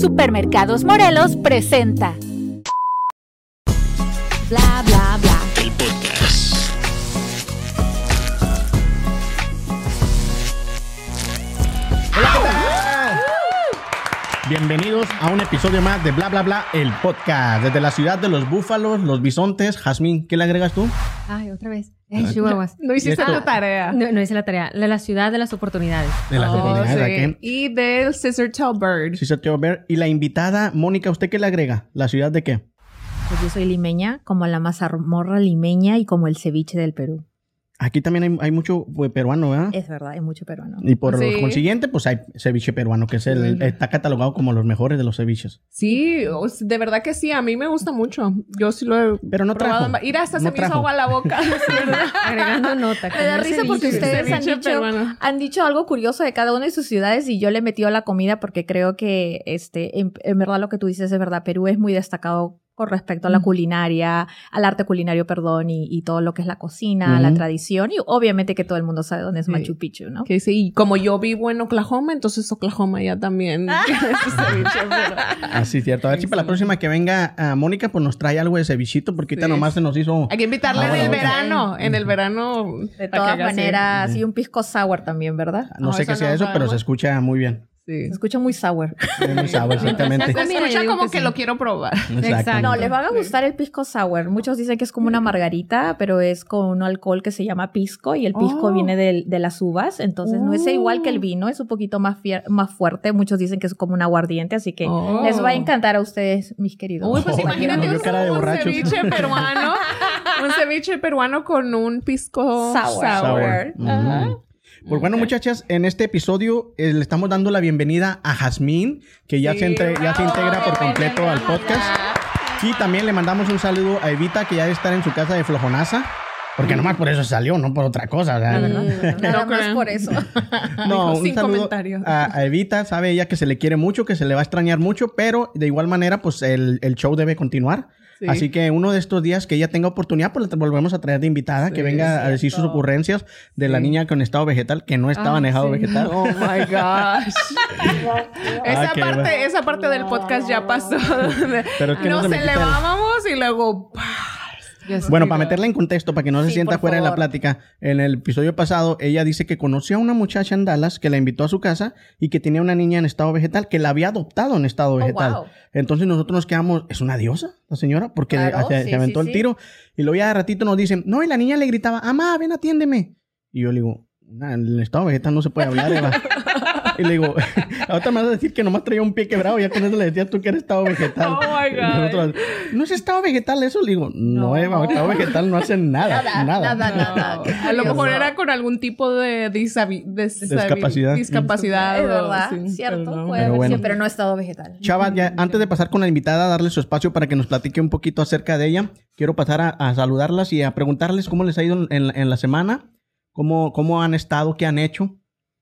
Supermercados Morelos presenta. Bla bla bla. Bienvenidos a un episodio más de Bla Bla Bla, el podcast. Desde la ciudad de los búfalos, los bisontes. Jazmín, ¿qué le agregas tú? Ay, otra vez. Ay, chihuahuas. No hiciste tu tarea. No, no hice la tarea. De la ciudad de las oportunidades. De las Oh, oportunidades sí. Y del Scissor Tail Bird. Ver. Y la invitada, Mónica, ¿usted qué le agrega? ¿La ciudad de qué? Pues yo soy limeña, como la mazamorra limeña y como el ceviche del Perú. Aquí también hay, hay mucho pues, peruano, ¿verdad? Es verdad, hay mucho peruano. Y por Sí. consiguiente, pues hay ceviche peruano, que es el, está catalogado como los mejores de los ceviches. Sí, de verdad que sí. A mí me gusta mucho. Yo sí lo he Pero no probado. trajo. Mira, hasta No se me trajo. hizo agua la boca. Agregando nota. Me da risa porque ustedes han dicho, peruano. han dicho algo curioso de cada una de sus ciudades y yo le he metido a la comida porque creo que este, en, en verdad lo que tú dices es verdad. Perú es muy destacado con respecto a la culinaria, al arte culinario, perdón, y, y todo lo que es la cocina, la tradición y obviamente que todo el mundo sabe dónde es. Machu Picchu, ¿no? Que sí, y como yo vivo en Oklahoma, entonces Oklahoma ya también Así, cierto. A ver si para la próxima que venga a Mónica, pues nos trae algo de cevichito, porque ahorita Sí. nomás se nos hizo. Hay que invitarle Ah, en el verano. En el verano. De todas maneras, Sí. y un pisco sour también, ¿verdad? No No, sé qué sea no eso, pero se escucha muy bien. Sí. Se escucha muy sour. Muy sabor, exactamente. Se escucha como que que sí. lo quiero probar. Exacto. No, les va a gustar el pisco sour. Muchos dicen que es como una margarita, pero es con un alcohol que se llama pisco y el pisco Oh. viene del- de, las uvas, entonces no es Oh. igual que el vino, es un poquito más, fier- más fuerte. Muchos dicen que es como un aguardiente, así que Oh. les va a encantar a ustedes, mis queridos. Uy, pues Oh, imagínate un, cara de un ceviche peruano. un ceviche peruano con un pisco Sour. sour. Sour. Ajá. Mm. Pues bueno, muchachas, en este episodio eh, le estamos dando la bienvenida a Jazmín, que ya, Sí, se, entre- ya se integra por completo al podcast. Y también le mandamos un saludo a Evita, que ya debe estar en su casa de flojonaza. Porque nomás por eso salió, no por otra cosa. o sea, Nada No más creo. por eso. No, Dijo, un sin saludo a, a Evita, sabe ella que se le quiere mucho, que se le va a extrañar mucho, pero de igual manera, pues el, el show debe continuar. Sí. Así que uno de estos días que ella tenga oportunidad, pues la volvemos a traer de invitada, que venga a decir sus ocurrencias de la niña con estado vegetal, que no estaba Ah, en estado sí. vegetal. Oh my gosh. esa, Ah, parte, esa parte del podcast ya pasó. Pero es que no Nos se y luego. Bueno, para meterla en contexto, para que no se Sí, sienta fuera de la plática, en el episodio pasado ella dice que conoció a una muchacha en Dallas que la invitó a su casa y que tenía una niña en estado vegetal, que la había adoptado en estado vegetal. wow. Entonces nosotros nos quedamos, ¿es una diosa la señora? Porque Claro, se, sí, se aventó sí, el tiro y luego ya de ratito nos dicen, no, y la niña le gritaba, mamá, ven, atiéndeme. Y yo le digo, "Nah, en el estado vegetal no se puede hablar, Eva. y le digo, ahorita me vas a decir que nomás traía un pie quebrado, ya con eso le decías tú que era estado vegetal. Oh my God. nosotros, no es estado vegetal eso, le digo, no, No. Eva, estado vegetal no hace nada, nada. Nada, nada, No, nada. Qué a lo mejor era con algún tipo de Discapacidad. discapacidad Es verdad, sí, cierto, pero no. puede Pero haber bueno. sido, pero no estado vegetal. Chava, ya, antes de pasar con la invitada, darle su espacio para que nos platique un poquito acerca de ella, quiero pasar a, a saludarlas y a preguntarles cómo les ha ido en, en la semana, cómo, cómo han estado, qué han hecho.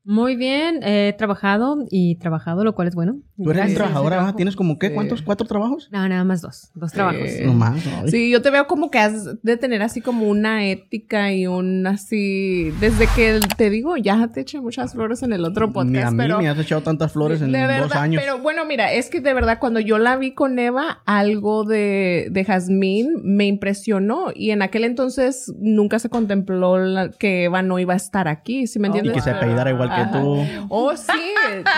Muy bien, he trabajado y trabajado, lo cual es bueno. Tú eres trabajadora, ¿verdad? ¿Tienes como qué? ¿Cuántos? ¿Cuatro trabajos? No, nada más dos. Dos trabajos. Sí. No más. ay. Sí, yo te veo como que has de tener así como una ética y un así. Desde que te digo, ya te eché muchas flores en el otro podcast, Ni a mí pero. me has echado tantas flores en de dos verdad, años. pero bueno, mira, es que de verdad cuando yo la vi con Eva, algo de, de Jazmín me impresionó y en aquel entonces nunca se contempló la- que Eva no iba a estar aquí, ¿sí me Oh, Y entiendes? que se apellidara igual que Ajá. tú. Oh, sí.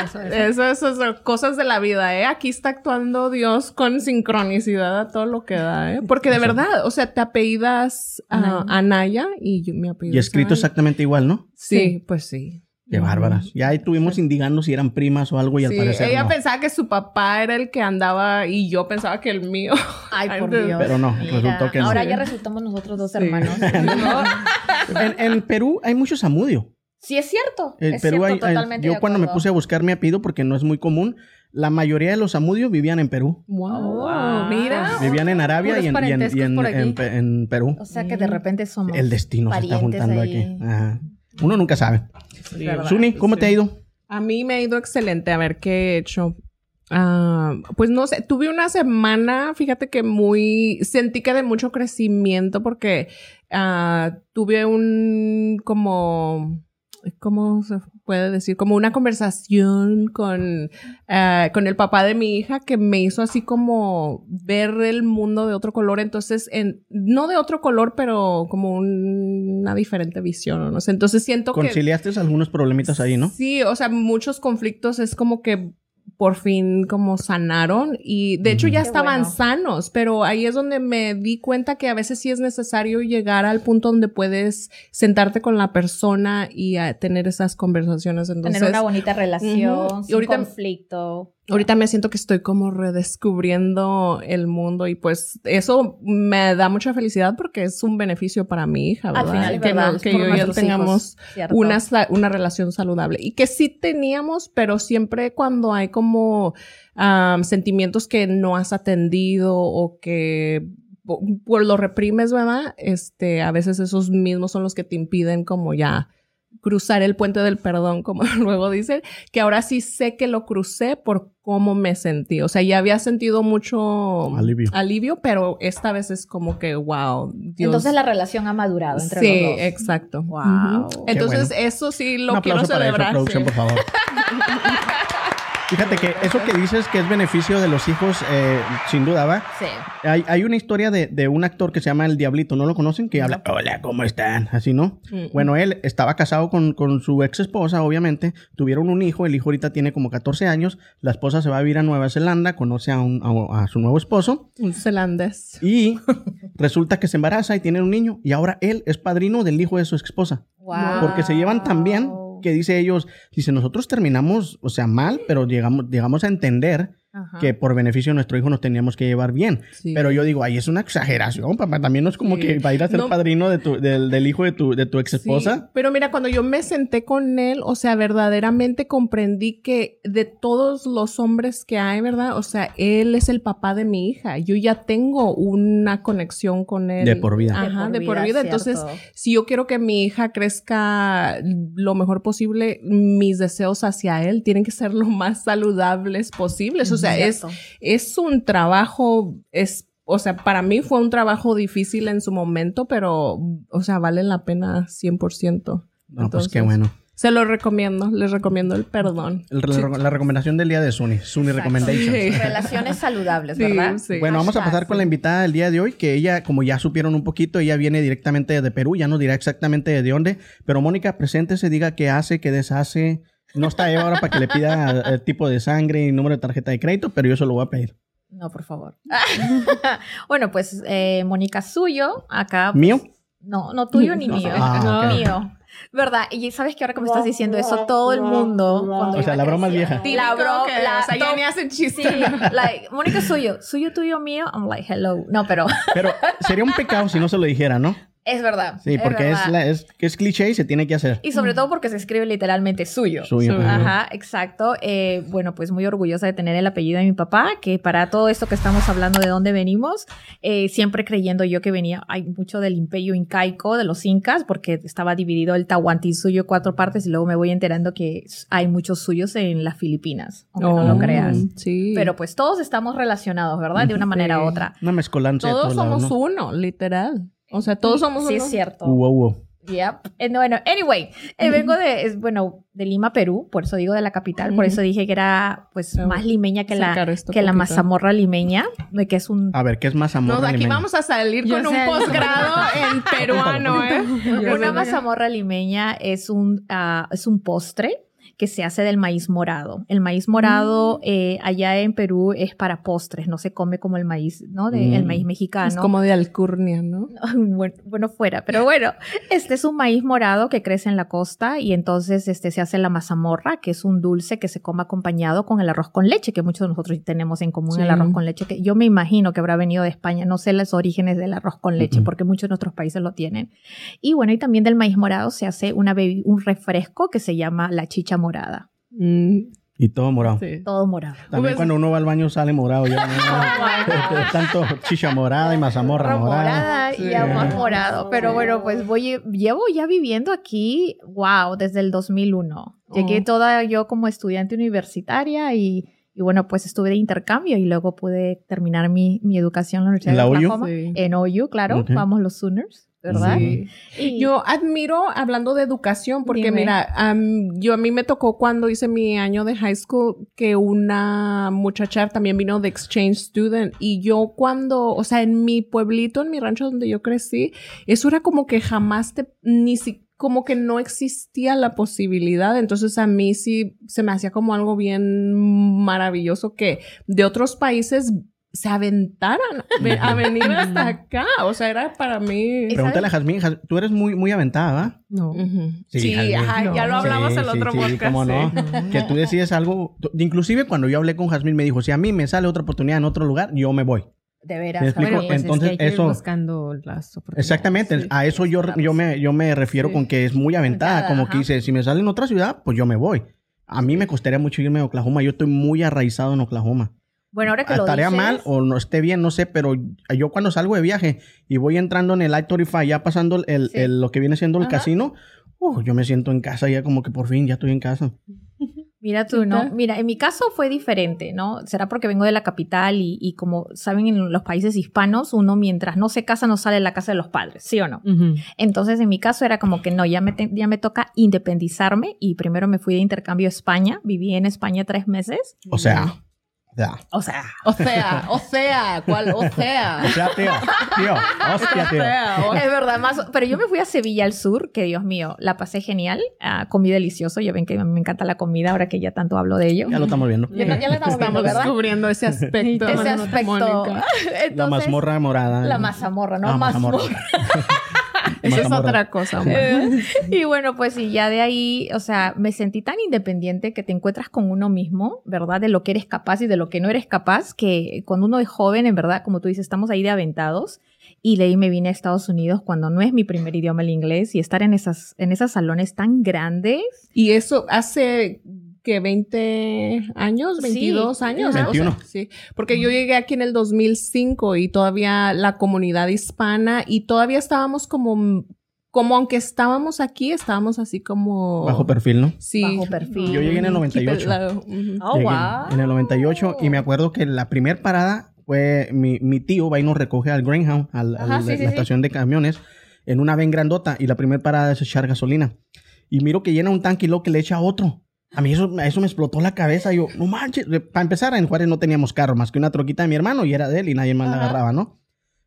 Eso, eso. Eso, eso son cosas de la vida, ¿eh? Aquí está actuando Dios con sincronicidad a todo lo que da, ¿eh? Porque de verdad, o sea, te apellidas a Anaya y yo me apellido. Y escrito exactamente igual, ¿no? Sí, pues sí. Qué bárbaras. Ya ahí estuvimos indigando si eran primas o algo y al Sí, parecer ella no. pensaba que su papá era el que andaba y yo pensaba que el mío. Ay, por Dios. Pero no, Mira, resultó que no. Ahora ya resultamos nosotros dos Sí. hermanos. En, en Perú hay mucho zamudio. Sí, es cierto. Es Perú cierto, hay- hay- totalmente. yo de cuando me puse a buscar mi apellido, porque no es muy común, la mayoría de los zamudios vivían en Perú. Wow, wow. mira. Vivían en Arabia y en, y en- y parentescos en- por aquí. en Pe- en Perú. O sea que de repente somos. El destino se está juntando ahí. aquí. Ajá. Uno nunca sabe. Sí, Suni, ¿cómo sí. te ha ido? A mí me ha ido excelente. A ver qué he hecho. Ah, pues no sé, tuve una semana, fíjate que muy, sentí que de mucho crecimiento porque ah, tuve un como, ¿cómo se puede decir? Como una conversación con, eh, con el papá de mi hija que me hizo así como ver el mundo de otro color. Entonces, en, no de otro color, pero como un- una diferente visión, no sé. Entonces siento que... Conciliaste algunos problemitas ahí, ¿no? Sí, o sea, muchos conflictos es como que por fin como sanaron y de hecho ya Qué estaban bueno. sanos, pero ahí es donde me di cuenta que a veces sí es necesario llegar al punto donde puedes sentarte con la persona y ah, tener esas conversaciones. Entonces, Tener una bonita relación, Ujú. Y sin ahorita- conflicto. Ahorita me siento que estoy como redescubriendo el mundo y pues eso me da mucha felicidad porque es un beneficio para mi hija, ¿verdad? Al final es que verdad, no- que por yo ya nuestros tengamos una, una relación saludable. Y que sí teníamos, pero siempre cuando hay como sentimientos que no has atendido o que po- pues lo reprimes, ¿verdad? Este, a veces esos mismos son los que te impiden como ya cruzar el puente del perdón, como luego dicen, que ahora sí sé que lo crucé por cómo me sentí. O sea, ya había sentido mucho Alivio. alivio pero esta vez es como que, wow, Dios. Entonces la relación ha madurado entre sí, los dos. exacto. Wow. Entonces, bueno. eso sí Un lo quiero aplauso para eso, celebrar. producción, sí. por favor. Fíjate que eso que dices que es beneficio de los hijos, eh, sin duda, ¿va? Sí. Hay, hay una historia de, de un actor que se llama El Diablito, ¿no lo conocen? Que habla, hola, ¿cómo están? Así, ¿no? Mm. Bueno, él estaba casado con, con su ex esposa, obviamente. Tuvieron un hijo, el hijo ahorita tiene como 14 años. La esposa se va a vivir a Nueva Zelanda, conoce a, un- a- a su nuevo esposo. Un zelandés. Y resulta que se embaraza y tienen un niño. Y ahora él es padrino del hijo de su ex esposa. Wow. Porque se llevan tan bien que dice ellos, dice, nosotros terminamos, o sea, mal, pero llegamos, llegamos a entender Ajá. que por beneficio de nuestro hijo nos teníamos que llevar bien. Sí. Pero yo digo, ay, es una exageración, papá. También no es como Sí. que va a ir a ser No. padrino de tu, del, del hijo de tu, de tu ex Sí, esposa. pero mira, cuando yo me senté con él, o sea, verdaderamente comprendí que de todos los hombres que hay, ¿verdad? O sea, él es el papá de mi hija. Yo ya tengo una conexión con él. De por vida. Ajá, de por vida. Entonces, cierto. si yo quiero que mi hija crezca lo mejor posible, mis deseos hacia él tienen que ser lo más saludables posibles. O sea, es, Cierto. es un trabajo, es, o sea, para mí fue un trabajo difícil en su momento, pero, o sea, vale la pena 100%. No, pues qué bueno. Se lo recomiendo, les recomiendo el perdón. El- la, la recomendación del día de Suni, Suni Exacto. Recommendation. Sí. Relaciones saludables, ¿verdad? sí. Bueno, vamos a pasar con la invitada del día de hoy, que ella, como ya supieron un poquito, ella viene directamente de Perú, ya nos dirá exactamente de dónde. Pero Mónica, preséntese, diga qué hace, qué deshace. No está Eva ahora para que le pida el tipo de sangre y número de tarjeta de crédito, pero yo se lo voy a pedir. No, por favor. bueno, pues eh, Mónica Suyo, acá. pues, ¿Mío? No, no tuyo ni mío. Ah. Mío. ¿Verdad? Y sabes que ahora que me estás diciendo eso, todo el mundo. cuando O sea, la broma es vieja. La broma. que, o sea, ya ni hacen chiste. Sí, like, Mónica Suyo, suyo, tuyo, mío. I'm like, hello. No, pero Pero sería un pecado si no se lo dijera, ¿no? Es verdad. Sí, porque es, la- es, que es cliché y se tiene que hacer. Y sobre todo porque se escribe literalmente suyo. Suyo. Suyo. ajá. Exacto. Eh, bueno, pues muy orgullosa de tener el apellido de mi papá, que para todo esto que estamos hablando de dónde venimos, eh, siempre creyendo yo que venía, hay mucho del imperio incaico de los incas, porque estaba dividido el Tahuantinsuyo en cuatro partes y luego me voy enterando que hay muchos suyos en las Filipinas, aunque no lo Oh, creas. Sí. Pero pues todos estamos relacionados, ¿verdad? De una manera u Sí. otra. Una mezcolanza de todos somos ¿no? uno, literal. O sea, todos somos Sí, uno. es cierto. Hubo, hubo. Yep. Eh, Bueno, anyway, eh, vengo de, es, bueno, de Lima, Perú, por eso digo de la capital, por eso dije que era pues más limeña que la, que la mazamorra limeña, de que es un... A ver, ¿qué es más amor? No, de aquí vamos a salir Yo con un posgrado en peruano, ¿eh? Una mazamorra limeña es un, ah, es un postre que se hace del maíz morado. El maíz morado eh, allá en Perú es para postres, no se come como el maíz, ¿no? De, El Mm. maíz mexicano. Es como de alcurnia, ¿no? bueno, bueno, fuera, pero bueno, este es un maíz morado que crece en la costa y entonces este se hace la mazamorra, que es un dulce que se come acompañado con el arroz con leche, que muchos de nosotros tenemos en común Sí. el arroz con leche, que yo me imagino que habrá venido de España, no sé los orígenes del arroz con leche, porque muchos de nuestros países lo tienen. Y bueno, y también del maíz morado se hace una un refresco que se llama la chicha morada, Mm, Y todo morado. sí. todo morado. También cuando uno va al baño sale morado ya. ¿no? Tanto chicha morada y mazamorra Morra morada. morada y Sí. más morado. Pero bueno, pues voy, llevo ya viviendo aquí, wow, desde el 2001. Llegué Oh. toda yo como estudiante universitaria y, y bueno, pues estuve de intercambio y luego pude terminar mi, mi educación en la Universidad ¿En la de OU? Oklahoma. Sí. En OU, claro, Ok. vamos los Sooners. ¿Verdad? Sí. Y- Yo admiro, hablando de educación, porque Dime. mira, am, yo a mí me tocó cuando hice mi año de high school que una muchacha también vino de exchange student y yo cuando, o sea, en mi pueblito, en mi rancho donde yo crecí, eso era como que jamás te, ni si, como que no existía la posibilidad, entonces a mí sí se me hacía como algo bien maravilloso que de otros países se aventaran ve- a venir hasta acá, o sea, era para mí... ¿Y Pregúntale a? Jazmín. Tú eres muy, muy aventada, ¿va? No. Sí, Sí, ajá, ya lo No. hablamos Sí, el otro sí, podcast. cómo no. sí. Que tú decides algo. Inclusive cuando yo hablé con Jazmín me dijo, si a mí me sale otra oportunidad en otro lugar, yo me voy. De veras. pues entonces, es que hay que ir eso- buscando las oportunidades. Exactamente. Sí. A eso yo, yo, me, yo me refiero Sí. con que es muy aventada. Aventada, Como ajá. que dice, si me sale en otra ciudad, pues yo me voy. A mí me costaría mucho irme a Oklahoma. Yo estoy muy arraizado en Oklahoma. Bueno, ahora que lo Estaría dices, mal o no esté bien, no sé, pero yo cuando salgo de viaje y voy entrando en el I-35, ya pasando el, Sí. el- lo que viene siendo el Ajá. casino, uh, yo me siento en casa ya como que por fin ya estoy en casa. Mira tú, ¿no? Mira, en mi caso fue diferente, ¿no? Será porque vengo de la capital y, y como saben en los países hispanos, uno mientras no se casa no sale de la casa de los padres, ¿sí o no? Ujú. Entonces en mi caso era como que no, ya me, te- ya me toca independizarme y primero me fui de intercambio a España, viví en España tres meses, O sea, sea, o sea, O sea, o sea, ¿cuál? O sea. o sea, tío, tío, hostia, tío. es verdad, más, pero yo me fui a Sevilla al sur, que Dios mío, la pasé genial, ah, comí delicioso, ya ven que me encanta la comida ahora que ya tanto hablo de ello. Ya lo estamos viendo. Ya, ya lo estamos viendo, Estamos ¿verdad? descubriendo ese aspecto. Ese aspecto. Mónica. La Entonces, mazmorra morada. La mazamorra, no Ah, mazmorra. Esa es otra cosa. Eh, y bueno, pues y ya de ahí, o sea, me sentí tan independiente que te encuentras con uno mismo, ¿verdad? De lo que eres capaz y de lo que no eres capaz, que cuando uno es joven, en verdad, como tú dices, estamos ahí de aventados. Y ahí me vine a Estados Unidos cuando no es mi primer idioma el inglés y estar en esas, en esos salones tan grandes. Y eso hace que 20 años, 22 Sí, años. ajá. o sea, 21. sí, porque yo llegué aquí en el 2005 y todavía la comunidad hispana y todavía estábamos como, como aunque estábamos aquí, estábamos así como... Bajo perfil, ¿no? Sí. Bajo perfil. Yo llegué en el 98. Keep it low. Ujú. Oh, Llegué wow. En el 98 y me acuerdo que la primera parada fue mi, mi tío va y nos recoge al Greyhound, sí, la sí, sí. estación de camiones, en una ven grandota y la primera parada es echar gasolina. Y miro que llena un tanque y luego que le echa otro. A mí eso, eso me explotó la cabeza. Yo, no manches. Para empezar, en Juárez no teníamos carro más que una troquita de mi hermano y era de él y nadie más la Ajá. agarraba, ¿no?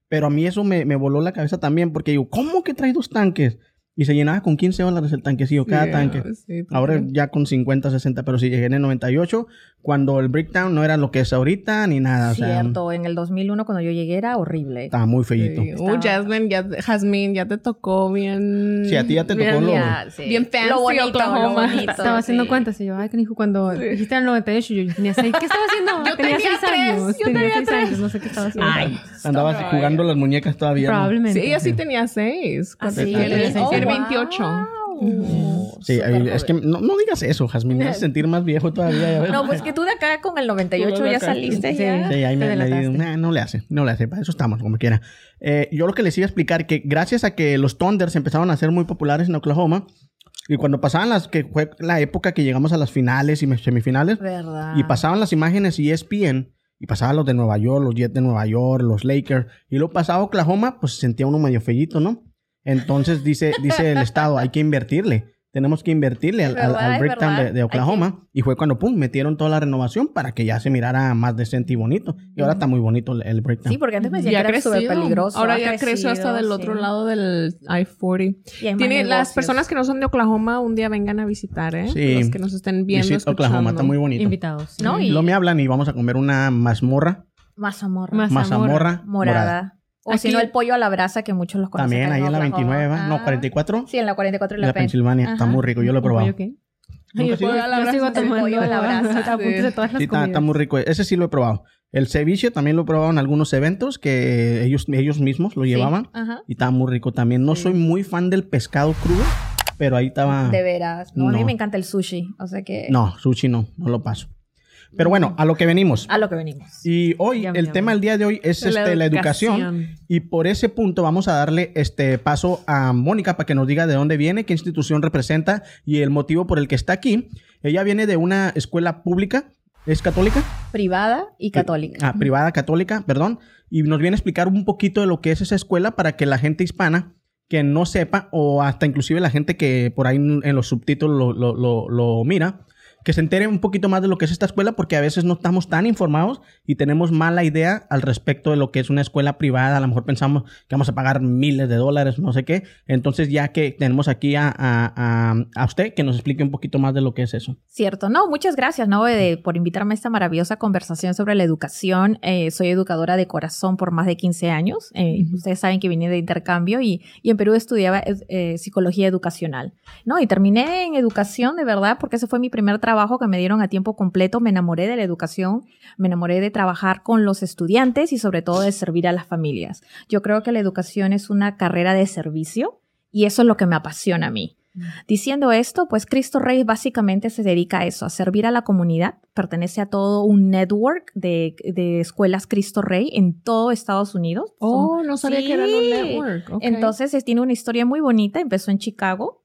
Pero a mí eso me, me voló la cabeza también porque yo, ¿cómo que trae dos tanques? Y se llenaba con 15 dólares el tanquecillo, cada Sí, tanque. sí, Ahora también. ya con 50, 60, pero sí llegué en el 98, cuando el breakdown no era lo que es ahorita ni nada. O sea, Cierto, en el 2001 cuando yo llegué era horrible. estaba muy feíto. Sí. Uh, Jasmine, ya, Jasmine, ya te tocó bien. Sí, a ti ya te tocó bien- lo- Ya, sí. Bien fancy lo bonito, Oklahoma. lo bonito, Estaba haciendo cuentas y yo, ay, canijo, cuando dijiste el 98, yo tenía 6. ¿Qué estaba haciendo? Yo tenía seis tres, años. yo tenía tenía 6 tres. años, no sé qué estaba haciendo. Ay, Andabas jugando las muñecas todavía. ¿no? Probablemente. Sí, ella sí tenía seis. Cuando Así él tenía él seis. era Oh, 28. Ujú. Sí, es que no, no digas eso, Jazmín, me hace sentir más viejo todavía. No, pues que tú de acá con el 98 Tú de ya acá. saliste Sí. ya. Sí, ahí me, me delataste. di- nah, no le hace, no le hace, para eso estamos, como quiera. Eh, yo lo que les iba a explicar, que gracias a que los Thunders empezaron a ser muy populares en Oklahoma, y cuando pasaban las, que fue la época que llegamos a las finales y semifinales, ¿Verdad? Y pasaban las imágenes y E ESPN, y pasaban los de Nueva York, los Jets de Nueva York, los Lakers, y luego pasaba Oklahoma, pues se sentía uno medio fellito, ¿no? Entonces dice, dice el Estado, hay que invertirle. Tenemos que invertirle al, al- breakdown de, Oklahoma. Y fue cuando, pum, metieron toda la renovación para que ya se mirara más decente y bonito. Y ahora está muy bonito el, el breakdown. Sí, porque antes me decían Ya que era súper peligroso. Ahora ya creció hasta del sí. otro lado del I-40. Y hay más Tiene, las personas que no son de Oklahoma un día vengan a visitar, ¿eh? Sí. Los que nos estén viendo, Visit escuchando. Oklahoma, está muy bonito. Invitados. ¿No? Y Lo me hablan y vamos a comer una mazmorra, mazamorra. Mazamorra morada. O si no, el pollo a la brasa, que muchos los conocen. También ahí en la Oklahoma. 29, ¿va? no, Ah. 44. Sí, en la 44 y La la, Pen- Pensilvania, está Ajá. muy rico, yo lo he ¿Un probado. pollo qué? ¿Nunca Yo, has ido? pollo a la yo el pollo a la brasa, sí. de todas las Sí, está, está muy rico. Ese sí lo he probado. El ceviche también lo he probado en algunos eventos que ellos, ellos mismos lo Sí, llevaban. Ajá. Y estaba muy rico también. No soy muy fan del pescado crudo, pero ahí estaba... De veras. No, A mí No. me encanta el sushi. O sea que. No, sushi no, no lo paso. Pero bueno, a lo que venimos. A lo que venimos. Y hoy, el tema del día de hoy es La este, la educación. educación. Y por ese punto vamos a darle este paso a Mónica para que nos diga de dónde viene, qué institución representa y el motivo por el que está aquí. Ella viene de una escuela pública, ¿es católica? Privada y católica. Ah, privada católica, perdón. Y nos viene a explicar un poquito de lo que es esa escuela para que la gente hispana que no sepa o hasta inclusive la gente que por ahí en los subtítulos lo, lo- lo- lo mira, que se entere un poquito más de lo que es esta escuela porque a veces no estamos tan informados y tenemos mala idea al respecto de lo que es una escuela privada. A lo mejor pensamos que vamos a pagar miles de dólares, no sé qué. Entonces ya que tenemos aquí a, a- a- usted que nos explique un poquito más de lo que es eso. Cierto, no, muchas gracias, ¿no? De- por invitarme a esta maravillosa conversación sobre la educación. Eh, soy educadora de corazón por más de 15 años. Eh, Ujú. Ustedes saben que vine de intercambio y, y en Perú estudiaba eh, psicología educacional, ¿no? Y terminé en educación, de verdad, porque ese fue mi primer trabajo que me dieron a tiempo completo. Me enamoré de la educación, me enamoré de trabajar con los estudiantes y sobre todo de servir a las familias. Yo creo que la educación es una carrera de servicio y eso es lo que me apasiona a mí. Diciendo esto, pues Cristo Rey básicamente se dedica a eso, a servir a la comunidad. Pertenece a todo un network de, de escuelas Cristo Rey en todo Estados Unidos. Oh, no sabía que era un Sí. network. Ok. Entonces es- tiene una historia muy bonita. Empezó en Chicago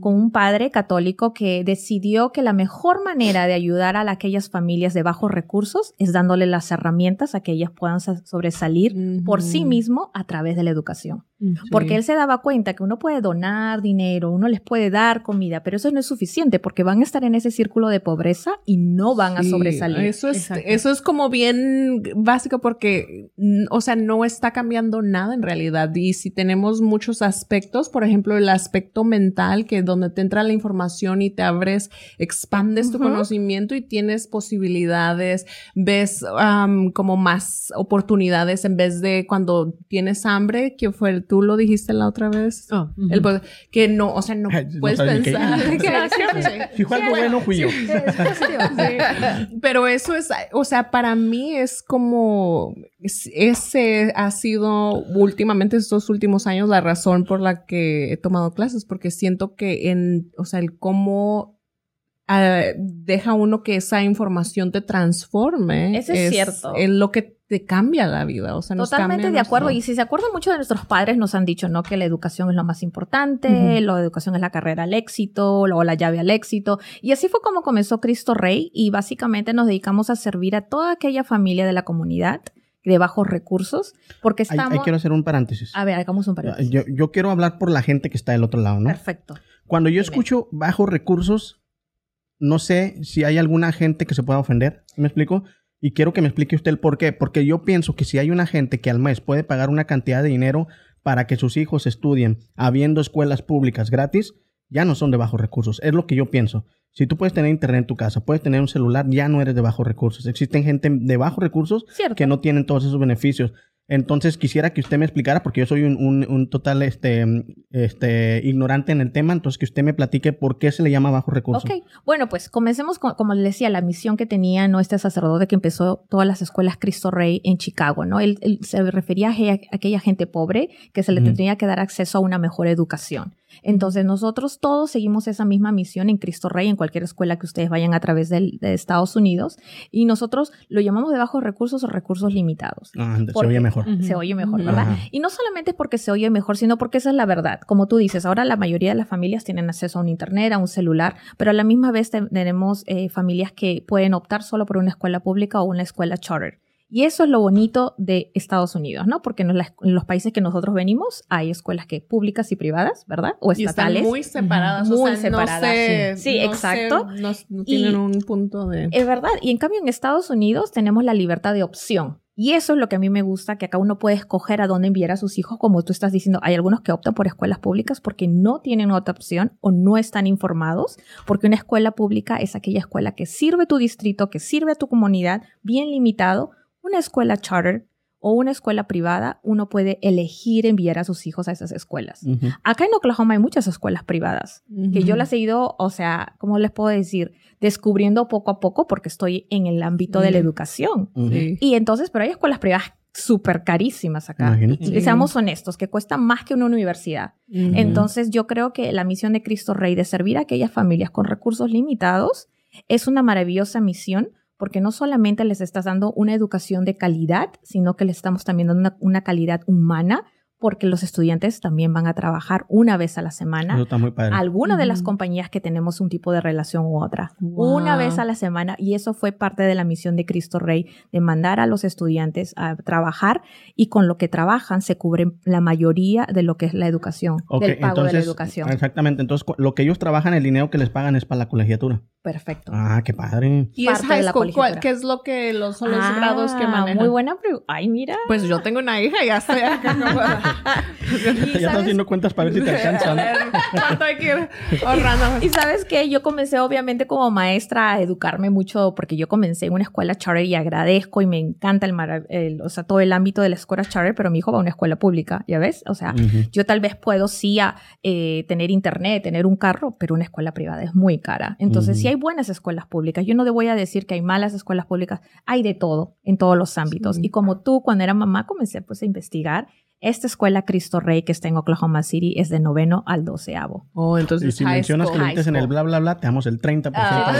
con un padre católico que decidió que la mejor manera de ayudar a aquellas familias de bajos recursos es dándole las herramientas a que ellas puedan sa- sobresalir por sí mismo a través de la educación. Sí. Porque él se daba cuenta que uno puede donar dinero, uno les puede dar comida, pero eso no es suficiente porque van a estar en ese círculo de pobreza y no van a sobresalir. Eso es, Exacto. eso es como bien básico porque, mm, o sea, no está cambiando nada en realidad. Y si tenemos muchos aspectos, por ejemplo, el aspecto mental, que donde te entra la información y te abres, expandes tu Ujú. conocimiento y tienes posibilidades, ves como más oportunidades en vez de cuando tienes hambre, que fue, tú lo dijiste la otra vez. Oh. El que no, o sea, no Ay, puedes pensar. que- algo bueno, fui yo. Sí. Pero eso es, o sea, para mí es como, es- ese ha sido últimamente estos últimos años la razón por la que he tomado clases, porque siento que en, o sea, el cómo ah, deja uno que esa información te transforme. Eso es cierto. Es lo que te cambia la vida, o sea, nos Totalmente de acuerdo. nuestro- Y si se acuerdan, muchos de nuestros padres nos han dicho, ¿no? Que la educación es lo más importante, Ujú. la educación es la carrera al éxito, o la llave al éxito. Y así fue como comenzó Cristo Rey y básicamente nos dedicamos a servir a toda aquella familia de la comunidad de bajos recursos, porque Ahí, estamos... ahí quiero hacer un paréntesis. A ver, hagamos un paréntesis. Yo, yo quiero hablar por la gente que está del otro lado, ¿no? Perfecto. Cuando yo Dime. escucho bajos recursos, no sé si hay alguna gente que se pueda ofender. ¿Sí ¿Me explico? Y quiero que me explique usted el por qué. Porque yo pienso que si hay una gente que al mes puede pagar una cantidad de dinero para que sus hijos estudien habiendo escuelas públicas gratis, ya no son de bajos recursos. Es lo que yo pienso. Si tú puedes tener internet en tu casa, puedes tener un celular, ya no eres de bajos recursos. Existen gente de bajos recursos Cierto. que no tienen todos esos beneficios. Entonces quisiera que usted me explicara, porque yo soy un, un- un total este, este, ignorante en el tema, entonces que usted me platique por qué se le llama bajo recurso. Ok, bueno, pues comencemos con, como les decía, la misión que tenía ¿no? este sacerdote que empezó todas las escuelas Cristo Rey en Chicago, ¿no? Él, él se refería a, aquella- gente pobre que se le tendría que dar acceso a una mejor educación. Entonces nosotros todos seguimos esa misma misión en Cristo Rey, en cualquier escuela que ustedes vayan a través del- de Estados Unidos, y nosotros lo llamamos de bajos recursos o recursos limitados. Ah, se oye mejor. Se oye mejor. ¿verdad? Ajá. Y no solamente porque se oye mejor, sino porque esa es la verdad. Como tú dices, ahora la mayoría de las familias tienen acceso a un internet, a un celular, pero a la misma vez te- tenemos eh, familias que pueden optar solo por una escuela pública o una escuela charter. Y eso es lo bonito de Estados Unidos, ¿no? Porque en, las- en los países que nosotros venimos hay escuelas que públicas y privadas, ¿verdad? O Y están estatales. muy separadas. o Muy sea, separadas, No sé, sí. Sí, no exacto. sé, no, no Y- tienen un punto de... Es verdad. Y en cambio en Estados Unidos tenemos la libertad de opción. Y eso es lo que a mí me gusta, que acá uno puede escoger a dónde enviar a sus hijos, como tú estás diciendo. Hay algunos que optan por escuelas públicas porque no tienen otra opción o no están informados, porque una escuela pública es aquella escuela que sirve tu distrito, que sirve a tu comunidad, bien limitado. Una escuela charter o una escuela privada, uno puede elegir enviar a sus hijos a esas escuelas. Ujú. Acá en Oklahoma hay muchas escuelas privadas que yo las he ido, o sea, ¿cómo les puedo decir? Descubriendo poco a poco porque estoy en el ámbito de la educación. Y entonces, pero hay escuelas privadas súper carísimas acá. Imagínate. Y, seamos honestos, que cuestan más que una universidad. Entonces, yo creo que la misión de Cristo Rey de servir a aquellas familias con recursos limitados es una maravillosa misión porque no solamente les estás dando una educación de calidad, sino que les estamos también dando una, una calidad humana porque los estudiantes también van a trabajar una vez a la semana. Eso está muy padre. Alguna de las compañías que tenemos un tipo de relación u otra. Wow. Una vez a la semana. Y eso fue parte de la misión de Cristo Rey, de mandar a los estudiantes a trabajar y con lo que trabajan se cubren la mayoría de lo que es la educación, Ok, del pago de la educación. Exactamente. Entonces, lo que ellos trabajan, el dinero que les pagan es para la colegiatura. Perfecto. Ah, qué padre. Y es parte de high la school. ¿Cuál- colegiatura. ¿Qué es lo que los, son los Ah, grados que manejan? Muy buena pregunta. Ay, mira. Pues yo tengo una hija y ya estoy acá. ya estás haciendo cuentas para ver si te A alcanzan. ver, ¿Cuánto hay que ir ahorrando? Y sabes que yo comencé obviamente como maestra a educarme mucho porque yo comencé en una escuela charter y agradezco y me encanta el, el- o sea, todo el ámbito de la escuela charter, pero mi hijo va a una escuela pública, ¿ya ves? O sea, Ujú. yo tal vez puedo sí a, eh, tener internet, tener un carro, pero una escuela privada es muy cara. Entonces, Ujú. sí hay buenas escuelas públicas. Yo no te voy a decir que hay malas escuelas públicas, hay de todo en todos los ámbitos. Sí. Y como tú, cuando era mamá, comencé pues a investigar. Esta escuela Cristo Rey que está en Oklahoma City es de noveno al doceavo. Oh, Y entonces si high mencionas que school. lo metes en el bla, bla, bla, te damos el 30% Ah.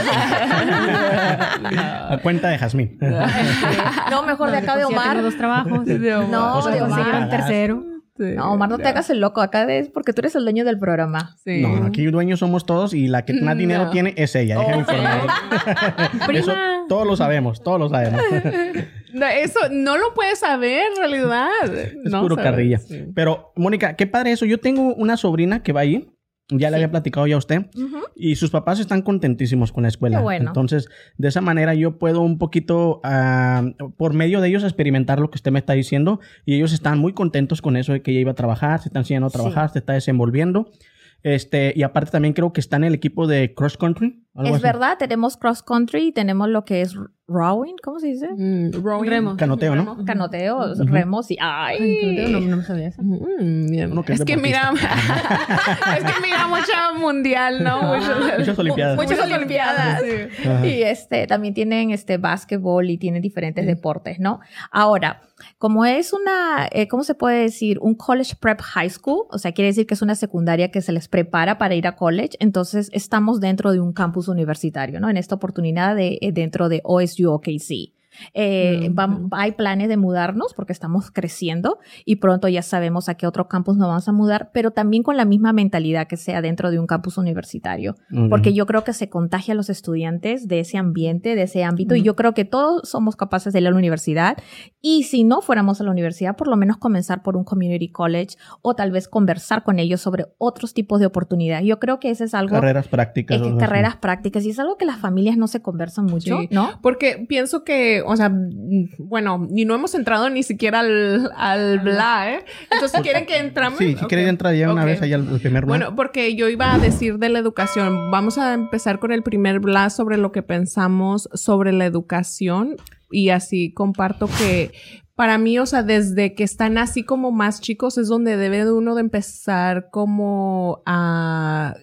a cuenta de Jazmín. No, mejor de acá de Tengo Omar. dos trabajos. No, Pues, de pues, Omar. un tercero. Sí, No, Omar, no te hagas el loco. Acá es porque tú eres el dueño del programa. Sí. No, aquí dueños somos todos y la que más dinero No. tiene es ella. Déjame Ok. informar. Eso Prima. Todos lo sabemos, todos lo sabemos. No, Eso no lo puedes saber en realidad. Es No puro sabes. carrilla. Sí. Pero, Mónica, qué padre eso. Yo tengo una sobrina que va ahí. Ya le Sí. había platicado ya a usted. Y sus papás están contentísimos con la escuela. Qué bueno. Entonces, de esa manera yo puedo un poquito, ah, por medio de ellos, experimentar lo que usted me está diciendo. Y ellos están muy contentos con eso de que ella iba a trabajar, se están enseñando a Sí. trabajar, se está desenvolviendo. Este, y aparte también creo que está en el equipo de cross country. algo Es así. verdad, tenemos cross country y tenemos lo que es rowing, ¿cómo se dice? Mm, rowing. Remo. Canoteo, ¿no? Canoteo, Ujú. remos y ay. Ay, no, no me sabía eso. Mm, que es es que mira, es que mira mucha mundial, ¿no? Mucho- Muchas olimpiadas. Muchas olimpiadas. sí. Ajá. Y este, también tienen este básquetbol y tienen diferentes deportes, ¿no? Ahora, como es una, eh, ¿cómo se puede decir? Un college prep high school, o sea, quiere decir que es una secundaria que se les prepara para ir a college, entonces estamos dentro de un campus universitario, ¿no? En esta oportunidad de, eh, dentro de OSU OKC. Eh, Mm, vam- mm. hay planes de mudarnos porque estamos creciendo y pronto ya sabemos a qué otro campus nos vamos a mudar, pero también con la misma mentalidad que sea dentro de un campus universitario Ok. porque yo creo que se contagia a los estudiantes de ese ambiente, de ese ámbito, y yo creo que todos somos capaces de ir a la universidad, y si no fuéramos a la universidad, por lo menos comenzar por un community college o tal vez conversar con ellos sobre otros tipos de oportunidades. Yo creo que ese es algo, Carreras prácticas. es que así. carreras prácticas, y es algo que las familias no se conversan mucho, Sí. ¿no? Porque pienso que, o sea, bueno, y no hemos entrado ni siquiera al, al bla, ¿eh? Entonces, ¿quieren que entramos? Sí, si Ok. quieres entrar ya una vez allá al al primer Bueno, porque yo iba a decir de la educación. Vamos a empezar con el primer blast sobre lo que pensamos sobre la educación. Y así comparto que para mí, o sea, desde que están así como más chicos es donde debe de uno de empezar como a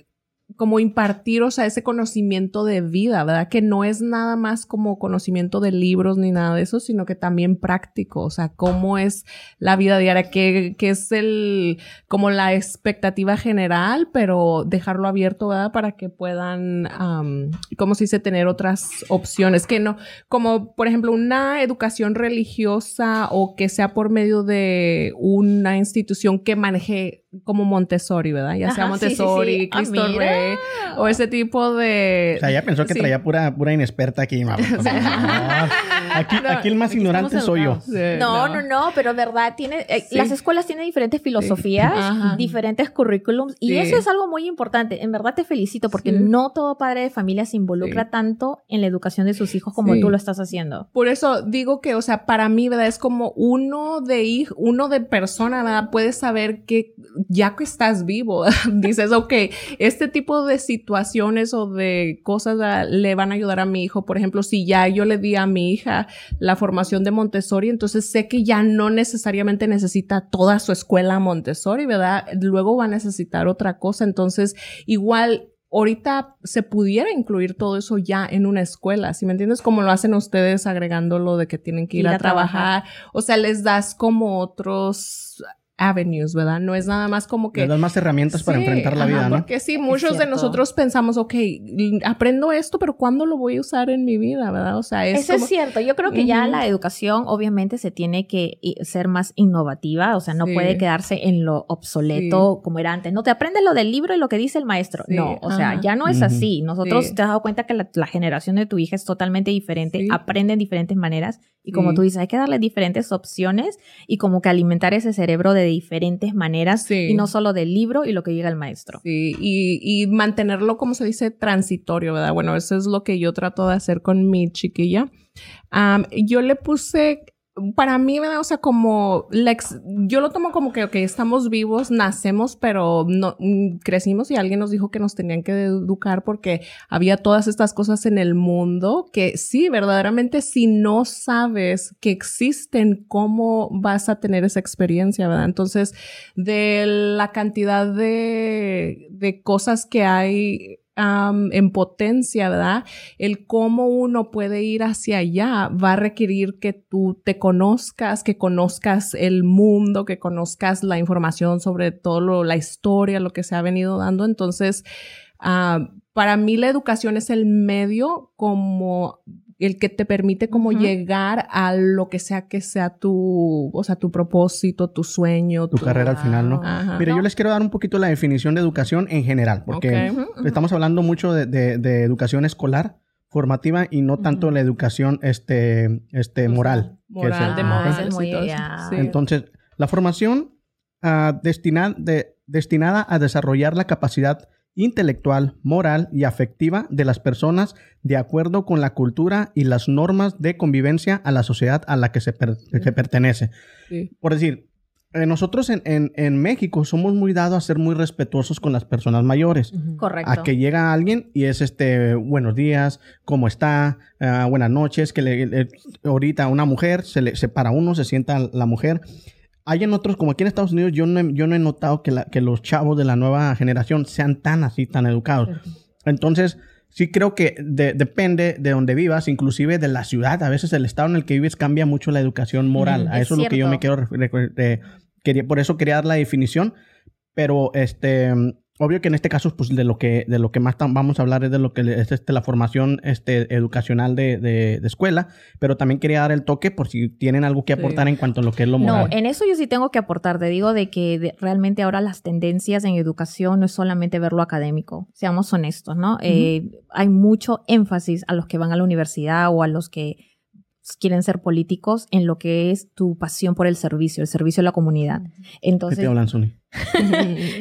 como impartir, o sea, ese conocimiento de vida, ¿verdad? Que no es nada más como conocimiento de libros ni nada de eso, sino que también práctico, o sea, cómo es la vida diaria, qué, qué es el, como la expectativa general, pero dejarlo abierto, ¿verdad? Para que puedan, am, ¿cómo se dice? Tener otras opciones, que no, como por ejemplo una educación religiosa o que sea por medio de una institución que maneje como Montessori, ¿verdad? Ya sea Ajá, sí, sí, Montessori, sí. Ah, Cristo. Rey, o ese tipo de... O sea, ya pensó que Sí. traía pura, pura inexperta aquí. no, pues, no. Aquí, No, aquí el más aquí ignorante soy yo. No, no, no, pero verdad, tiene, eh, Sí. las escuelas tienen diferentes filosofías, diferentes currículums, y eso es algo muy importante. En verdad te felicito, porque Sí. no todo padre de familia se involucra Sí. tanto en la educación de sus hijos como Sí. tú lo estás haciendo. Por eso digo que, o sea, para mí, ¿verdad? Es como uno de hijo, uno de persona, ¿verdad? Puedes saber que ya que estás vivo, dices, ok, este tipo de situaciones o de cosas ¿verdad? le van a ayudar a mi hijo. Por ejemplo, si ya yo le di a mi hija la formación de Montessori, entonces sé que ya no necesariamente necesita toda su escuela Montessori, ¿verdad? Luego va a necesitar otra cosa. Entonces, igual ahorita se pudiera incluir todo eso ya en una escuela, ¿sí me entiendes? Como lo hacen ustedes agregando lo de que tienen que ir, a, trabajar. O sea, les das como otros avenues, ¿verdad? No es nada más como que... Le das más herramientas para Sí, enfrentar la ajá, vida, ¿no? Porque sí, muchos de nosotros pensamos, ok, aprendo esto, pero ¿cuándo lo voy a usar en mi vida, verdad? O sea, es Eso como... es cierto. Yo creo que ya Ujú. la educación obviamente se tiene que ser más innovativa, o sea, no Sí. puede quedarse en lo obsoleto como era antes. No te aprendes lo del libro y lo que dice el maestro. Sí, No, o sea, ajá. ya no es así. Nosotros Sí. te has dado cuenta que la, la generación de tu hija es totalmente diferente, Sí. aprende en diferentes maneras y como Sí. tú dices, hay que darle diferentes opciones y como que alimentar ese cerebro de diferentes maneras Sí. y no solo del libro y lo que llega el maestro. Sí, y, y mantenerlo, como se dice, transitorio, ¿verdad? Bueno, eso es lo que yo trato de hacer con mi chiquilla. Yo le puse, para mí, ¿verdad? O sea, como, la yo lo tomo como que, ok, estamos vivos, nacemos, pero no, mm, crecimos y alguien nos dijo que nos tenían que educar porque había todas estas cosas en el mundo que sí, verdaderamente, si no sabes que existen, ¿cómo vas a tener esa experiencia, verdad? Entonces, de la cantidad de, de cosas que hay en potencia, ¿verdad? El cómo uno puede ir hacia allá va a requerir que tú te conozcas, que conozcas el mundo, que conozcas la información sobre todo lo- la historia, lo que se ha venido dando. Entonces, ah, para mí la educación es el medio como el que te permite como llegar a lo que sea que sea tu, o sea, tu propósito, tu sueño, Tu carrera al final, ¿no? Ajá. Mira, yo les quiero dar un poquito la definición de educación en general, porque estamos hablando mucho de, de- de educación escolar, formativa, y no tanto Ujú. la educación este, este, moral. moral, es- de moral. muy-. Sí. Entonces, la formación ah, destina- de- destinada a desarrollar la capacidad intelectual, moral y afectiva de las personas de acuerdo con la cultura y las normas de convivencia a la sociedad a la que se, per- que pertenece. Sí. Por decir, eh, nosotros en, en- en México somos muy dados a ser muy respetuosos con las personas mayores. Correcto. A que llega alguien y es este, buenos días, ¿cómo está? Ah, buenas noches, que le, le- ahorita una mujer, se, le, se para uno, se sienta la mujer. Hay en otros, como aquí en Estados Unidos, yo no he, yo no he notado que, la- que los chavos de la nueva generación sean tan así, tan educados. Entonces, sí creo que de- depende de donde vivas, inclusive de la ciudad. A veces el estado en el que vives cambia mucho la educación moral. Ujú, a es eso es lo que yo me quiero cierto. refer- eh, quería, por eso quería dar la definición. Pero este obvio que en este caso, pues de lo que, de lo que más vamos a hablar es de lo que es este, la formación este, educacional de, de- de escuela. Pero también quería dar el toque por si tienen algo que Sí. aportar en cuanto a lo que es lo No, moral. en eso yo sí tengo que aportar. Te digo de que de- realmente ahora las tendencias en educación no es solamente ver lo académico. Seamos honestos, ¿no? Eh, hay mucho énfasis a los que van a la universidad o a los que quieren ser políticos en lo que es tu pasión por el servicio, el servicio a la comunidad. ¿Qué Entonces, te hablan, Zuni?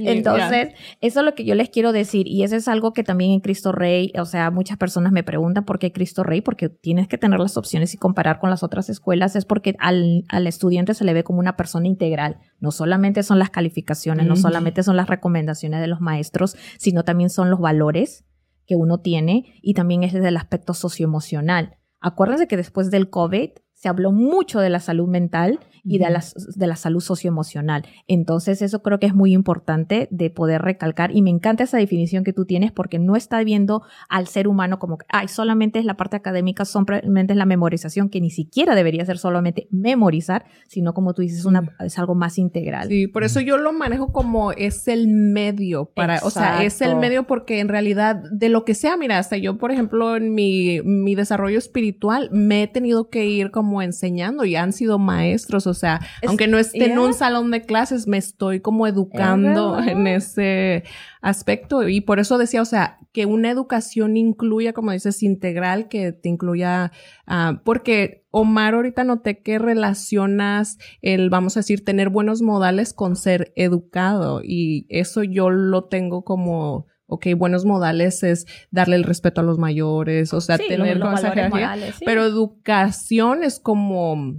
entonces, eso es lo que yo les quiero decir. Y eso es algo que también en Cristo Rey, o sea, muchas personas me preguntan por qué Cristo Rey, porque tienes que tener las opciones y comparar con las otras escuelas. Es porque al, al estudiante se le ve como una persona integral. No solamente son las calificaciones, no Ujú. solamente son las recomendaciones de los maestros, sino también son los valores que uno tiene y también es desde el aspecto socioemocional. Acuérdense que después del COVID se habló mucho de la salud mental y de la, de la salud socioemocional. Entonces, eso creo que es muy importante de poder recalcar. Y me encanta esa definición que tú tienes porque no está viendo al ser humano como que, ay, solamente es la parte académica, solamente es la memorización, que ni siquiera debería ser solamente memorizar, sino como tú dices, una, es algo más integral. Sí, por eso yo lo manejo como es el medio para, o sea, es el Exacto. medio porque en realidad de lo que sea, mira, hasta yo, por ejemplo, en mi, mi desarrollo espiritual me he tenido que ir como enseñando y han sido maestros, o sea, Es- aunque no esté en un salón de clases, me estoy como educando verdad. en ese aspecto y por eso decía, o sea, que una educación incluya, como dices, integral, que te incluya, ah, porque Omar ahorita noté que relacionas el, vamos a decir, tener buenos modales con ser educado y eso yo lo tengo como, ok, buenos modales es darle el respeto a los mayores, o sea, Sí, tener los, los esa jerarquía. morales, sí. Pero educación es como,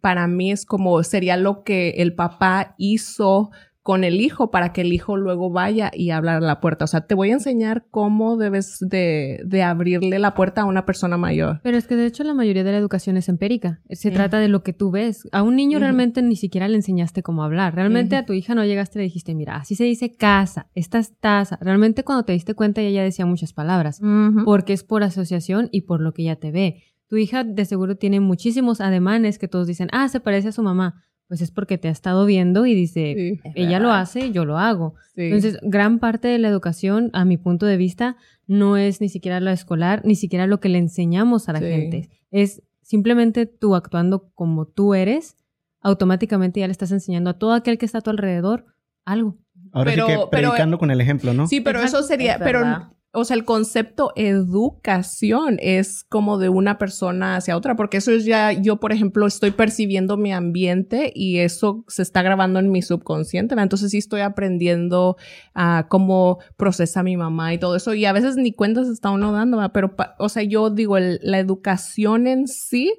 para mí es como, sería lo que el papá hizo con el hijo para que el hijo luego vaya y hablar a la puerta. O sea, te voy a enseñar cómo debes de, de abrirle la puerta a una persona mayor. Pero es que de hecho la mayoría de la educación es empírica. Se trata de lo que tú ves. A un niño realmente ni siquiera le enseñaste cómo hablar. Realmente a tu hija no llegaste y le dijiste, mira, así se dice casa, esta es taza. Realmente cuando te diste cuenta ella ya decía muchas palabras. Porque es por asociación y por lo que ella te ve. Tu hija de seguro tiene muchísimos ademanes que todos dicen, ah, se parece a su mamá. pues es porque te ha estado viendo y dice, Sí, ella lo hace, yo lo hago. sí. Entonces, gran parte de la educación, a mi punto de vista, no es ni siquiera la escolar, ni siquiera lo que le enseñamos a la Sí. gente. Es simplemente tú actuando como tú eres, automáticamente ya le estás enseñando a todo aquel que está a tu alrededor algo. Ahora Pero- sí que pero- predicando con el ejemplo, ¿no? Sí, pero Exacto, eso sería, es pero, verdad. O sea, el concepto educación es como de una persona hacia otra, porque eso es ya, yo, por ejemplo, estoy percibiendo mi ambiente y eso se está grabando en mi subconsciente, entonces sí estoy aprendiendo a cómo procesa mi mamá y todo eso, y a veces ni cuenta se está uno dando, pero, o sea, yo digo, el- la educación en sí,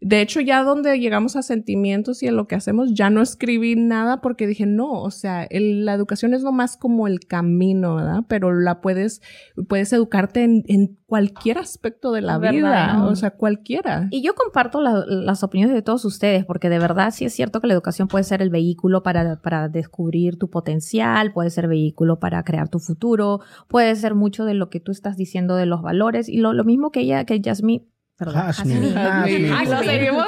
de hecho, ya donde llegamos a sentimientos y en lo que hacemos, ya no escribí nada porque dije, no, o sea, el- la educación es nomás como el camino, ¿verdad? Pero la puedes, puedes educarte en, en cualquier aspecto de la ¿Verdad, vida, o sea, cualquiera. Y yo comparto la- las opiniones de todos ustedes, porque de verdad sí es cierto que la educación puede ser el vehículo para, para descubrir tu potencial, puede ser vehículo para crear tu futuro, puede ser mucho de lo que tú estás diciendo de los valores, y lo, lo mismo que ella, que Yasmín, perdón, Jasmine, Jasmine. Jasmine. Seguimos.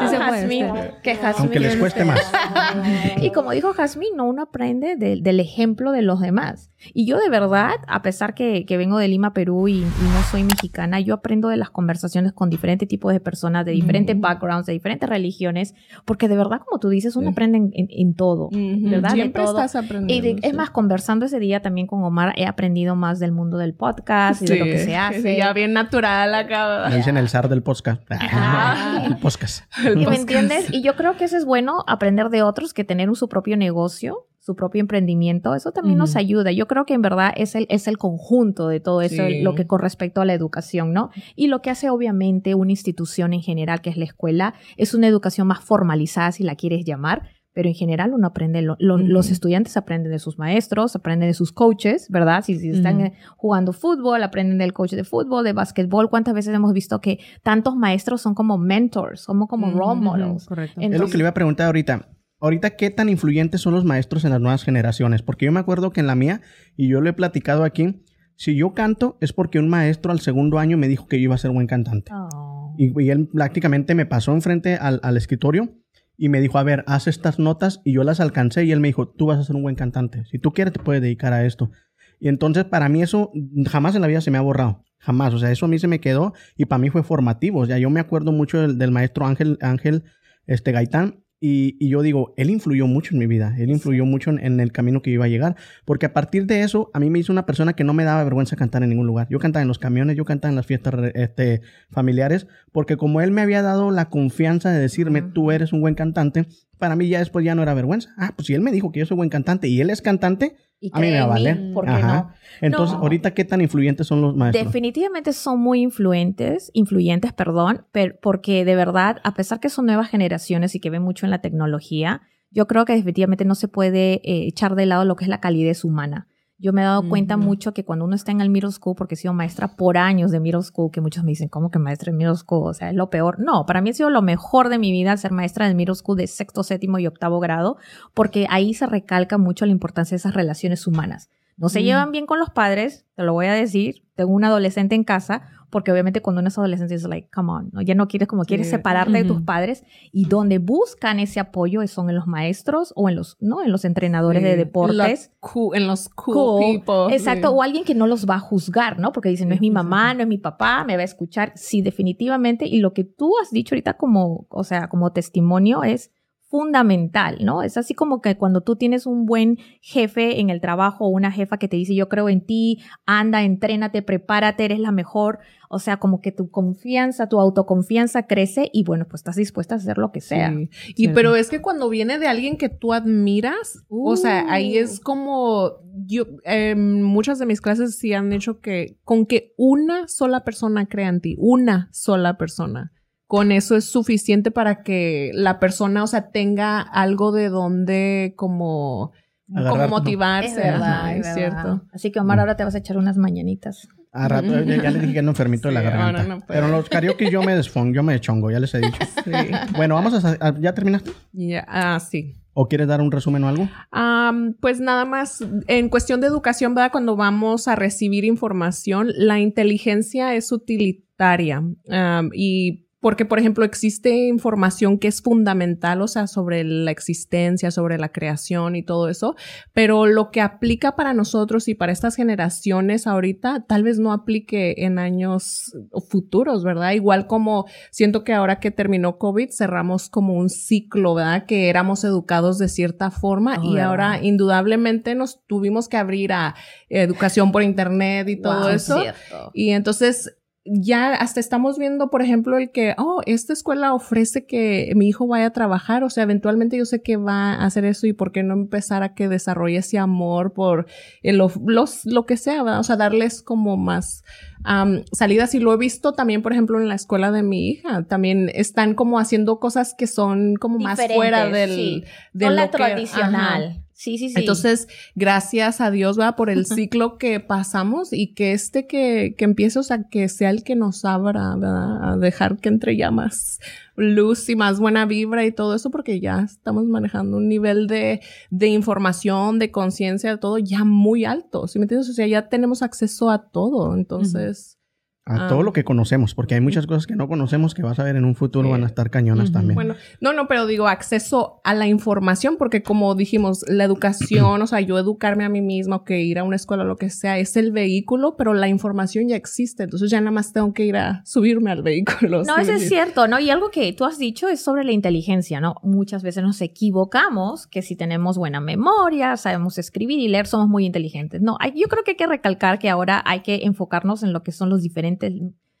Sí se puede, Jazmín, que Jazmín Aunque les es- cueste más. y como dijo Jazmín, no uno aprende de- del ejemplo de los demás. Y yo de verdad, a pesar que, que vengo de Lima, Perú y, y no soy mexicana, yo aprendo de las conversaciones con diferentes tipos de personas, de diferentes Ujú. backgrounds, de diferentes religiones, porque de verdad, como tú dices, uno Sí. aprende en, en- en todo. Ujú. ¿verdad? De Siempre todo. estás Y aprendiendo. de- es sí. más, conversando ese día también con Omar, he aprendido más del mundo del podcast y de lo que Sí, se hace. sí, ya bien natural acá. Me dicen el zar del podcast. Ah. el podcast. El ¿Y me entiendes? Y yo creo que eso es bueno aprender de otros que tener un- su propio negocio, su propio emprendimiento. Eso también nos ayuda. Yo creo que en verdad es el, es el conjunto de todo eso, Sí. lo que con respecto a la educación, ¿no? Y lo que hace obviamente una institución en general, que es la escuela, es una educación más formalizada, si la quieres llamar. Pero en general uno aprende, lo- lo- Ujú. los estudiantes aprenden de sus maestros, aprenden de sus coaches, ¿verdad? Si, si están eh, jugando fútbol, aprenden del coach de fútbol, de básquetbol. ¿Cuántas veces hemos visto que tantos maestros son como mentors, somos como Ujú, role ujú, models? Correcto. Es lo que le iba a preguntar ahorita. Ahorita, ¿qué tan influyentes son los maestros en las nuevas generaciones? Porque yo me acuerdo que en la mía, y yo lo he platicado aquí, si yo canto es porque un maestro al segundo año me dijo que yo iba a ser buen cantante. Oh. Y, y él prácticamente me pasó enfrente al, al escritorio y me dijo, a ver, haz estas notas y yo las alcancé y él me dijo, tú vas a ser un buen cantante. Si tú quieres, te puedes dedicar a esto. Y entonces para mí eso jamás en la vida se me ha borrado. Jamás. O sea, eso a mí se me quedó y para mí fue formativo. O sea, yo me acuerdo mucho del, del maestro Ángel, Ángel este, Gaitán. Y, y yo digo, él influyó mucho en mi vida, él influyó mucho en, en el camino que iba a llegar, porque a partir de eso, a mí me hizo una persona que no me daba vergüenza cantar en ningún lugar. Yo cantaba en los camiones, yo cantaba en las fiestas este, familiares, porque como él me había dado la confianza de decirme, tú eres un buen cantante, para mí ya después ya no era vergüenza. Ah, pues si él me dijo que yo soy buen cantante y él es cantante, Y a mí me va a cree en valer. mí, ¿por qué Ajá. no? Entonces, No. ahorita, ¿qué tan influyentes son los maestros? Definitivamente son muy influentes, influyentes, perdón, pero porque de verdad, a pesar que son nuevas generaciones y que ven mucho en la tecnología, yo creo que definitivamente no se puede eh, echar de lado lo que es la calidez humana. Yo me he dado cuenta mucho que cuando uno está en el middle school, porque he sido maestra por años de middle school, que muchos me dicen, ¿cómo que maestra de middle school? O sea, es lo peor. No, para mí ha sido lo mejor de mi vida ser maestra de middle school de sexto, séptimo y octavo grado, porque ahí se recalca mucho la importancia de esas relaciones humanas. No se Mm. llevan bien con los padres, te lo voy a decir. Tengo un adolescente en casa, porque obviamente cuando uno es adolescente es like, come on, ¿no? ya no quieres como quieres Sí. separarte de tus padres y donde buscan ese apoyo son en los maestros o en los, ¿no? En los entrenadores de deportes. Cool- en los cool, Cool. people. Exacto, sí. o alguien que no los va a juzgar, ¿no? Porque dicen, no es mi mamá, no es mi papá, me va a escuchar. Sí, definitivamente. Y lo que tú has dicho ahorita como, o sea, como testimonio es fundamental, ¿no? Es así como que cuando tú tienes un buen jefe en el trabajo o una jefa que te dice, yo creo en ti, anda, entrénate, prepárate, eres la mejor. O sea, como que tu confianza, tu autoconfianza crece y bueno, pues estás dispuesta a hacer lo que sea. Sí. Y pero es que cuando viene de alguien que tú admiras, o sea, ahí es como yo, em, muchas de mis clases sí han hecho que con que una sola persona crea en ti, una sola persona, con eso es suficiente para que la persona, o sea, tenga algo de donde como, como ¿no? motivarse. Es verdad, Ajá, es es verdad. cierto. Así que Omar, ahora te vas a echar unas mañanitas. A rato, ya, ya le dije que ando enfermito de la garganta. no. Pero los karaoke yo me desfongo, yo me chongo, ya les he dicho. Sí. Bueno, vamos a, a- ¿Ya terminaste? Ya, ah, sí. ¿O quieres dar un resumen o algo? Pues nada más, en cuestión de educación, ¿verdad? Cuando vamos a recibir información, la inteligencia es utilitaria am, y porque, por ejemplo, existe información que es fundamental, o sea, sobre la existencia, sobre la creación y todo eso, pero lo que aplica para nosotros y para estas generaciones ahorita, tal vez no aplique en años futuros, ¿verdad? Igual como siento que ahora que terminó COVID, cerramos como un ciclo, ¿verdad? Que éramos educados de cierta forma Oh, y ¿verdad? ahora indudablemente nos tuvimos que abrir a educación por internet y todo Wow, eso. Y entonces ya hasta estamos viendo, por ejemplo, el que, oh, esta escuela ofrece que mi hijo vaya a trabajar, o sea, eventualmente yo sé que va a hacer eso y por qué no empezar a que desarrolle ese amor por el, of- los, lo que sea, ¿verdad? o sea, darles como más am, salidas y lo he visto también, por ejemplo, en la escuela de mi hija, también están como haciendo cosas que son como más fuera del, sí. de No lo la que- tradicional. Ajá. Sí, sí, sí. Entonces, gracias a Dios, va por el ciclo que pasamos y que este que, que empiece, o sea, que sea el que nos abra, ¿verdad? A dejar que entre ya más luz y más buena vibra y todo eso, porque ya estamos manejando un nivel de, de información, de conciencia, de todo ya muy alto, ¿sí me entiendes? O sea, ya tenemos acceso a todo, entonces... A Ah. todo lo que conocemos, porque hay muchas cosas que no conocemos que vas a ver en un futuro van a estar cañonas también. Bueno, no, no, pero digo acceso a la información, porque como dijimos, la educación, o sea, yo educarme a mí misma o que ir a una escuela o lo que sea, es el vehículo, pero la información ya existe, entonces ya nada más tengo que ir a subirme al vehículo. No, ¿sí eso es cierto, ¿no? Y algo que tú has dicho es sobre la inteligencia, ¿no? Muchas veces nos equivocamos que si tenemos buena memoria, sabemos escribir y leer, somos muy inteligentes. No, hay- yo creo que hay que recalcar que ahora hay que enfocarnos en lo que son los diferentes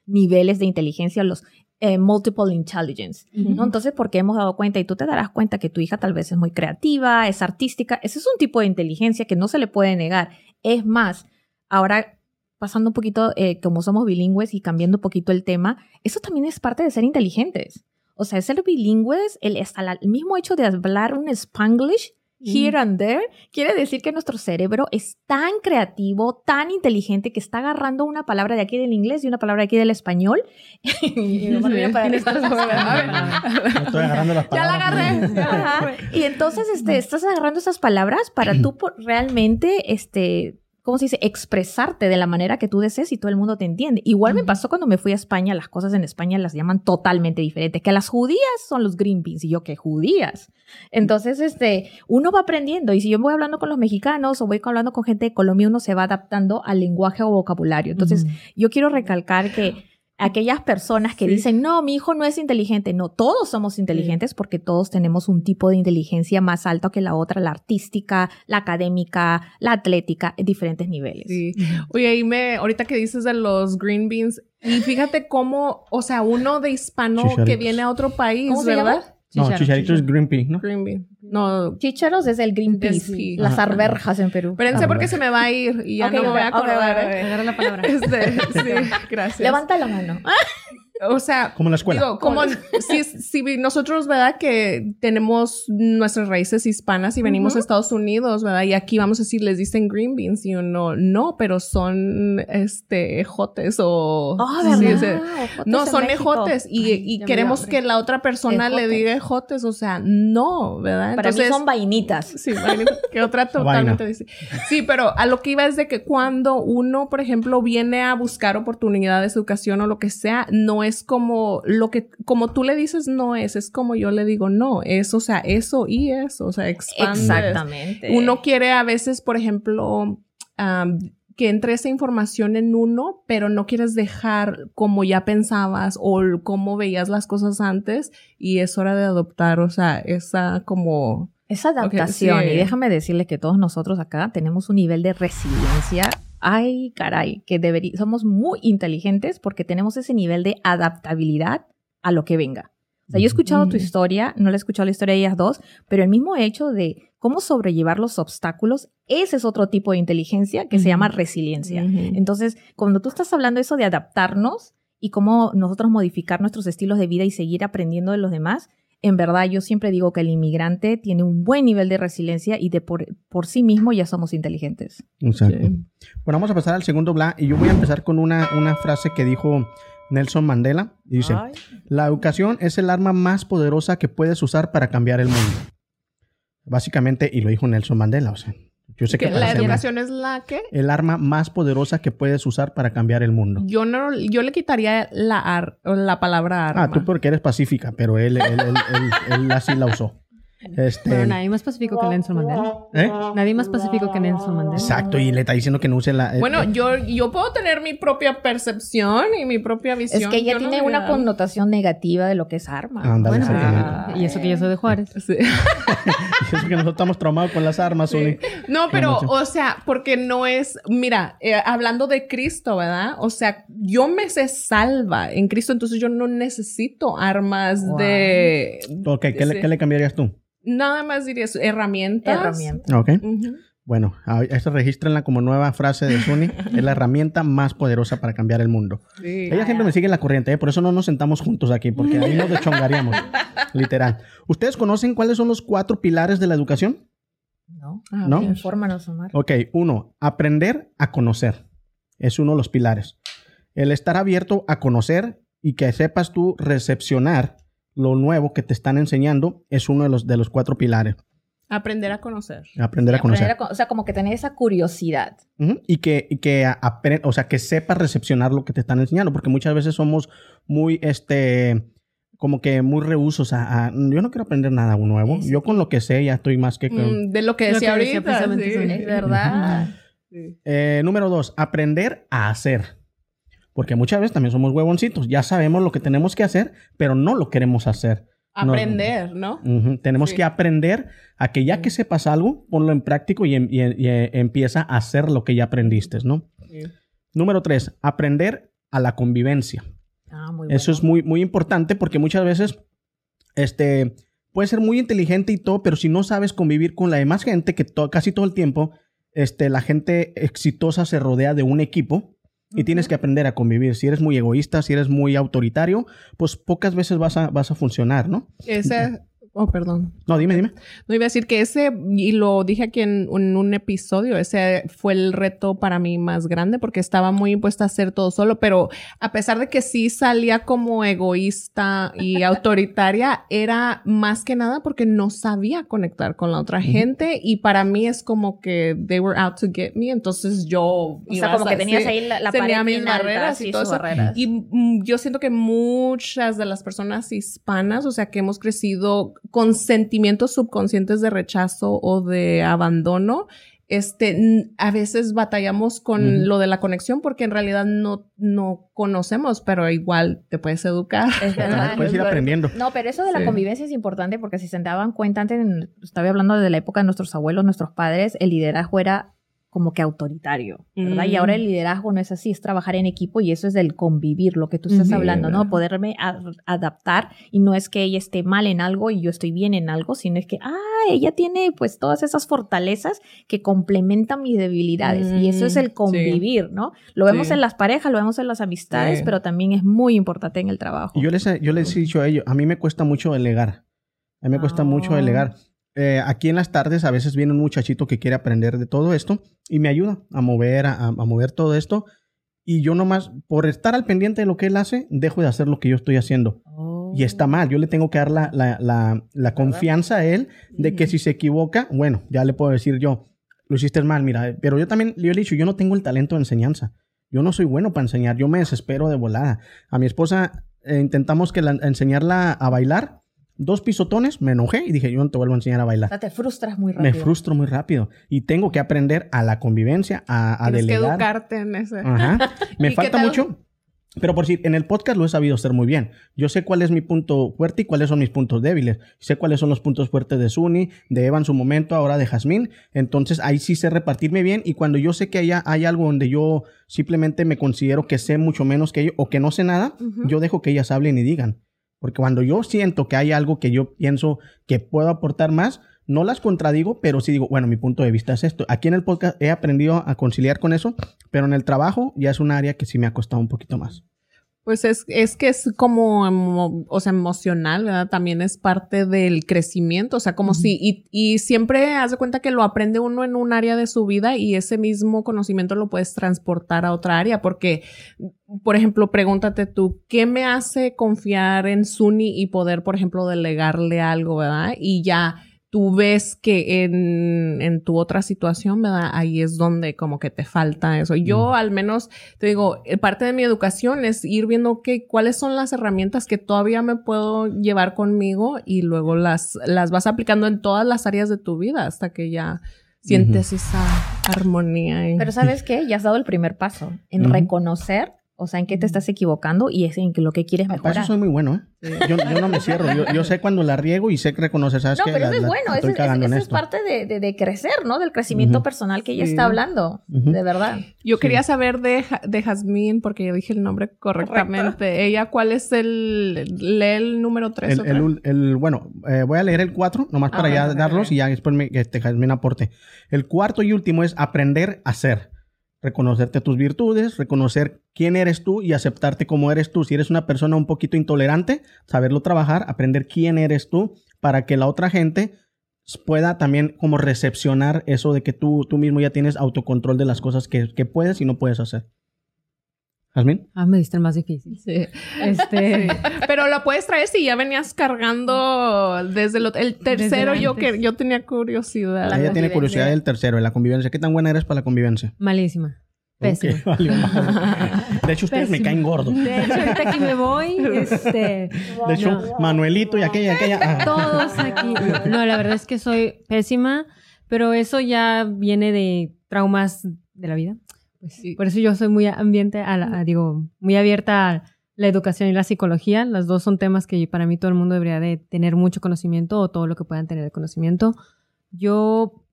niveles de inteligencia, los eh, multiple intelligence, ¿no? Entonces, porque hemos dado cuenta y tú te darás cuenta que tu hija tal vez es muy creativa, es artística, ese es un tipo de inteligencia que no se le puede negar. Es más, ahora pasando un poquito, eh, como somos bilingües y cambiando un poquito el tema, eso también es parte de ser inteligentes. O sea, ser bilingües, el, hasta la- el mismo hecho de hablar un spanglish here and there, quiere decir que nuestro cerebro es tan creativo, tan inteligente, que está agarrando una palabra de aquí del inglés y una palabra de aquí del español. y me para- Estoy agarrando las Ya la palabras. agarré. Ajá. Y entonces este, estás agarrando esas palabras para tú por- realmente, este, ¿cómo se dice? Expresarte de la manera que tú desees y todo el mundo te entiende. Igual me pasó cuando me fui a España, las cosas en España las llaman totalmente diferentes, que las judías son los green beans y yo que judías. Entonces, este, uno va aprendiendo y si yo voy hablando con los mexicanos o voy hablando con gente de Colombia, uno se va adaptando al lenguaje o vocabulario. Entonces, yo quiero recalcar que aquellas personas que Sí. dicen, no, mi hijo no es inteligente, no, todos somos inteligentes porque todos tenemos un tipo de inteligencia más alto que la otra, la artística, la académica, la atlética, en diferentes niveles. Sí. Oye, ahí me, ahorita que dices de los green beans, y fíjate cómo, o sea, uno de hispano que viene a otro país, ¿Cómo se ¿verdad? No, Chicharo, chicharito es green pea, ¿no? Green bean. No, Chícharos es el green Sí. las Ajá. arberjas en Perú. espérense porque se me va a ir y ya Ok, no me voy a acordar. ¿eh? Agarra la palabra. Este, sí, gracias. Levanta la mano. O sea, Como en la escuela. Digo, como si, si nosotros, ¿verdad? Que tenemos nuestras raíces hispanas y venimos a Estados Unidos, ¿verdad? Y aquí vamos a decir, les dicen green beans y uno, no, pero son, este, ejotes o... Oh, Sí, ¿verdad? sí. Ojotes No, son México. ejotes y, Ay, queremos que la otra persona le diga ejotes, o sea, no, ¿verdad? Para mí son vainitas. Sí, que otra totalmente dice. Sí, pero a lo que iba es de que cuando uno, por ejemplo, viene a buscar oportunidades de educación o lo que sea, no es como lo que, como tú le dices no es, es como yo le digo no, es, o sea, eso y eso, o sea, expande. Exactamente. Uno quiere a veces, por ejemplo, que entre esa información en uno, pero no quieres dejar como ya pensabas o cómo veías las cosas antes y es hora de adoptar, o sea, esa como... Esa adaptación, sí. y déjame decirle que todos nosotros acá tenemos un nivel de resiliencia. Ay, caray, que deberí- somos muy inteligentes porque tenemos ese nivel de adaptabilidad a lo que venga. O sea, yo he escuchado tu historia, no la he escuchado la historia de ellas dos, pero el mismo hecho de cómo sobrellevar los obstáculos, ese es otro tipo de inteligencia que se llama resiliencia. Entonces, cuando tú estás hablando eso de adaptarnos y cómo nosotros modificar nuestros estilos de vida y seguir aprendiendo de los demás, en verdad yo siempre digo que el inmigrante tiene un buen nivel de resiliencia y de por, por sí mismo ya somos inteligentes. Exacto. Sí. Bueno, vamos a pasar al segundo bla y yo voy a empezar con una, una frase que dijo Nelson Mandela. Y dice, la educación es el arma más poderosa que puedes usar para cambiar el mundo. Básicamente, y lo dijo Nelson Mandela, o sea, Yo sé que, la educación es la que el arma más poderosa que puedes usar para cambiar el mundo. yo no, yo le quitaría la, ar- la palabra arma. Ah, tú porque eres pacífica, pero él, él, él, él- él así la usó. Este, Pero nadie más pacífico que Nelson Mandela. ¿eh? Nadie más pacífico que Nelson Mandela. Exacto, y le está diciendo que no use la... eh, Bueno, eh, yo, yo puedo tener mi propia percepción y mi propia visión. Es que ella Yo tiene una connotación negativa de lo que es arma. Ándale, Bueno, exactamente. y eso que yo soy de Juárez. Sí. Y eso que nosotros estamos traumados con las armas, Zuni. No, pero, o sea, porque no es, mira, eh, hablando de Cristo, ¿verdad? O sea, yo me sé salva en Cristo, entonces yo no necesito armas Wow. de... Ok, ¿qué, le, Sí. qué le cambiarías tú? Nada más diría eso, herramientas. Herramienta. Ok. Ujú. Bueno, a- esta regístrenla como nueva frase de Zuni. es la herramienta más poderosa para cambiar el mundo. Sí. Ella siempre me sigue en la corriente, ¿eh? por eso no nos sentamos juntos aquí, porque ahí nos deschongaríamos. literal. ¿Ustedes conocen cuáles son los cuatro pilares de la educación? ¿No? Ah, ¿No? Infórmanos, Omar. Ok, uno, aprender a conocer. Es uno de los pilares. El estar abierto a conocer y que sepas tú recepcionar lo nuevo que te están enseñando es uno de los, de los cuatro pilares. Aprender a conocer. Aprender a Aprender conocer. a co- o sea, como que tener esa curiosidad. Y que, y que o sea, que sepas recepcionar lo que te están enseñando, porque muchas veces somos muy, este, como que muy rehusos a, a- yo no quiero aprender nada nuevo. Sí, Yo con lo que sé ya estoy más que... Mm, de lo que Lo decía ahorita. precisamente sí. Verdad. Sí. Eh, número dos, aprender a hacer. Porque muchas veces también somos huevoncitos. Ya sabemos lo que tenemos que hacer, pero no lo queremos hacer. No. Aprender, ¿no? Ujú, Tenemos Sí. que aprender a que ya que sepas algo, ponlo en práctico y, em- y- y, eh, empieza a hacer lo que ya aprendiste, ¿no? Sí. Número tres, aprender a la convivencia. Ah, muy Eso bueno. es muy, muy importante porque muchas veces, este, puedes ser muy inteligente y todo, pero si no sabes convivir con la demás gente, que to- casi todo el tiempo, este, la gente exitosa se rodea de un equipo y tienes que aprender a convivir. Si eres muy egoísta, si eres muy autoritario, pues pocas veces vas a, vas a funcionar, ¿no? Ese... Oh, perdón. No, dime, dime. No iba a decir que ese, y lo dije aquí en, en un episodio, ese fue el reto para mí más grande porque estaba muy impuesta a hacer todo solo, pero a pesar de que sí salía como egoísta y autoritaria, era más que nada porque no sabía conectar con la otra gente y para mí es como que they were out to get me, entonces yo... O sea, como que tenías ahí la, la tenía pared mis barreras y todo sus eso. barreras. Y mm, yo siento que muchas de las personas hispanas, o sea, que hemos crecido con sentimientos subconscientes de rechazo o de abandono, este, a veces batallamos con lo de la conexión porque en realidad no, no conocemos, pero igual te puedes educar. Es verdad. Puedes ir aprendiendo. No, pero eso de la Sí. convivencia es importante porque si se daban cuenta antes, estaba hablando de la época de nuestros abuelos, nuestros padres, el liderazgo era como que autoritario, ¿verdad? Y Mm. ahora el liderazgo no es así, es trabajar en equipo y eso es del convivir, lo que tú estás hablando, ¿no? Poderme adaptar y no es que ella esté mal en algo y yo estoy bien en algo, sino es que, ah, ella tiene pues todas esas fortalezas que complementan mis debilidades y eso es Mm, el convivir, ¿no? Lo vemos Sí. en las parejas, lo vemos en las amistades, Sí. pero también es muy importante en el trabajo. Y yo les, yo les he dicho a ellos, a mí me cuesta mucho delegar. A mí me cuesta Ah. mucho delegar. Eh, aquí en las tardes a veces viene un muchachito que quiere aprender de todo esto y me ayuda a mover, a, a mover todo esto. Y yo nomás, por estar al pendiente de lo que él hace, dejo de hacer lo que yo estoy haciendo. Y está mal. Yo le tengo que dar la, la, la, la confianza a él de que si se equivoca, bueno, ya le puedo decir yo, lo hiciste mal, mira. Pero yo también le he dicho, yo no tengo el talento de enseñanza. Yo no soy bueno para enseñar. Yo me desespero de volada. A mi esposa eh, intentamos que la, enseñarla a bailar. Dos pisotones, me enojé y dije, yo no te vuelvo a enseñar a O bailar. sea, te frustras muy Me rápido. frustro muy rápido. Y tengo que aprender a la convivencia, a, a Tienes que educarte en ese. Ajá. Me ¿Y qué falta mucho. Pero por decir, en el podcast lo he sabido hacer muy bien. Yo sé cuál es mi punto fuerte y cuáles son mis puntos débiles. Sé cuáles son los puntos fuertes de Suni, de Eva en su momento, ahora de Jazmín. Entonces ahí sí sé repartirme bien. Y cuando yo sé que haya, hay algo donde yo simplemente me considero que sé mucho menos que ellos o que no sé nada, yo dejo que ellas hablen y digan. Porque cuando yo siento que hay algo que yo pienso que puedo aportar más, no las contradigo, pero sí digo, bueno, mi punto de vista es esto. Aquí en el podcast he aprendido a conciliar con eso, pero en el trabajo ya es un área que sí me ha costado un poquito más. Pues es, es que es como, o sea, emocional, ¿verdad? También es parte del crecimiento, o sea, como si, y, y siempre haz de cuenta que lo aprende uno en un área de su vida y ese mismo conocimiento lo puedes transportar a otra área, porque, por ejemplo, pregúntate tú, ¿qué me hace confiar en Suni y poder, por ejemplo, delegarle algo, ¿verdad? Y ya tú ves que en, en tu otra situación, ¿verdad? Ahí es donde como que te falta eso. Yo Mm. al menos, te digo, eh, parte de mi educación es ir viendo, ok, cuáles son las herramientas que todavía me puedo llevar conmigo y luego las, las vas aplicando en todas las áreas de tu vida hasta que ya sientes esa armonía. y- Pero ¿sabes qué? Ya has dado el primer paso en reconocer, o sea, en qué te estás equivocando y es en lo que quieres Ah, para mejorar. eso soy muy bueno, ¿eh? Yo, yo no me cierro. Yo, yo sé cuando la riego y sé que reconocer, ¿sabes No, qué? pero La- eso es bueno, eso, es- eso parte de, de- de crecer, ¿no? Del crecimiento personal que ella Sí. está hablando, de verdad. Yo quería saber de, de Jazmín, porque yo dije el nombre correctamente. Ella, ¿cuál es el... Lee el número 3 El, el ul- el- bueno, eh, voy a leer el 4, nomás para Ajá, ya darlos y ya después me, que te Jazmín aporte. El cuarto y último es aprender a ser. Reconocerte tus virtudes, reconocer quién eres tú y aceptarte como eres tú. Si eres una persona un poquito intolerante, saberlo trabajar, aprender quién eres tú para que la otra gente pueda también como recepcionar eso de que tú, tú mismo ya tienes autocontrol de las cosas que, que puedes y no puedes hacer. ¿Jazmín? Ah, me diste el más difícil. Sí. Este, Pero lo puedes traer si ya venías cargando desde lo- el tercero. Desde Yo que yo tenía curiosidad. La Ella tiene curiosidad del tercero, de la convivencia. ¿Qué tan buena eres para la convivencia? malísima. Pésima. De hecho, ustedes me caen gordos. De hecho, ahorita que me voy, este, De hecho, No. Manuelito y aquella, aquella. ah. todos aquí. No, la verdad es que soy pésima, pero eso ya viene de traumas de la vida. Pues, Sí. Por eso yo soy muy ambiente a la- a- digo, muy abierta a la educación y la psicología. Las dos son temas que para mí todo el mundo debería de tener mucho conocimiento o todo lo que puedan tener de conocimiento. Yo,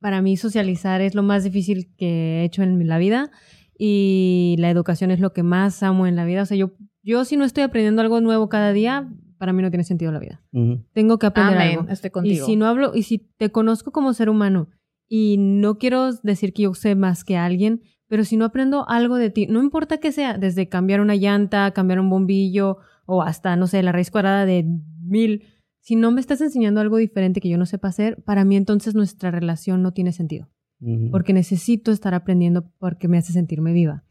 para mí, socializar es lo más difícil que he hecho en la vida y la educación es lo que más amo en la vida. O sea, yo, yo si no estoy aprendiendo algo nuevo cada día, para mí no tiene sentido la vida. Ujú. Tengo que aprender Amén, algo. estoy Y contigo. si no hablo, y si te conozco como ser humano y no quiero decir que yo sé más que alguien, pero si no aprendo algo de ti, no importa que sea, desde cambiar una llanta, cambiar un bombillo o hasta, no sé, la raíz cuadrada de mil, si no me estás enseñando algo diferente que yo no sepa hacer, para mí entonces nuestra relación no tiene sentido, porque necesito estar aprendiendo porque me hace sentirme viva.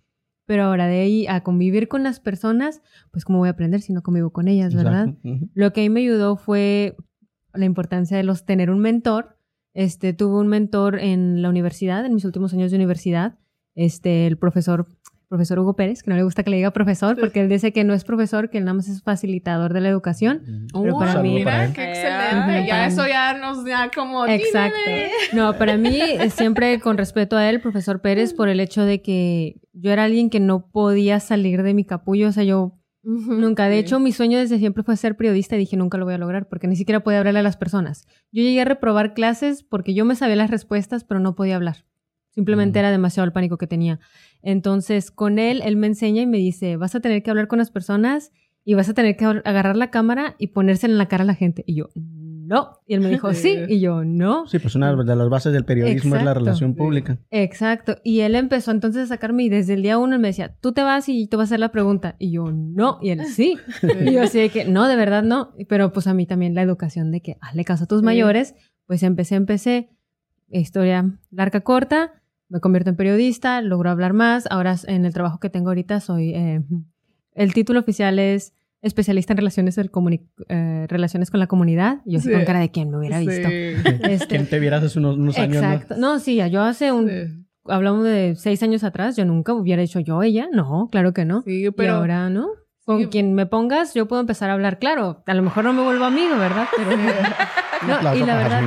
Pero ahora de ahí a convivir con las personas, pues cómo voy a aprender si no convivo con ellas, ¿verdad? Lo que ahí me ayudó fue la importancia de los tener un mentor. Este, tuve un mentor en la universidad, en mis últimos años de universidad, este, el profesor, profesor Hugo Pérez, que no le gusta que le diga profesor, porque él dice que no es profesor, que él nada más es facilitador de la educación. Pero Oh, para mí- mira, qué excelente. Ya para eso ya nos da como... Exacto. No, para mí, eh, siempre con respeto a él, profesor Pérez, por el hecho de que yo era alguien que no podía salir de mi capullo, o sea, yo Nunca. De Sí. hecho, mi sueño desde siempre fue ser periodista y dije, nunca lo voy a lograr porque ni siquiera podía hablarle a las personas. Yo llegué a reprobar clases porque yo me sabía las respuestas, pero no podía hablar. Simplemente Mm. era demasiado el pánico que tenía. Entonces, con él, él me enseña y me dice, vas a tener que hablar con las personas y vas a tener que agarrar la cámara y ponérsela en la cara a la gente. Y yo, no. Y él me dijo, sí. Y yo, no. Sí, pues una de las bases del periodismo es la relación pública. Exacto. Y él empezó entonces a sacarme y desde el día uno él me decía, tú te vas y te vas a hacer la pregunta. Y yo, no. Y él, sí. Y yo así de que, no, de verdad no. Pero pues a mí también la educación de que hazle caso a tus Sí. mayores. Pues empecé, empecé. Historia larga, corta. Me convierto en periodista, logro hablar más. Ahora en el trabajo que tengo ahorita soy... eh, el título oficial es especialista en relaciones, del comuni- eh, relaciones con la comunidad. Y yo Sí. con cara de quien me hubiera Sí. visto. Este, Quien te vieras hace unos, unos años. ¿no? Exacto. No, sí, yo hace un, Sí. hablamos de seis años atrás, yo nunca hubiera hecho yo ella. No, claro que no. Sí, Pero pero... ahora, ¿no? Con Sí. quien me pongas, yo puedo empezar a hablar. Claro, a lo mejor no me vuelvo amigo, ¿verdad? Pero, no, y la verdad,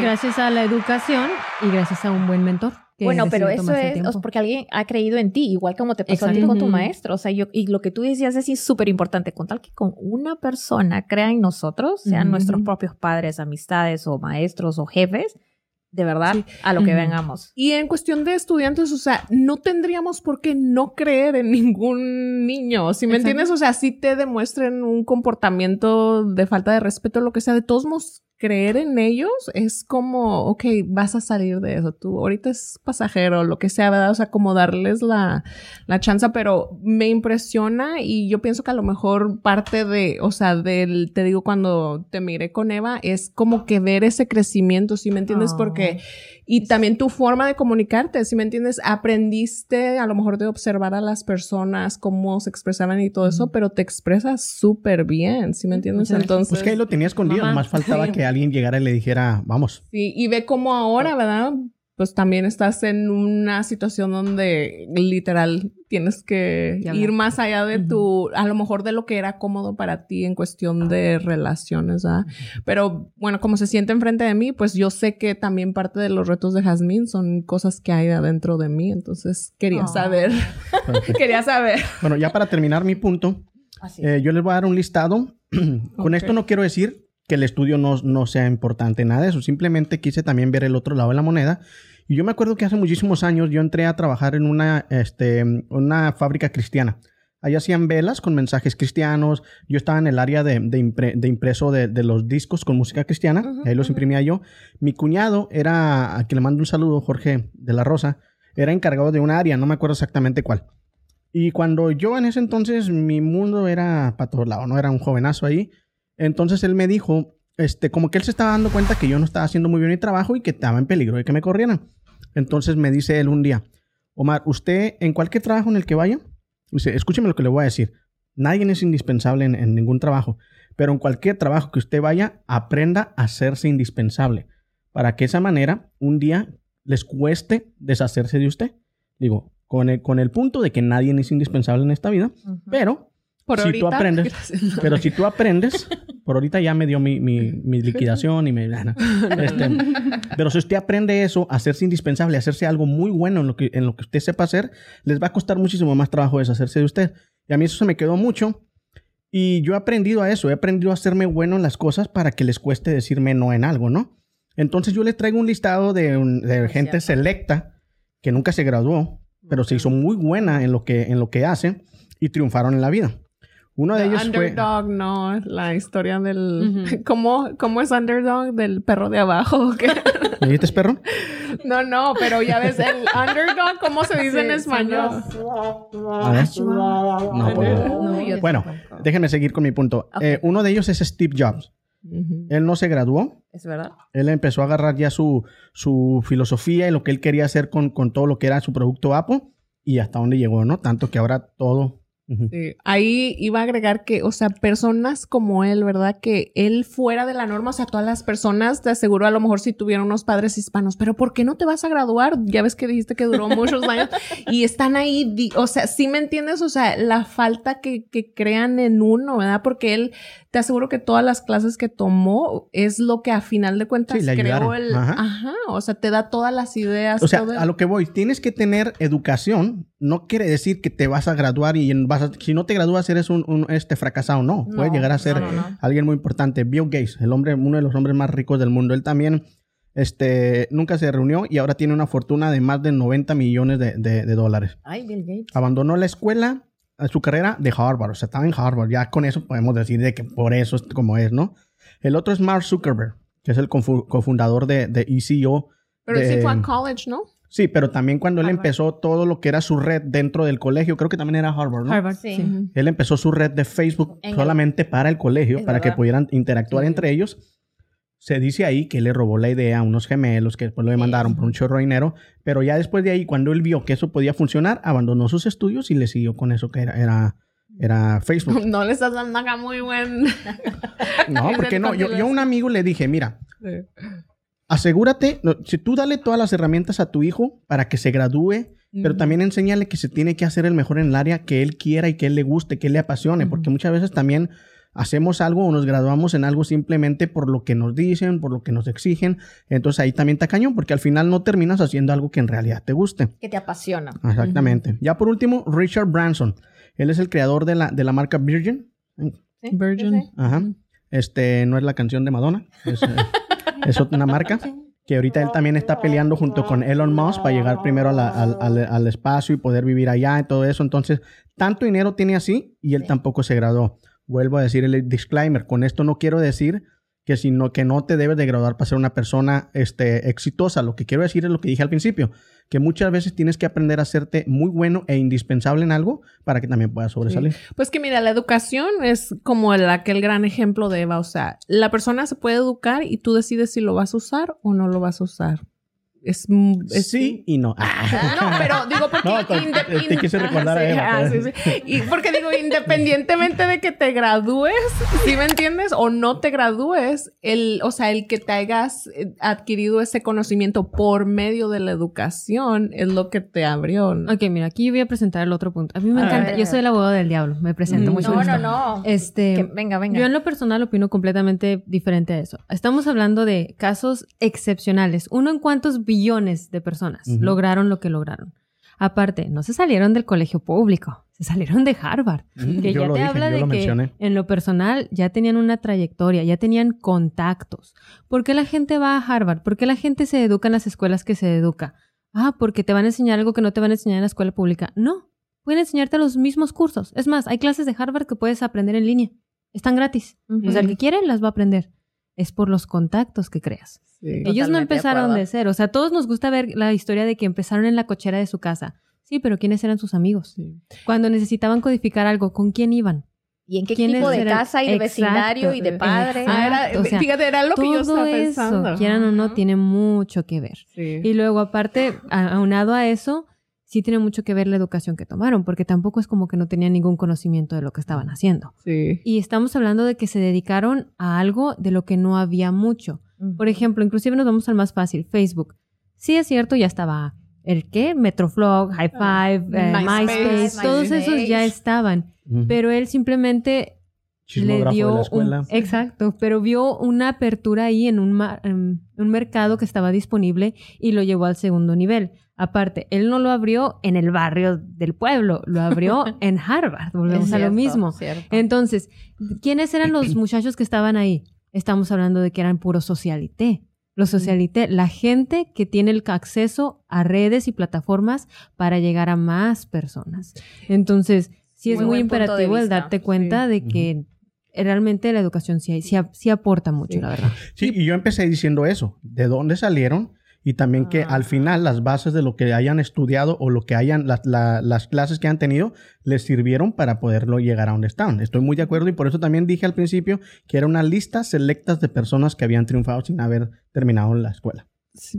gracias a la educación y gracias a un buen mentor. Bueno, pero eso es porque alguien ha creído en ti, igual como te pasó a ti Exacto. con tu maestro. O sea, yo, y lo que tú decías es sí, súper importante, con tal que con una persona crea en nosotros, sean Ujú. nuestros propios padres, amistades o maestros o jefes, de verdad, a lo que Ujú. vengamos. Y en cuestión de estudiantes, o sea, no tendríamos por qué no creer en ningún niño. Si me Exacto. entiendes, o sea, si te demuestren un comportamiento de falta de respeto, lo que sea, de todos modos, creer en ellos es como, ok, vas a salir de eso. Tú ahorita es pasajero, lo que sea, ¿verdad? O sea, como darles la, la chance, pero me impresiona y yo pienso que a lo mejor parte de, o sea, del, te digo, cuando te miré con Eva, es como que ver ese crecimiento, ¿sí me entiendes? Oh. Porque y también tu forma de comunicarte, si me entiendes, aprendiste a lo mejor de observar a las personas, cómo se expresaban y todo eso, pero te expresas súper bien, si me entiendes. Entonces, Pues que ahí lo tenía escondido, nomás faltaba Sí. que que alguien llegara y le dijera, vamos. Sí, y ve cómo ahora, ¿verdad? Pues también estás en una situación donde literal tienes que Ya ir más allá de tu, a lo mejor de lo que era cómodo para ti en cuestión de relaciones, ¿verdad? Pero bueno, como se siente enfrente de mí, pues yo sé que también parte de los retos de Jazmín son cosas que hay adentro de mí, entonces quería Oh. saber, quería saber. Bueno, ya para terminar mi punto, Así. eh, yo les voy a dar un listado. Con esto no quiero decir que el estudio no, no sea importante, nada de eso. Simplemente quise también ver el otro lado de la moneda. Y yo me acuerdo que hace muchísimos años yo entré a trabajar en una, este, una fábrica cristiana. Allá hacían velas con mensajes cristianos. Yo estaba en el área de, de impre- de impreso de, de los discos con música cristiana. Ahí los imprimía yo. Mi cuñado era, a quien le mando un saludo, Jorge de la Rosa, era encargado de una área, no me acuerdo exactamente cuál. Y cuando yo en ese entonces, mi mundo era para todos lados, ¿no? Era un jovenazo ahí. Entonces él me dijo, este, como que él se estaba dando cuenta que yo no estaba haciendo muy bien mi trabajo y que estaba en peligro de que me corrieran. Entonces me dice él un día, Omar, usted en cualquier trabajo en el que vaya, dice, escúcheme lo que le voy a decir. Nadie es indispensable en, en ningún trabajo, pero en cualquier trabajo que usted vaya, aprenda a hacerse indispensable para que esa manera un día les cueste deshacerse de usted. Digo, con el, con el punto de que nadie es indispensable en esta vida, pero Por Si tú ahorita, aprendes- gracias. pero si tú aprendes, por ahorita ya me dio mi, mi- mi liquidación y me... Este, pero si usted aprende eso, hacerse indispensable, hacerse algo muy bueno en lo, que, en lo que usted sepa hacer, les va a costar muchísimo más trabajo deshacerse de usted. Y a mí eso se me quedó mucho. Y yo he aprendido a eso, he aprendido a hacerme bueno en las cosas para que les cueste decirme no en algo, ¿no? Entonces yo les traigo un listado de, de gente selecta que nunca se graduó, pero se hizo muy buena en lo que, en lo que hace y triunfaron en la vida. Uno de The ellos fue... underdog, no, la historia del... Ujú. ¿Cómo, ¿Cómo es underdog? ¿Del perro de abajo? ¿Me dijiste perro? no, no, pero ya ves, el underdog, ¿cómo se dice en Sí, español? A ver. No, pues, No, yo Bueno, déjenme seguir con mi punto. Ok. Eh, uno de ellos es Steve Jobs. Ujú. Él no se graduó. Es verdad. Él empezó a agarrar ya su, su filosofía y lo que él quería hacer con, con todo lo que era su producto Apple y hasta dónde llegó, ¿no? Tanto que ahora todo... Sí. Ahí iba a agregar que, o sea, personas como él, ¿verdad? Que él fuera de la norma, o sea, todas las personas, te aseguro, a lo mejor si tuvieron unos padres hispanos, pero ¿por qué no te vas a graduar? Ya ves que dijiste que duró muchos años y están ahí, o sea, ¿sí me entiendes? O sea, la falta que, que crean en uno, ¿verdad? Porque él, te aseguro que todas las clases que tomó es lo que a final de cuentas Sí, creó el... Ajá. Ajá. o sea, te da todas las ideas. O sea, todo el- a lo que voy, tienes que tener educación. No quiere decir que te vas a graduar y vas a- si no te gradúas eres un, un, este fracasado. No, No, puedes llegar a ser no, no, no. alguien muy importante. Bill Gates, el hombre, uno de los hombres más ricos del mundo. Él también este, nunca se reunió y ahora tiene una fortuna de más de 90 millones de, de- de dólares. Ay, Bill Gates. Abandonó la escuela, su carrera de Harvard. O sea, estaba en Harvard. Ya con eso podemos decir de que por eso es como es, ¿no? El otro es Mark Zuckerberg, que es el cofundador de, de ECO. pero de- sí fue a college, ¿no? Sí, pero también cuando él Harvard. empezó todo lo que era su red dentro del colegio, creo que también era Harvard, ¿no? Harvard, Sí. sí. Él empezó su red de Facebook En el- solamente para el colegio, para que verdad. pudieran interactuar Sí. entre ellos. Se dice ahí que él le robó la idea a unos gemelos que después lo demandaron por un chorro de dinero, pero ya después de ahí, cuando él vio que eso podía funcionar, abandonó sus estudios y le siguió con eso que era, era, era Facebook. No le estás dando acá muy buen... No, porque no, yo, yo a un amigo le dije, mira, asegúrate, no, si tú dale todas las herramientas a tu hijo para que se gradúe, pero también enséñale que se tiene que hacer el mejor en el área que él quiera y que él le guste, que él le apasione, porque muchas veces también hacemos algo o nos graduamos en algo simplemente por lo que nos dicen, por lo que nos exigen, entonces ahí también te cañón, porque al final no terminas haciendo algo que en realidad te guste. Que te apasiona. Exactamente. Ya por último, Richard Branson. Él es el creador de la, de la marca Virgin. ¿Sí? Virgin. Ajá. Este no es la canción de Madonna, es, eh, es una marca que ahorita él también está peleando junto con Elon Musk para llegar primero a la- al, al- al espacio y poder vivir allá y todo eso. Entonces, tanto dinero tiene así y él Sí. tampoco se graduó. Vuelvo a decir el disclaimer. Con esto no quiero decir que, sino, que no te debes de graduar para ser una persona este, exitosa. Lo que quiero decir es lo que dije al principio, que muchas veces tienes que aprender a hacerte muy bueno e indispensable en algo para que también puedas sobresalir. Pues que mira, la educación es como el, aquel gran ejemplo de Eva. O sea, la persona se puede educar y tú decides si lo vas a usar o no lo vas a usar. Es, mm, es- Sí y no. Ah. No, pero digo porque No, te- quise recordar a Ah, sí, Eva, ah, sí, sí. Y porque digo, independientemente de que te gradúes, ¿sí me entiendes? O no te gradúes, el, o sea, el que te hayas eh, adquirido ese conocimiento por medio de la educación es lo que te abrió. Ok, mira, aquí voy a presentar el otro punto. A mí me A encanta. ver. Yo soy el abogado del diablo. Me presento Mm. mucho No, gusto. no, no. Este, Que- venga, venga. Yo en lo personal opino completamente diferente a eso. Estamos hablando de casos excepcionales. Uno en cuántos billones de personas lograron lo que lograron. Aparte, no se salieron del colegio público, se salieron de Harvard. Mm, Que yo ya lo te dije, habla yo de lo que mencioné. en lo personal ya tenían una trayectoria, ya tenían contactos. ¿Por qué la gente va a Harvard? ¿Por qué la gente se educa en las escuelas que se educa? Ah, porque te van a enseñar algo que no te van a enseñar en la escuela pública. No, pueden enseñarte los mismos cursos. Es más, hay clases de Harvard que puedes aprender en línea. Están gratis. O sea, el que quiere las va a aprender. Es por los contactos que creas. Sí. Ellos no de empezaron acuerdo. de cero. O sea, a todos nos gusta ver la historia de que empezaron en la cochera de su casa. Sí, pero ¿quiénes eran sus amigos? Sí. Cuando necesitaban codificar algo, ¿con quién iban? ¿Y en qué ¿Quiénes tipo de eran? casa y de Exacto, vecindario y de eh, padre? Ah, era- Exacto, o sea, fíjate, era lo que yo Todo estaba eso, pensando. quieran o no, tiene mucho que ver. Sí. Y luego, aparte, a- aunado a eso, sí tiene mucho que ver la educación que tomaron, porque tampoco es como que no tenían ningún conocimiento de lo que estaban haciendo. Sí. Y estamos hablando de que se dedicaron a algo de lo que no había mucho. Por ejemplo, inclusive nos vamos al más fácil, Facebook. Sí es cierto, ya estaba el qué, Metroflog, High Five, eh, MySpace, MySpace, todos MySpace. esos ya estaban, pero él simplemente le de dio la un- escuela. exacto, pero vio una apertura ahí en un, ma- en un mercado que estaba disponible y lo llevó al segundo nivel. Aparte, él no lo abrió en el barrio del pueblo, lo abrió en Harvard. Volvemos Es a lo mismo. cierto. Entonces, ¿quiénes eran los muchachos que estaban ahí? Estamos hablando de que eran puro socialité. Los socialité, la gente que tiene el acceso a redes y plataformas para llegar a más personas. Entonces, sí es Muy imperativo el darte cuenta de que realmente la educación sí, sí, sí aporta mucho, Sí. la verdad. Sí, y yo empecé diciendo eso, de dónde salieron y también que Ah. al final las bases de lo que hayan estudiado o lo que hayan, las, la- las clases que han tenido, les sirvieron para poderlo llegar a donde están. Estoy muy de acuerdo y por eso también dije al principio que era una lista selectas de personas que habían triunfado sin haber terminado la escuela.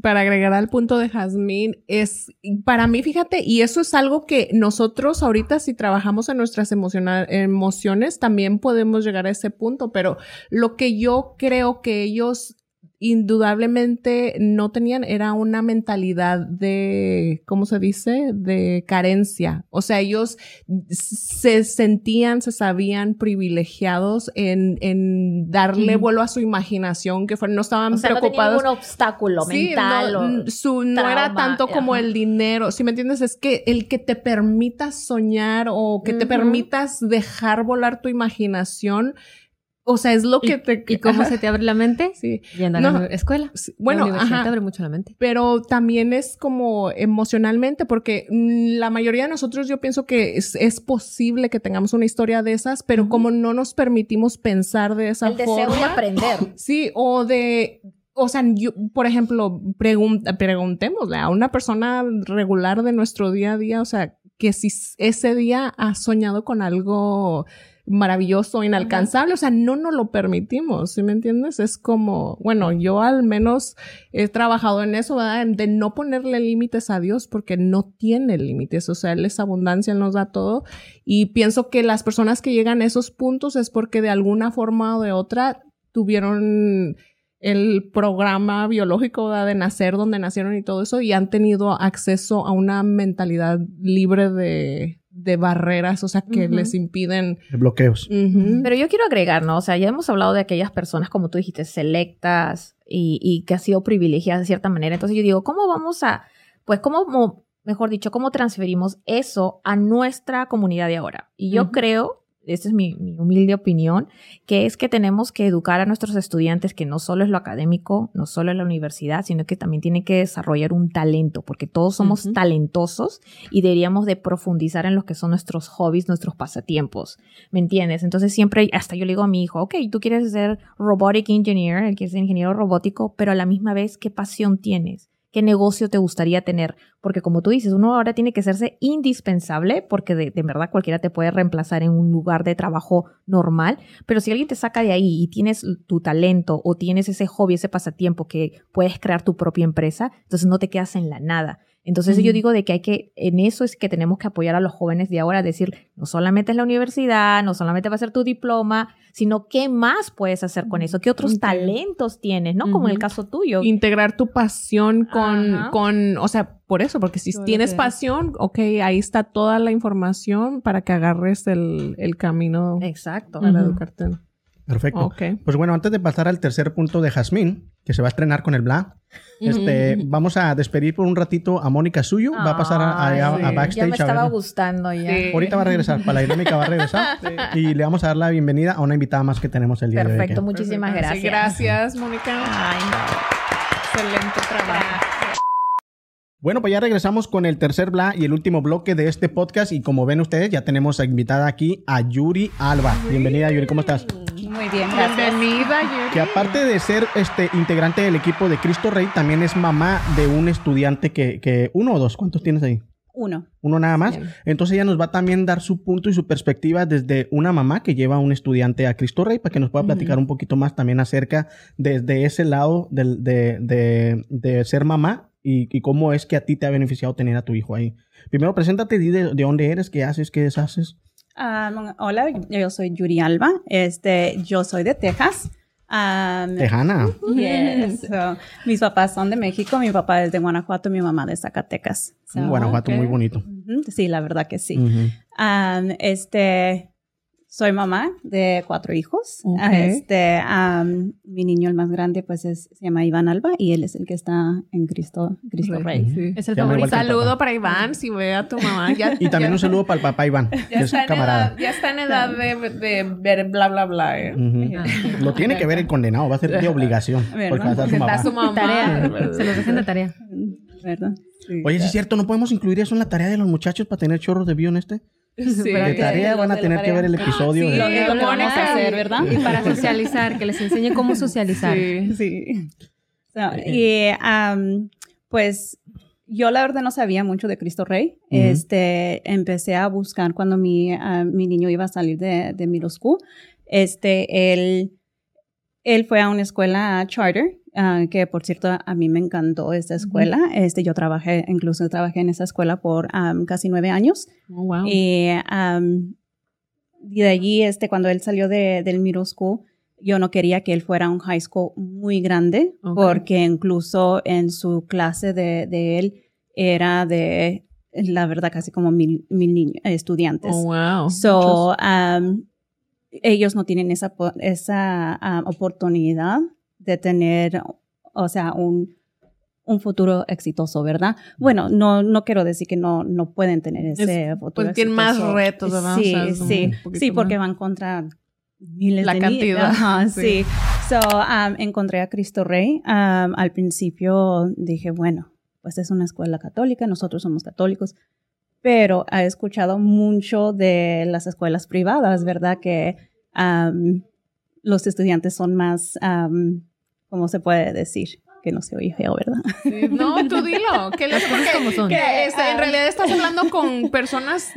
Para agregar al punto de Jazmín, es para mí, fíjate, y eso es algo que nosotros ahorita, si trabajamos en nuestras emociones, también podemos llegar a ese punto, pero lo que yo creo que ellos indudablemente no tenían era una mentalidad de, ¿cómo se dice? De carencia. O sea, ellos se sentían, se sabían privilegiados en, en darle vuelo a su imaginación, que fueron, no estaban o sea, no preocupados. ningún obstáculo Sí, mental no, o... su- no era tanto como ajá. el dinero, si me entiendes, es que el que te permitas soñar o que te permitas dejar volar tu imaginación, o sea, es lo que te... ¿Y cómo ajá, se te abre la mente? Sí, Yendo a No. la escuela. sí, bueno, la universidad ajá, te abre mucho la mente. pero también es como emocionalmente, porque mm, la mayoría de nosotros yo pienso que es, es posible que tengamos una historia de esas, pero como no nos permitimos pensar de esa el deseo de forma, aprender. Sí, o de, o sea, yo, por ejemplo, pregunta, preguntémosle a una persona regular de nuestro día a día, o sea, que si ese día ha soñado con algo maravilloso, inalcanzable, o sea, no nos lo permitimos, ¿sí me entiendes? Es como, bueno, yo al menos he trabajado en eso, ¿verdad? De no ponerle límites a Dios porque no tiene límites, o sea, Él es abundancia, Él nos da todo y pienso que las personas que llegan a esos puntos es porque de alguna forma o de otra tuvieron el programa biológico ¿verdad? de nacer donde nacieron y todo eso y han tenido acceso a una mentalidad libre de, de barreras, o sea, que les impiden... De bloqueos. Pero yo quiero agregar, ¿no? O sea, ya hemos hablado de aquellas personas, como tú dijiste, selectas y, y que han sido privilegiadas de cierta manera. Entonces yo digo, ¿cómo vamos a, pues, cómo, mo- mejor dicho, cómo transferimos eso a nuestra comunidad de ahora? Y yo creo, esta es mi, mi humilde opinión, que es que tenemos que educar a nuestros estudiantes que no solo es lo académico, no solo es la universidad, sino que también tienen que desarrollar un talento, porque todos somos talentosos y deberíamos de profundizar en lo que son nuestros hobbies, nuestros pasatiempos. ¿Me entiendes? Entonces siempre, hasta yo le digo a mi hijo, ok, tú quieres ser robotic engineer, él quiere ser ingeniero robótico, pero a la misma vez, ¿qué pasión tienes? Qué negocio te gustaría tener. Porque como tú dices, uno ahora tiene que hacerse indispensable porque de, de verdad cualquiera te puede reemplazar en un lugar de trabajo normal. Pero si alguien te saca de ahí y tienes tu talento o tienes ese hobby, ese pasatiempo que puedes crear tu propia empresa, entonces no te quedas en la nada. Entonces yo digo de que hay que, en eso es que tenemos que apoyar a los jóvenes de ahora, decir, no solamente es la universidad, no solamente va a ser tu diploma, sino qué más puedes hacer con eso, qué otros talentos tienes, ¿no? Como en el caso tuyo. Integrar tu pasión con, con, o sea, por eso, porque si tienes pasión, ok, ahí está toda la información para que agarres el, el camino Exacto. para educarte. Perfecto. Ok. Pues bueno, antes de pasar al tercer punto de Jazmín, que se va a estrenar con el Bla, este, vamos a despedir por un ratito a Mónica Suyo. va a pasar a, a- Ay, a backstage. Ya me estaba gustando ya. Sí. Ahorita va a regresar, para la dinámica va a regresar. Y le vamos a dar la bienvenida a una invitada más que tenemos el día Perfecto, de hoy. muchísimas Perfecto. gracias. Sí, gracias, Mónica. Ay, Excelente trabajo. Bueno, pues ya regresamos con el tercer Bla y el último bloque de este podcast. Y como ven ustedes, ya tenemos invitada aquí a Yuri Alba. Bienvenida, Yuri, ¿cómo estás? Muy bien, gracias. Bienvenida, Yuri. Que aparte de ser este integrante del equipo de Cristo Rey, también es mamá de un estudiante que, que uno o dos, ¿cuántos tienes ahí? Uno. Uno nada más. Bien. Entonces ella nos va a también dar su punto y su perspectiva desde una mamá que lleva a un estudiante a Cristo Rey para que nos pueda platicar un poquito más también acerca desde ese lado del- de, de- de ser mamá y, y cómo es que a ti te ha beneficiado tener a tu hijo ahí. Primero, preséntate, di de, de dónde eres, qué haces, qué deshaces. Um, hola, yo soy Yuri Alba. Este, yo soy de Texas. Um, Tejana. yes. So, mis papás son de México, mi papá es de Guanajuato, mi mamá de Zacatecas. So, Guanajuato muy bonito. Sí, la verdad que sí. Um, este, soy mamá de cuatro hijos. Este, um, mi niño, el más grande, pues es, se llama Iván Alba y él es el que está en Cristo, Cristo Rey. Sí. Es el favorito. Saludo para Iván, si ve a tu mamá. Ya, Y también ya- un saludo para el papá Iván, Ya que es está, en camarada. edad, ya está en edad de, de ver bla, bla, bla. eh. Lo tiene que ver el condenado, va a ser de obligación. Porque va a estar su Está su mamá. Tarea. Se los dejen de tarea. ¿Verdad? Oye, sí es cierto, ¿no podemos incluir eso en la tarea de los muchachos para tener chorros de view en este? Sí. De tarea van a tener que ver el episodio. Sí, de- Lo, lo que vamos Mónica. a hacer, ¿verdad? Y para socializar, que les enseñe cómo socializar. Sí. Sí. So, y um, pues yo la verdad no sabía mucho de Cristo Rey. Este, empecé a buscar cuando mi, ah, mi niño iba a salir de, de middle school. Este, él, él fue a una escuela charter, ah, que por cierto a mí me encantó esta escuela. Este, yo trabajé, incluso trabajé en esa escuela por um, casi nueve años. Oh, wow. Y, um, y de allí, este, cuando él salió de, del middle school, yo no quería que él fuera a un high school muy grande, Ok. porque incluso en su clase de, de él era de, la verdad, casi como mil, mil niños, estudiantes. Oh, wow. So, um, ellos no tienen esa, esa um, oportunidad de tener, o sea, un, un futuro exitoso, ¿verdad? Bueno, no, no quiero decir que no, no pueden tener ese futuro pues tienen más retos, ¿verdad? O Sí, sí, sí, porque más. van contra miles La de cantidad. Ajá, sí. sí. So, um, encontré a Cristo Rey. Um, al principio dije, bueno, pues es una escuela católica, nosotros somos católicos, pero he escuchado mucho de las escuelas privadas, ¿verdad? Que um, los estudiantes son más, um, ¿cómo se puede decir? Que no se oye feo, ¿verdad? Sí, No, tú dilo. Que las cosas como son. Que este, Ah. en realidad estás hablando con personas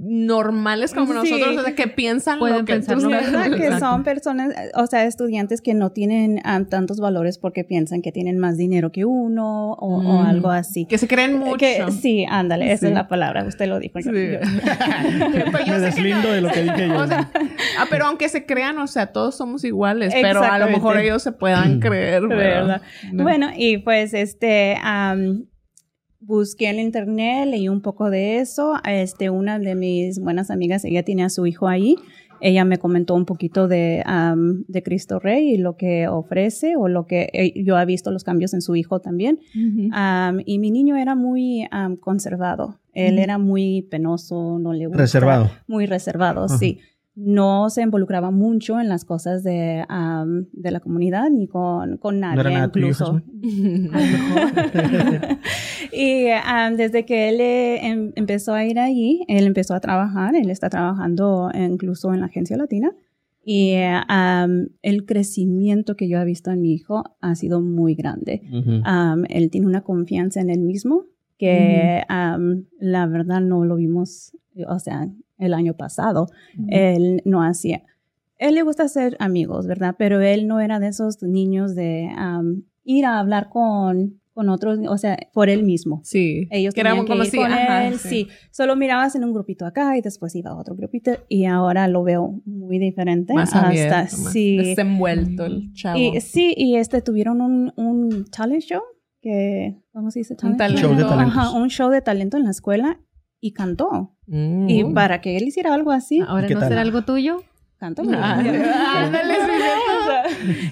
normales como Sí. nosotros, o sea, que piensan Pueden lo que pensar tú ¿Verdad? Que son personas, o sea, estudiantes que no tienen um, tantos valores porque piensan que tienen más dinero que uno o, o Mm. algo así. que se creen mucho. Que- sí, ándale, esa es la palabra, usted lo dijo. yo- Sí. yo- Pero yo Me deslindo no- de lo que dije yo. O sea, ah, pero aunque se crean, o sea, todos somos iguales, pero a lo mejor ellos se puedan creer, ¿verdad? ¿Verdad? No. Bueno, y pues este, am, busqué en internet, leí un poco de eso. Este, una de mis buenas amigas, ella tiene a su hijo ahí. Ella me comentó un poquito de, am, de Cristo Rey y lo que ofrece o lo que eh, yo he visto los cambios en su hijo también. Ujú. Am, y mi niño era muy am, conservado. Él Ujú. era muy penoso, no le gusta. Reservado. Muy reservado, Ajá. sí. No se involucraba mucho en las cosas de, de la comunidad ni con, con nadie, tuyo, incluso. y desde que él eh, em- empezó a ir allí, él empezó a trabajar. Él está trabajando incluso en la agencia latina. Y el crecimiento que yo he visto en mi hijo ha sido muy grande. Él tiene una confianza en él mismo que la verdad no lo vimos, o sea, el año pasado. Él no hacía. Él le gusta hacer amigos, ¿verdad? Pero él no era de esos niños de am, ir a hablar con, con otros, o sea, por él mismo. Sí. Ellos Que tenían que como ir si- con ajá, él, sí. sí. Solo mirabas en un grupito acá y después iba a otro grupito y ahora lo veo muy diferente. Más hasta abierto, más sí. desenvuelto el chavo. Y sí, y este tuvieron un, un talent show que ¿cómo se dice? Talent talent Show de talentos. Ajá, un show de talento en la escuela y cantó. Mm. Y para que él hiciera algo así, Ahora ¿Qué no tal? será algo tuyo. canta muy Ah, bien.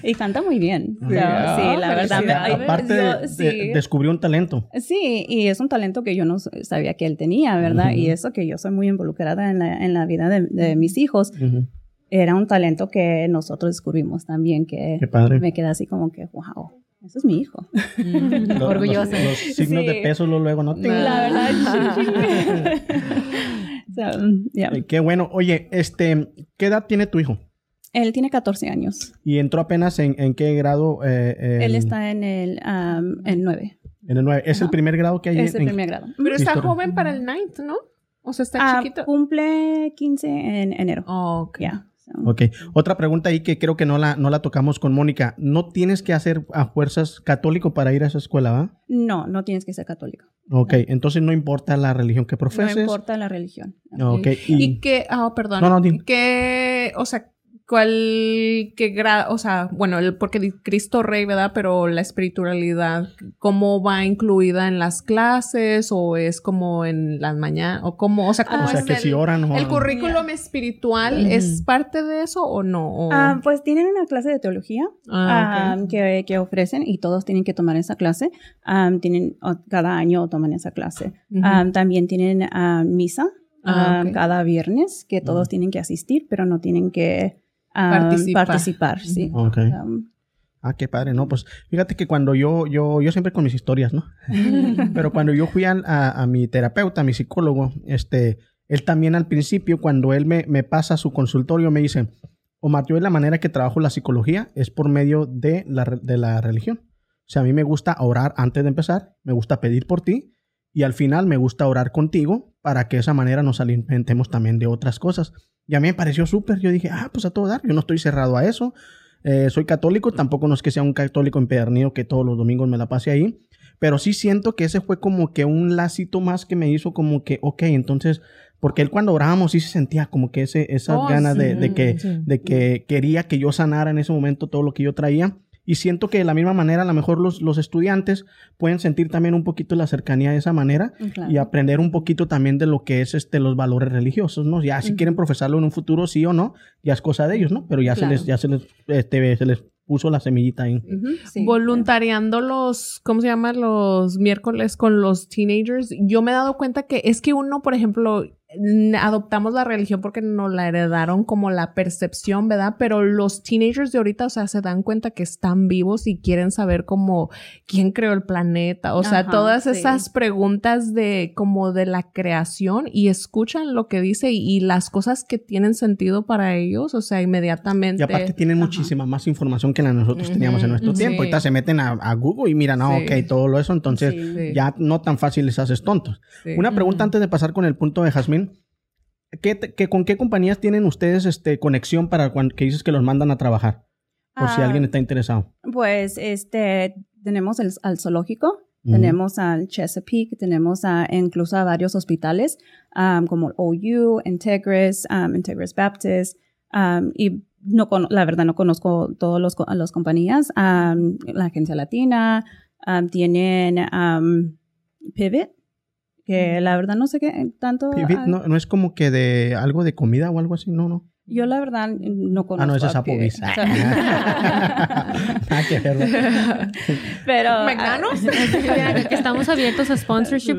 y canta muy bien. So, Sí. sí, la verdad. me- Aparte, yo- de- sí. descubrió un talento. Sí, y es un talento que yo no sabía que él tenía, ¿verdad? Ujú. Y eso que yo soy muy involucrada en la, en la vida de, de mis hijos, Ujú. era un talento que nosotros descubrimos también, que Qué padre. me quedé así como que, wow, ese es mi hijo. Los- Orgullosa. Los, los signos Sí. de peso lo- luego no te. La verdad. So, yeah. Eh, Qué bueno. Oye, este, ¿qué edad tiene tu hijo? Él tiene 14 años. Y entró apenas en, en qué grado? eh, Él está en el, um, en 9. en el 9. ¿Es el primer grado que hay Es el en- primer grado. Pero está joven para el ninth, ¿no? O sea, está Ah, chiquito. cumple 15 en enero. Oh, ok. Ya. Ok. Otra pregunta ahí que creo que no la, no la tocamos con Mónica. ¿No tienes que hacer a fuerzas católico para ir a esa escuela, va? No, no tienes que ser católico. Ok. Entonces no importa la religión que profeses. No importa la religión. Ok. Y, Y, que, ah, perdón. No, no. Que, o sea, cuál, qué grado, o sea, bueno, el, porque Cristo Rey, ¿verdad? Pero la espiritualidad, ¿cómo va incluida en las clases o es como en las mañanas? O cómo, o sea, ¿cómo o sea, es que el, si oran o... el currículum espiritual es parte de eso o no? O- Ah, pues tienen una clase de teología Ah, ah, que, que ofrecen y todos tienen que tomar esa clase. Ah, tienen, o- cada año toman esa clase. Ah, también tienen ah, misa Ah, ah, cada viernes que todos tienen que asistir, pero no tienen que Participar. participar. sí. Ok. Um, Ah, qué padre, ¿no? Pues fíjate que cuando yo, yo, yo siempre con mis historias, ¿no? Pero cuando yo fui a, a mi terapeuta, a mi psicólogo, este, él también al principio, cuando él me, me pasa a su consultorio, me dice, Omar, yo de la manera que trabajo la psicología es por medio de la, de la religión. O sea, a mí me gusta orar antes de empezar, me gusta pedir por ti y al final me gusta orar contigo para que de esa manera nos alimentemos también de otras cosas. Y a mí me pareció súper, yo dije, ah, pues a todo dar, yo no estoy cerrado a eso. Eh, soy católico, tampoco no es que sea un católico empedernido que todos los domingos me la pase ahí, pero sí siento que ese fue como que un lacito más que me hizo como que, ok, entonces, porque él cuando orábamos sí se sentía como que ese, esas Oh, ganas de, que, sí. de que quería que yo sanara en ese momento todo lo que yo traía. Y siento que de la misma manera, a lo mejor los, los estudiantes pueden sentir también un poquito la cercanía de esa manera claro. y aprender un poquito también de lo que es este los valores religiosos, ¿no? Ya si quieren profesarlo en un futuro sí o no, ya es cosa de ellos, ¿no? Pero ya Claro. se les ya se les este, se les puso la semillita ahí. Sí. voluntariando los, ¿cómo se llama? Los miércoles con los teenagers. Yo me he dado cuenta que es que uno, por ejemplo, adoptamos la religión porque nos la heredaron como la percepción, ¿verdad? Pero los teenagers de ahorita, o sea, se dan cuenta que están vivos y quieren saber como quién creó el planeta, o sea, Ajá, todas sí. esas preguntas de como de la creación y escuchan lo que dice y, y las cosas que tienen sentido para ellos, o sea, inmediatamente. Y aparte tienen muchísima más información que la nosotros teníamos en nuestro tiempo. Ahorita se meten a, a Google y miran, ah, Sí. ok, todo lo eso. Entonces, Sí. Sí, ya no tan fácil les haces tontos. sí. Una pregunta antes de pasar con el punto de Jazmín. ¿Qué, te- qué- ¿Con qué compañías tienen ustedes este, conexión para cuando que dices que los mandan a trabajar? Por si Ah, alguien está interesado. Pues este tenemos el, al zoológico, tenemos al Chesapeake, tenemos a, incluso a varios hospitales um, como OU, Integris, um, Integris Baptist, um, y no cono- la verdad no conozco todas los, las compañías, um, la agencia latina, um, tienen um, Pivot, que la verdad no sé qué tanto. Pivot, ah, no, no es como que de algo de comida o algo así, no, no. Yo la verdad no conozco. Ah, no, ese es. Applebee's. Ver. Pero ¿Veganos? que estamos abiertos a sponsorship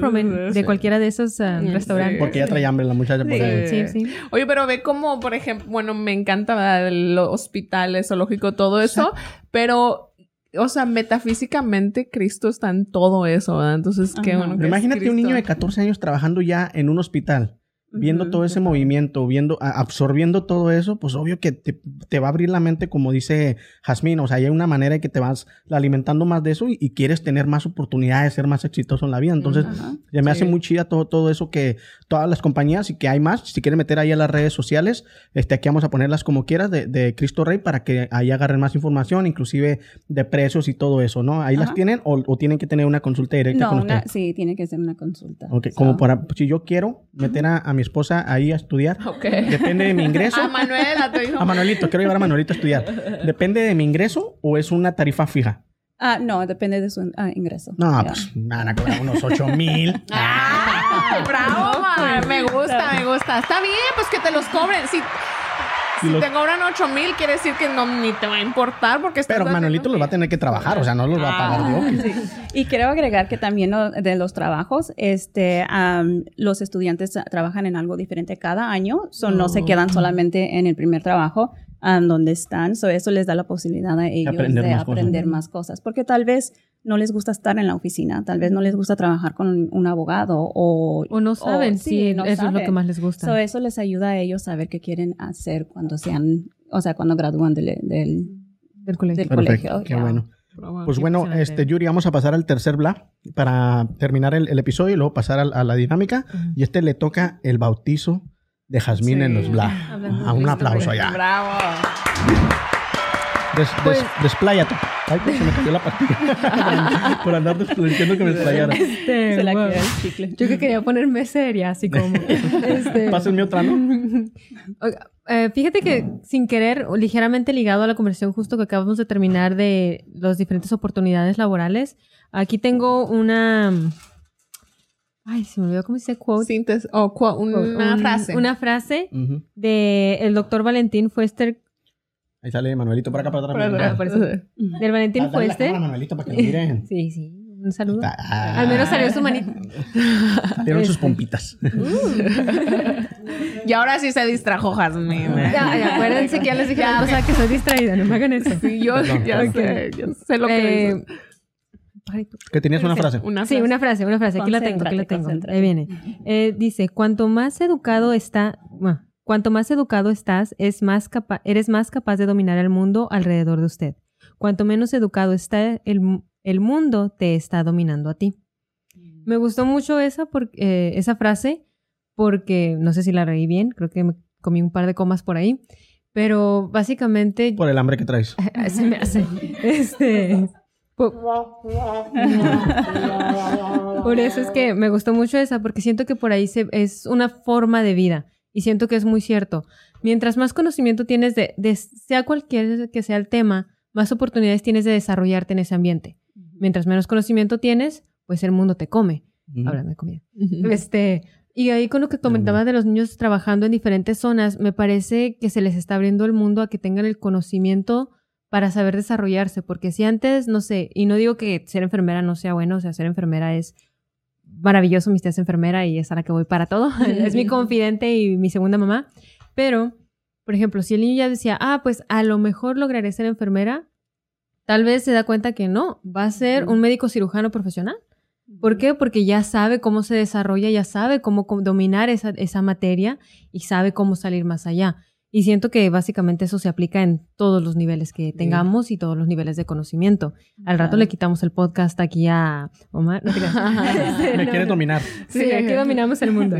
de cualquiera de esos ah, Sí. restaurantes. Porque ya trae hambre la muchacha. por Sí. ahí. Sí, sí. Oye, pero ve como, por ejemplo, bueno, me encanta ¿verdad? los hospitales, zoológico, todo eso, pero, o sea, metafísicamente Cristo está en todo eso, ¿verdad? Entonces, qué Ajá. bueno. que Pero es imagínate un niño de 14 años trabajando ya en un hospital. Viendo Ujú, todo ese movimiento, viendo, absorbiendo todo eso, pues obvio que te, te va a abrir la mente, como dice Jazmín. O sea, hay una manera de que te vas alimentando más de eso y, y quieres tener más oportunidades, ser más exitoso en la vida. Entonces, Ajá. ya me hace Sí. muy chida todo, todo eso que todas las compañías y que hay más. Si quieren meter ahí a las redes sociales, este, aquí vamos a ponerlas como quieras de, de Cristo Rey para que ahí agarren más información, inclusive de precios y todo eso, ¿no? Ahí las Ajá. tienen o, o tienen que tener una consulta directa No, con una- usted. sí, tiene que ser una consulta. Ok, So, como para, si yo quiero meter a, a mi esposa ahí a estudiar, Ok. depende de mi ingreso. A Manuela te dijo. A Manuelito, quiero llevar a Manuelito a estudiar. ¿Depende de mi ingreso o es una tarifa fija? Ah, no, depende de su ah, ingreso. No, Ya. pues me van a cobrar unos 8 mil. ¡Ah! ¡Bravo, Mar! Me gusta, me gusta. Está bien, pues que te los cobren. Si, si los- te cobran 8 mil, quiere decir que no ni te va a importar porque Pero Manuelito los va a tener que trabajar, o sea, no los va a pagar yo. Sí. Y quiero agregar que también lo- de los trabajos, este, los estudiantes tra- trabajan en algo diferente cada año, so no se quedan solamente en el primer trabajo am, donde están, so eso les da la posibilidad a ellos aprender de más cosas. aprender más cosas, porque tal vez no les gusta estar en la oficina, tal vez no les gusta trabajar con un abogado o, O no saben o- si no eso es lo que más les gusta. So, eso les ayuda a ellos a saber qué quieren hacer cuando sean, o sea, cuando gradúan del, del, del colegio. del colegio. qué bueno. Pues bueno, este, Yuri, vamos a pasar al tercer bla para terminar el, el episodio y luego pasar a, la dinámica. Y este le toca el bautizo de Jazmín Sí. en los bla. A un aplauso allá. Bravo. Des, Pues- des- despláyate. Ay, pues se me cayó la pastilla. Por andar diciendo que me desplayara. Este, Se la wow. queda el chicle. Yo que quería ponerme seria, así como. este, Pásenme otra, ¿no? Eh, fíjate que sin querer, o ligeramente ligado a la conversación justo que acabamos de terminar de las diferentes oportunidades laborales, aquí tengo una... Ay, se me olvidó cómo se dice quote. Síntesis o cua- una Un- frase. Una frase Ujú. de el doctor Valentín Fuester, Ahí sale Manuelito por acá para Para atrás. por eso. del Valentín Ah, Manuelito, para que lo miren. Sí, sí, un saludo. Ah, Al menos salió su manita. Salieron sus Este. pompitas. Y ahora sí se distrajo Jasmine. Ya, ya, acuérdense que ya les dije la cosa que soy distraída, no me hagan eso. Sí, yo Perdón. ya Ok. sé, yo sé lo que Eh, Que tenías una frase. Una Sí, una frase, una frase. Aquí la tengo, aquí la tengo. Ahí viene. Eh, dice, cuanto más educado está, bueno, cuanto más educado estás, es más capa- eres más capaz de dominar el mundo alrededor de usted. Cuanto menos educado está el, el mundo, te está dominando a ti. Me gustó mucho esa, por- eh, esa frase porque, no sé si la reí bien, creo que me comí un par de comas por ahí, pero básicamente Por el hambre que traes. se me hace. Este. po- Por eso es que me gustó mucho esa, porque siento que por ahí se, es una forma de vida. Y siento que es muy cierto. Mientras más conocimiento tienes de, de sea cualquier que sea el tema, más oportunidades tienes de desarrollarte en ese ambiente. Mientras menos conocimiento tienes, pues el mundo te come. Hablando de comida. Este, y ahí con lo que comentaba de los niños trabajando en diferentes zonas, me parece que se les está abriendo el mundo a que tengan el conocimiento para saber desarrollarse, porque si antes, no sé, y no digo que ser enfermera no sea bueno, o sea, ser enfermera es maravilloso, mi tía es enfermera y es a la que voy para todo, es mi confidente y mi segunda mamá, pero, por ejemplo, si el niño ya decía, ah, pues a lo mejor lograré ser enfermera, tal vez se da cuenta que no, va a ser un médico cirujano profesional. ¿Por qué? Porque ya sabe cómo se desarrolla, ya sabe cómo dominar esa, esa materia y sabe cómo salir más allá. Y siento que básicamente eso se aplica en todos los niveles que tengamos y todos los niveles de conocimiento. Al rato Claro. le quitamos el podcast aquí a Omar. No te. Me No, quieres no. dominar. Sí, aquí dominamos el mundo.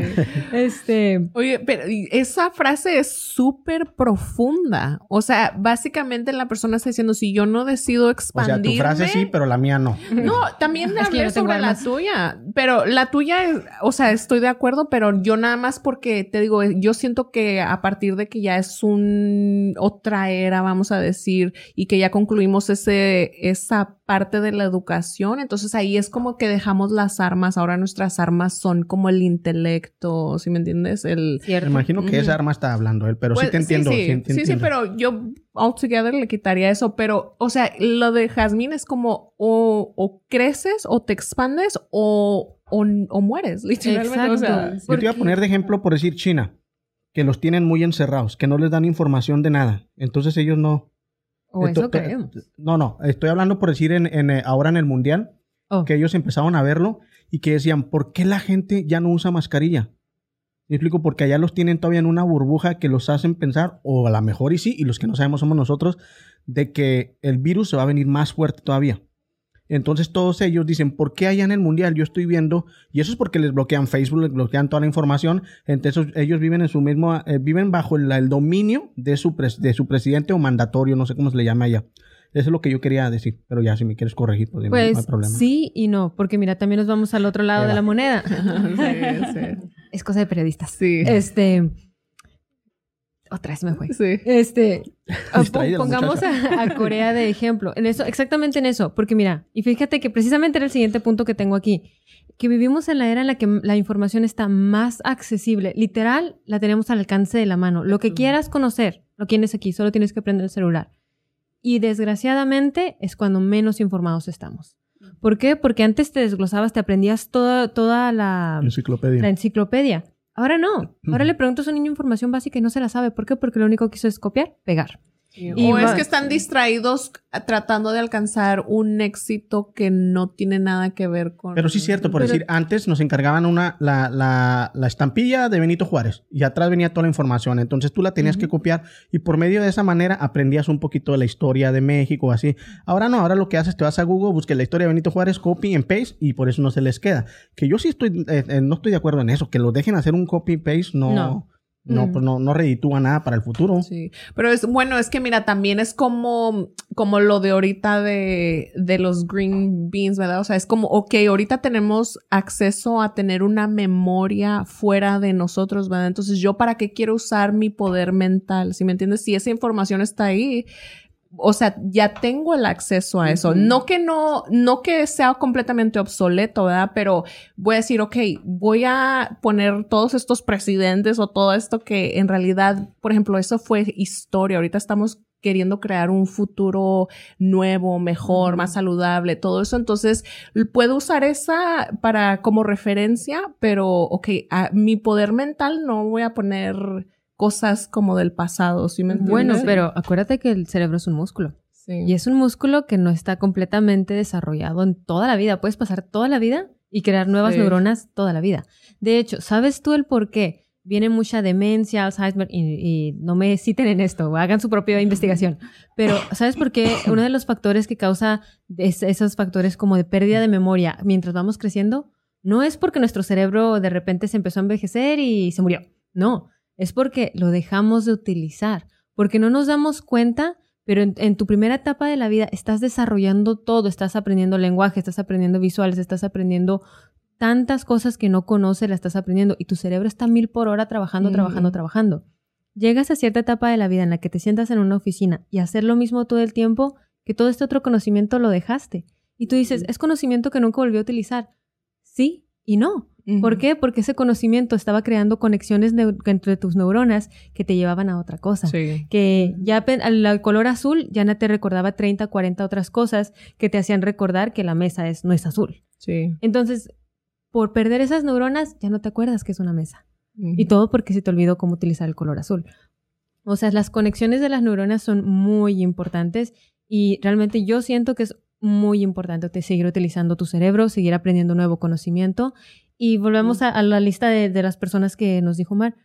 Este, Oye, pero esa frase es súper profunda. O sea, básicamente la persona está diciendo, si yo no decido O sea, tu frase sí, pero la mía no. No, también hablé sobre la tuya, pero la tuya, o sea, estoy de acuerdo, pero yo nada más porque te digo, yo siento que a partir de que ya es un otra era, vamos a decir, y que ya concluimos ese esa parte de la educación, entonces ahí es como que dejamos las armas, ahora nuestras armas son como el intelecto, ¿sí me entiendes? El Me cierto. imagino que esa arma está hablando él, pero sí pues, te entiendo. Sí, Sí, sí, te sí, sí, entiendo. pero yo altogether le quitaría eso. Pero, o sea, lo de Jazmín es como o, o creces o te expandes o, o, o mueres, literalmente. O sea, Exacto. Yo te iba a poner de ejemplo por decir China, que los tienen muy encerrados, que no les dan información de nada. Entonces ellos no. O Esto- eso creemos. No, no, estoy hablando por decir en, en, eh, ahora en el mundial, Oh. que ellos empezaron a verlo y que decían, ¿por qué la gente ya no usa mascarilla? Me explico, porque allá los tienen todavía en una burbuja que los hacen pensar, o a lo mejor y sí, y los que no sabemos somos nosotros, de que el virus se va a venir más fuerte todavía. Entonces todos ellos dicen, ¿por qué allá en el mundial yo estoy viendo? Y eso es porque les bloquean Facebook, les bloquean toda la información. Entonces ellos viven en su mismo, eh, viven bajo el, el dominio de su, pres- de su presidente o mandatorio, no sé cómo se le llama allá. Eso es lo que yo quería decir. Pero ya, si me quieres corregir, pues, no hay Pues problema. sí y no, porque mira, también nos vamos al otro lado de la moneda. sí, sí. Es cosa de periodistas. Sí. Este. Otra vez me fue. Sí. Este, ah, pongamos a, a Corea de ejemplo. En eso, exactamente en eso. Porque mira, y fíjate que precisamente era el siguiente punto que tengo aquí. Que vivimos en la era en la que la información está más accesible. Literal, la tenemos al alcance de la mano. Lo que quieras conocer, lo tienes aquí, solo tienes que prender el celular. Y desgraciadamente es cuando menos informados estamos. ¿Por qué? Porque antes te desglosabas, te aprendías toda, toda la, Enciclopedia. la enciclopedia. Ahora no. Ahora le preguntas a un niño información básica y no se la sabe. ¿Por qué? Porque lo único que hizo es copiar, pegar. Y o es que están distraídos tratando de alcanzar un éxito que no tiene nada que ver con... Pero sí es cierto, por Pero- decir, antes nos encargaban una, la, la, la estampilla de Benito Juárez y atrás venía toda la información. Entonces tú la tenías que copiar y por medio de esa manera aprendías un poquito de la historia de México, así. Ahora no, ahora lo que haces, te vas a Google, busques la historia de Benito Juárez, copy and paste y por eso no se les queda. Que yo sí estoy, eh, eh, no estoy de acuerdo en eso, que lo dejen hacer un copy and paste, no, no, No. no, pues no, no reditúa nada para el futuro. Sí, pero es bueno, es que mira, también es como, como lo de ahorita de, de los green beans, ¿verdad? O sea, es como, ok, ahorita tenemos acceso a tener una memoria fuera de nosotros, ¿verdad? Entonces, ¿yo para qué quiero usar mi poder mental? ¿Sí me entiendes? Si esa información está ahí, o sea, ya tengo el acceso a eso. No que no, no que sea completamente obsoleto, ¿verdad? Pero voy a decir, ok, voy a poner todos estos presidentes o todo esto que en realidad, por ejemplo, eso fue historia. Ahorita estamos queriendo crear un futuro nuevo, mejor, más saludable, todo eso. Entonces, puedo usar esa para como referencia, pero, ok, a mi poder mental no voy a poner cosas como del pasado, ¿sí me entiendes? Bueno, pero acuérdate que el cerebro es un músculo. Sí. Y es un músculo que no está completamente desarrollado en toda la vida. Puedes pasar toda la vida y crear nuevas Sí. neuronas toda la vida. De hecho, ¿sabes tú el por qué? Viene mucha demencia, Alzheimer, y, y no me citen en esto, hagan su propia investigación. Pero, ¿sabes por qué? Uno de los factores que causa es- esos factores como de pérdida de memoria mientras vamos creciendo, no es porque nuestro cerebro de repente se empezó a envejecer y se murió. No, es porque lo dejamos de utilizar, porque no nos damos cuenta, pero en, en tu primera etapa de la vida estás desarrollando todo, estás aprendiendo lenguaje, estás aprendiendo visuales, estás aprendiendo tantas cosas que no conoces, las estás aprendiendo y tu cerebro está mil por hora trabajando, trabajando, trabajando. Llegas a cierta etapa de la vida en la que te sientas en una oficina y hacer lo mismo todo el tiempo, que todo este otro conocimiento lo dejaste. Y tú dices, es conocimiento que nunca volví a utilizar. Sí y no. ¿Por qué? Porque ese conocimiento estaba creando conexiones entre tus neuronas que te llevaban a otra cosa. Sí. Que ya al color azul ya no te recordaba 30, 40 otras cosas que te hacían recordar que la mesa es, no es azul. Sí. Entonces, por perder esas neuronas, ya no te acuerdas que es una mesa. Ujú. Y todo porque se te olvidó cómo utilizar el color azul. O sea, las conexiones de las neuronas son muy importantes y realmente yo siento que es muy importante te- seguir utilizando tu cerebro, seguir aprendiendo nuevo conocimiento. Y volvemos a, a la lista de, de las personas que nos dijo Mar.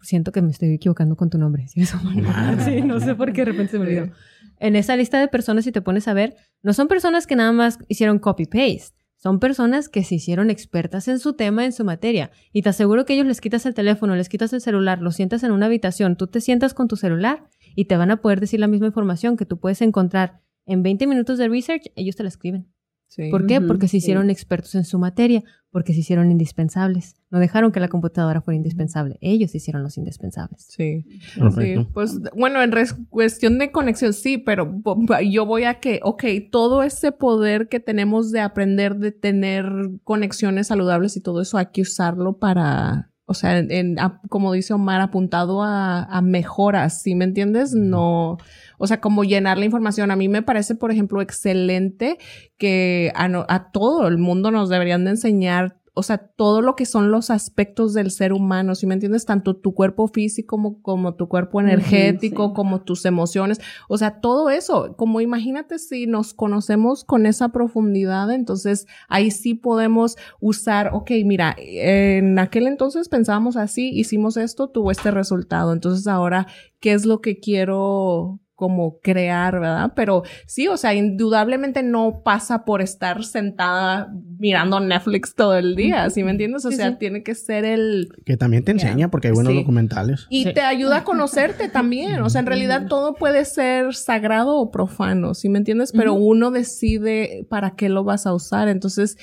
Siento que me estoy equivocando con tu nombre. ¿sí es Omar? Sí, no sé por qué de repente se me olvidó. En esa lista de personas, si te pones a ver, no son personas que nada más hicieron copy-paste. Son personas que se hicieron expertas en su tema, en su materia. Y te aseguro que ellos les quitas el teléfono, les quitas el celular, los sientas en una habitación, tú te sientas con tu celular y te van a poder decir la misma información que tú puedes encontrar en 20 minutos de research, ellos te la escriben. Sí. ¿Por qué? Porque se sí. hicieron expertos en su materia, porque se hicieron indispensables. No dejaron que la computadora fuera indispensable. Ellos hicieron los indispensables. Sí. Perfecto. Sí, pues bueno, en res- cuestión de conexión, sí, pero yo voy a que, ok, todo ese poder que tenemos de aprender, de tener conexiones saludables y todo eso, hay que usarlo para, o sea, en- en- a- como dice Omar, apuntado a, a mejoras, ¿sí me entiendes? No, o sea, como llenar la información. A mí me parece, por ejemplo, excelente que a, no- a todo el mundo nos deberían de enseñar o sea, todo lo que son los aspectos del ser humano, ¿sí me entiendes? Tanto tu cuerpo físico como, como tu cuerpo energético, sí. como tus emociones, o sea, todo eso, como imagínate si nos conocemos con esa profundidad, entonces ahí sí podemos usar, ok, mira, en aquel entonces pensábamos así, hicimos esto, tuvo este resultado, entonces ahora, ¿qué es lo que quiero como crear, ¿verdad? Pero sí, o sea, indudablemente no pasa por estar sentada mirando Netflix todo el día, ¿sí me entiendes? O Sí, sea, sí. tiene que ser el... Que también te enseña porque hay buenos Sí. documentales. Y Sí. te ayuda a conocerte también. O sea, en realidad todo puede ser sagrado o profano, ¿sí me entiendes? Pero uno decide para qué lo vas a usar. Entonces,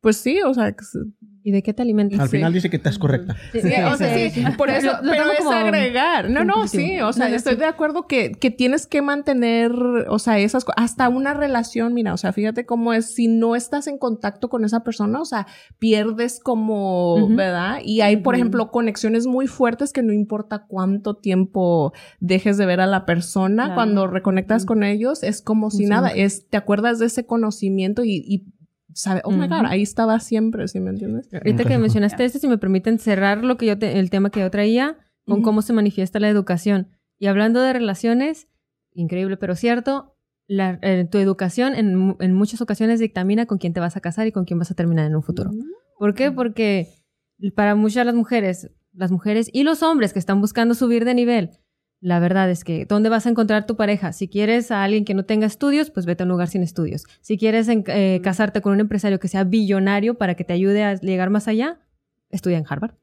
pues sí, o sea, ¿Y de qué te alimentas? Al Sí. final dice que estás correcta. Sí, o sea, sí, por eso, Lo- lo pero es agregar. No, no, sí, o sea, No, no, estoy sí. de acuerdo que, que tienes que mantener, o sea, esas cosas, hasta una relación, mira, o sea, fíjate cómo es, si no estás en contacto con esa persona, o sea, pierdes como. ¿verdad? Y hay, por ejemplo, conexiones muy fuertes que no importa cuánto tiempo dejes de ver a la persona, Claro. cuando reconectas con ellos, es como si Sí. nada, es, te acuerdas de ese conocimiento y, y sabe, oh my God, ahí estaba siempre, ¿sí me entiendes? Ahorita que mencionaste esto, si me permiten cerrar lo que yo te- el tema que yo traía con cómo se manifiesta la educación. Y hablando de relaciones, increíble pero cierto, la- eh, tu educación en, en muchas ocasiones dictamina con quién te vas a casar y con quién vas a terminar en un futuro. ¿Por qué? Porque para muchas de las mujeres, las mujeres y los hombres que están buscando subir de nivel, la verdad es que ¿dónde vas a encontrar tu pareja? Si quieres a alguien que no tenga estudios, pues vete a un lugar sin estudios. Si quieres en- eh, casarte con un empresario que sea billonario para que te ayude a llegar más allá, estudia en Harvard.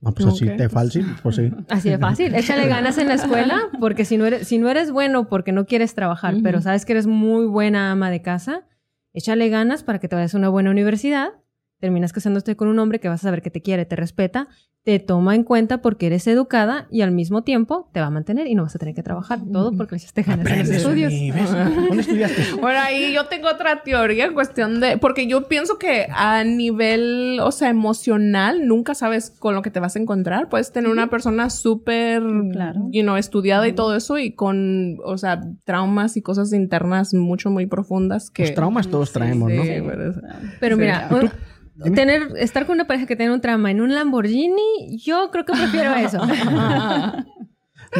No, pues así te fácil, pues sí. Así de fácil. Échale ganas en la escuela, porque si no eres, si no eres bueno porque no quieres trabajar, pero sabes que eres muy buena ama de casa, échale ganas para que te vayas a una buena universidad, terminas casándote con un hombre que vas a saber que te quiere, te respeta, te toma en cuenta porque eres educada y al mismo tiempo te va a mantener y no vas a tener que trabajar. Todo porque le echaste ganas en los estudios. Bueno, ahí yo tengo otra teoría en cuestión de, porque yo pienso que a nivel, o sea, emocional, nunca sabes con lo que te vas a encontrar. Puedes tener una persona súper, Claro. you know, estudiada y todo eso y con, o sea, traumas y cosas internas mucho, muy profundas que... Los traumas todos traemos, ¿no? Sí, pero- Pero Sí. mira, Tener, estar con una pareja que tiene un trauma en un Lamborghini, yo creo que prefiero eso.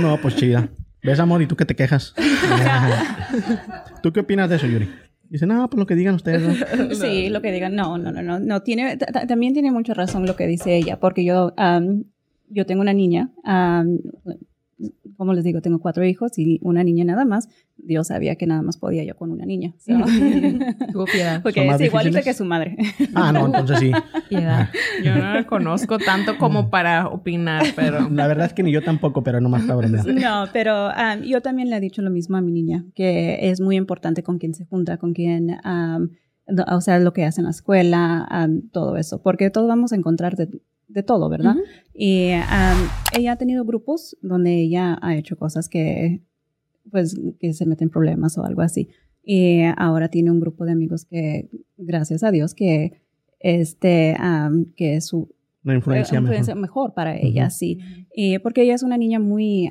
No, pues chida. ¿Ves, amor? ¿Y tú qué te quejas? ¿Tú qué opinas de eso, Yuri? Dice, no, pues lo que digan ustedes. ¿no? Sí, lo que digan, no, no, no, no, no tiene, ta- ta- también tiene mucha razón lo que dice ella, porque yo, yo tengo una niña, como les digo, tengo cuatro hijos y una niña nada más. Dios sabía que nada más podía yo con una niña. so. Tuvo piedad. porque ¿Son más es igualita que su madre. Ah, no, entonces sí. Piedad. Yo no la conozco tanto como para opinar, pero... La verdad es que ni yo tampoco, pero nomás para bromear. No, pero am, yo también le he dicho lo mismo a mi niña, que es muy importante con quién se junta, con quién, am, no, o sea, lo que hace en la escuela, am, todo eso, porque todos vamos a encontrar de, de todo, ¿verdad? Y ella ha tenido grupos donde ella ha hecho cosas que, pues, que se meten problemas o algo así. Y ahora tiene un grupo de amigos que, gracias a Dios, que este, que es su Una influencia eh, mejor. influencia mejor para ella, sí. Y porque ella es una niña muy,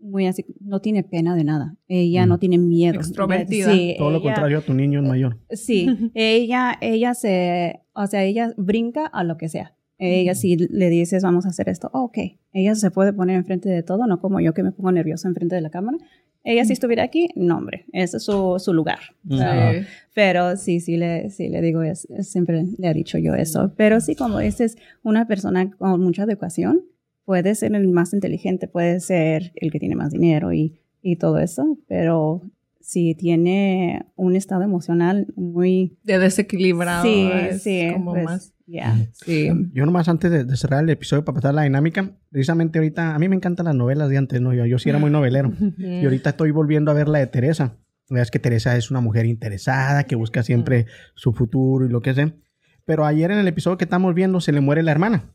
muy así, no tiene pena de nada. Ella no tiene miedo. Extrovertida. Sí, Todo lo ella- contrario a tu niño es mayor. Sí, ella, ella se, o sea, ella brinca a lo que sea. Ella si le dices vamos a hacer esto, oh, ok. Ella se puede poner enfrente de todo, no como yo que me pongo nerviosa enfrente de la cámara. Ella si estuviera aquí, no hombre, ese es su, su lugar. Ah. Pero sí, sí le, sí le digo, es- siempre le he dicho yo eso. Pero sí, como dices, una persona con mucha educación puede ser el más inteligente, puede ser el que tiene más dinero y, y todo eso, pero si tiene un estado emocional muy... De desequilibrado. sí, es sí, Como pues, más... ya. Sí. Yo nomás antes de, de cerrar el episodio para pasar la dinámica, precisamente ahorita, a mí me encantan las novelas de antes, ¿no? Yo, yo sí era muy novelero. Y ahorita estoy volviendo a ver la de Teresa. La verdad es que Teresa es una mujer interesada, que busca siempre su futuro y lo que sea. Pero ayer en el episodio que estamos viendo se le muere la hermana.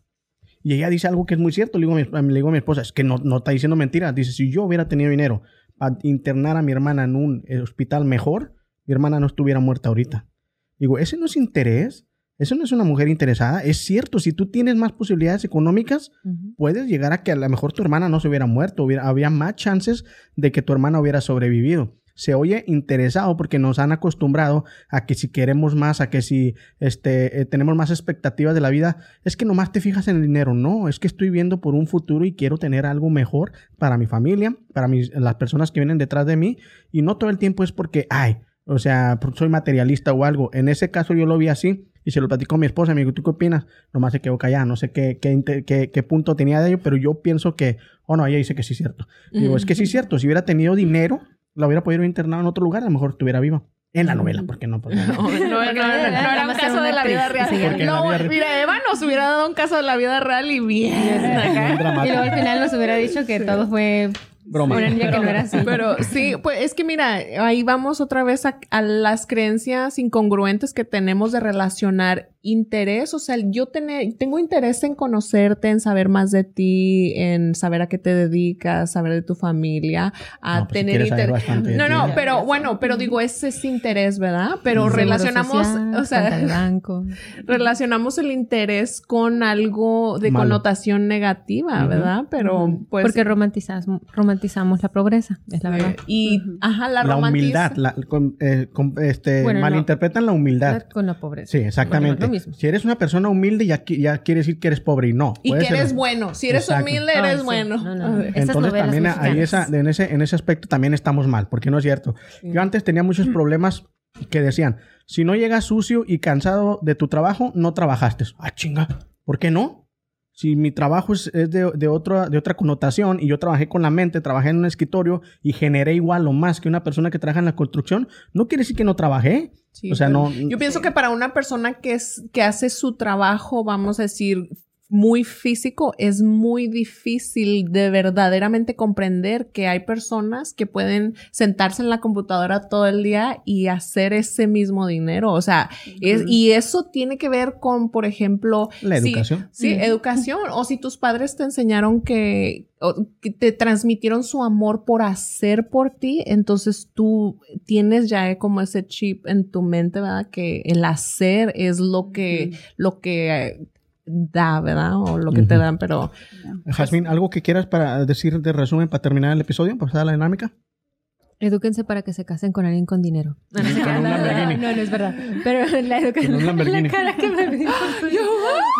Y ella dice algo que es muy cierto. Le digo a mi, le digo a mi esposa, es que no, no está diciendo mentiras. Dice, si yo hubiera tenido dinero para internar a mi hermana en un eh, hospital mejor, mi hermana no estuviera muerta ahorita. Digo, ese no es interés. Eso no es una mujer interesada. Es cierto, si tú tienes más posibilidades económicas, puedes llegar a que a lo mejor tu hermana no se hubiera muerto, hubiera, había más chances de que tu hermana hubiera sobrevivido. Se oye interesado porque nos han acostumbrado a que si queremos más, a que si este, eh, tenemos más expectativas de la vida, es que nomás te fijas en el dinero. No, es que estoy viendo por un futuro y quiero tener algo mejor para mi familia, para mis, las personas que vienen detrás de mí. Y no todo el tiempo es porque, ay, o sea, soy materialista o algo. En ese caso yo lo vi así y se lo platicó a mi esposa. Me dijo, ¿tú qué opinas? Nomás se quedó callada. No sé qué, qué, qué- qué punto tenía de ello, pero yo pienso que, oh no, ella dice que sí es cierto. Digo, es que sí es cierto. Si hubiera tenido dinero, la hubiera podido internar en otro lugar, a lo mejor estuviera viva. En la novela, porque no, pues, no. No, no, no, no, no era un caso de la vida real. porque No, vida real- mira, Eva nos hubiera dado un caso de la vida real y bien. Y luego al final nos hubiera dicho que todo fue Broma. niña que no era así. Pero sí, pues es que mira, ahí vamos otra vez a, a las creencias incongruentes que tenemos de relacionar interés. O sea, yo tener- tengo interés en conocerte, en saber más de ti, en saber a qué te dedicas, saber de tu familia, a No, pues, tener interés. No, ti. no, pero bueno, pero digo, ese es interés, ¿verdad? Pero relacionamos, social, o sea, banco. relacionamos el interés con algo de Malo. connotación negativa. ¿verdad? Pero pues Porque romantizamos, romantizamos la pobreza, es la verdad. y ajá, la, humildad, la- con- eh, con- este, Bueno, no. malinterpretan la humildad. Con la pobreza. Sí, exactamente. Mismo. Si eres una persona humilde, ya, ya quiere decir que eres pobre y no. Y que ser- eres bueno. Si eres Exacto. humilde, Ay, eres sí. bueno. No, no, no. Entonces también ahí esa, en, ese, en ese aspecto también estamos mal, porque no es cierto. Yo antes tenía muchos problemas que decían, si no llegas sucio y cansado de tu trabajo, no trabajaste. Ah, chinga, ¿por qué no? Si mi trabajo es, es de, de, otra, de otra connotación y yo trabajé con la mente, trabajé en un escritorio y generé igual o más que una persona que trabaja en la construcción, no quiere decir que no trabajé. Sí, o sea, no... Yo pienso que para una persona que, es, que hace su trabajo, vamos a decir, muy físico, es muy difícil de verdaderamente comprender que hay personas que pueden sentarse en la computadora todo el día y hacer ese mismo dinero. O sea, es, y eso tiene que ver con, por ejemplo, La si- educación. Sí, educación. O si tus padres te enseñaron que, te transmitieron su amor por hacer por ti, entonces tú tienes ya como ese chip en tu mente, ¿verdad? Que el hacer es lo que, lo que da, ¿verdad? O lo que te Ujú. dan, pero Jazmín, ¿algo que quieras para decir de resumen para terminar el episodio? Para pasar a la dinámica. Edúquense para que se casen con alguien con dinero. No, no, se Con crean, un no, no, Lamborghini. no, no es verdad. Pero la educación. Con un Lamborghini. La cara que me dio.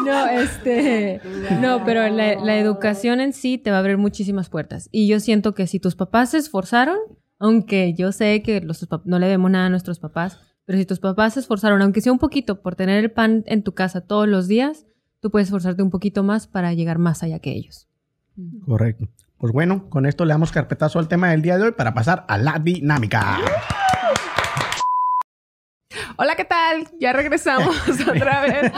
No, este. No, pero la, la educación en sí te va a abrir muchísimas puertas. Y yo siento que si tus papás se esforzaron, aunque yo sé que los, no le vemos nada a nuestros papás, pero si tus papás se esforzaron, aunque sea un poquito, por tener el pan en tu casa todos los días, tú puedes esforzarte un poquito más para llegar más allá que ellos. Correcto. Pues bueno, con esto le damos carpetazo al tema del día de hoy para pasar a la dinámica. Hola, ¿qué tal? Ya regresamos otra vez.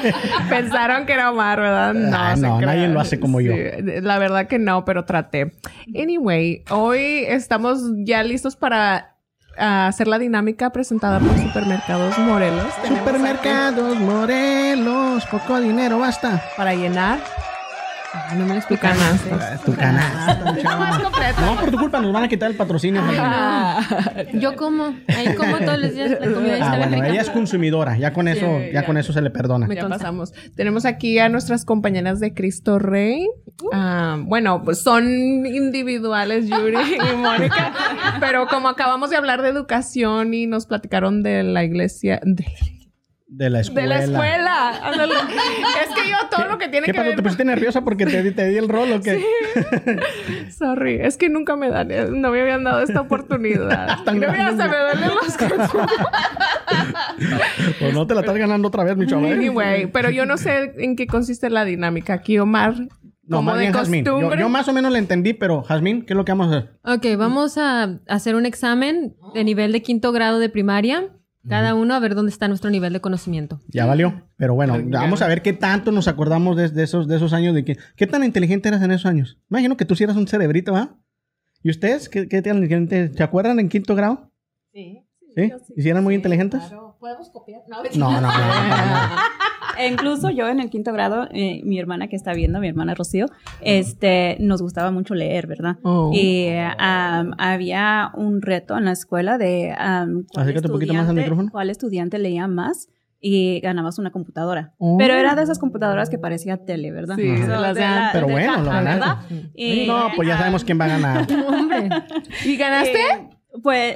Pensaron que era Omar, ¿verdad? No, Ah, no, nadie lo hace como yo. La verdad que no, pero traté. Anyway, hoy estamos ya listos para ah, hacer la dinámica presentada por Supermercados Morelos. Supermercados, Morelos, poco dinero, basta. Para llenar No me lo tu explican. canasta. Tu canasta. No, por tu culpa nos van a quitar el patrocinio. Ah, Yo como, ahí como todos los días la comida Ah, bueno, rica. ella es consumidora. Ya con eso, Sí, ya ya. con eso se le perdona. Me ya pasamos. Tenemos aquí a nuestras compañeras de Cristo Rey. Ah, bueno, pues son individuales, Yuri y Mónica. Pero como acabamos de hablar de educación y nos platicaron de la iglesia, de, De la escuela. de la escuela. Ándale. Es que yo todo lo que tiene ¿Qué que pasó? ver. ¿Te pusiste nerviosa porque te, te di el rol o qué? Sorry, es que nunca me dan, no me habían dado esta oportunidad. Tan No, grande. hasta me duelen los. Pues no te la estás ganando otra vez, mi chaval. Anyway, pero yo no sé en qué consiste la dinámica. Aquí Omar, No, como más de bien Jazmín. Yo, yo más o menos la entendí, pero Jazmín, ¿qué es lo que vamos a hacer? Ok, vamos a hacer un examen de nivel de quinto grado de primaria. Cada uno a ver dónde está nuestro nivel de conocimiento. Ya valió. Pero bueno, vamos a ver qué tanto nos acordamos de, de esos, de esos años. de que, ¿Qué tan inteligente eras en esos años? Imagino que tú sí eras un cerebrito, ¿va? ¿Y ustedes? ¿Qué, qué tan inteligentes? ¿Se acuerdan en quinto grado? Sí. ¿Sí? ¿Y si eran muy inteligentes? ¿Podemos copiar? No, No, no, no. no, no. E incluso yo en el quinto grado, eh, mi hermana que está viendo, mi hermana Rocío, este, nos gustaba mucho leer, ¿verdad? Oh. Y am, había un reto en la escuela de am, cuál, Acércate poquito más al estudiante- micrófono. cuál estudiante leía más y ganabas una computadora. Oh. Pero era de esas computadoras que parecía tele, ¿verdad? Sí, So, de las de de la- Pero de bueno, caja, lo ganaste. Y, No, pues ya sabemos quién va a ganar. Hombre, ¿Y ganaste? Pues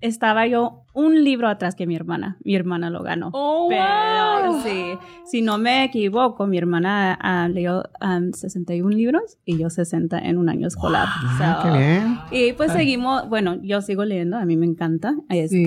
estaba yo un libro atrás que mi hermana. Mi hermana lo ganó. Oh, Pero wow. sí, si no me equivoco, mi hermana ah, leyó ah, 61 libros y yo 60 en un año escolar. Ah, So, qué bien. Y pues seguimos, bueno, yo sigo leyendo, a mí me encanta. Este, Sí.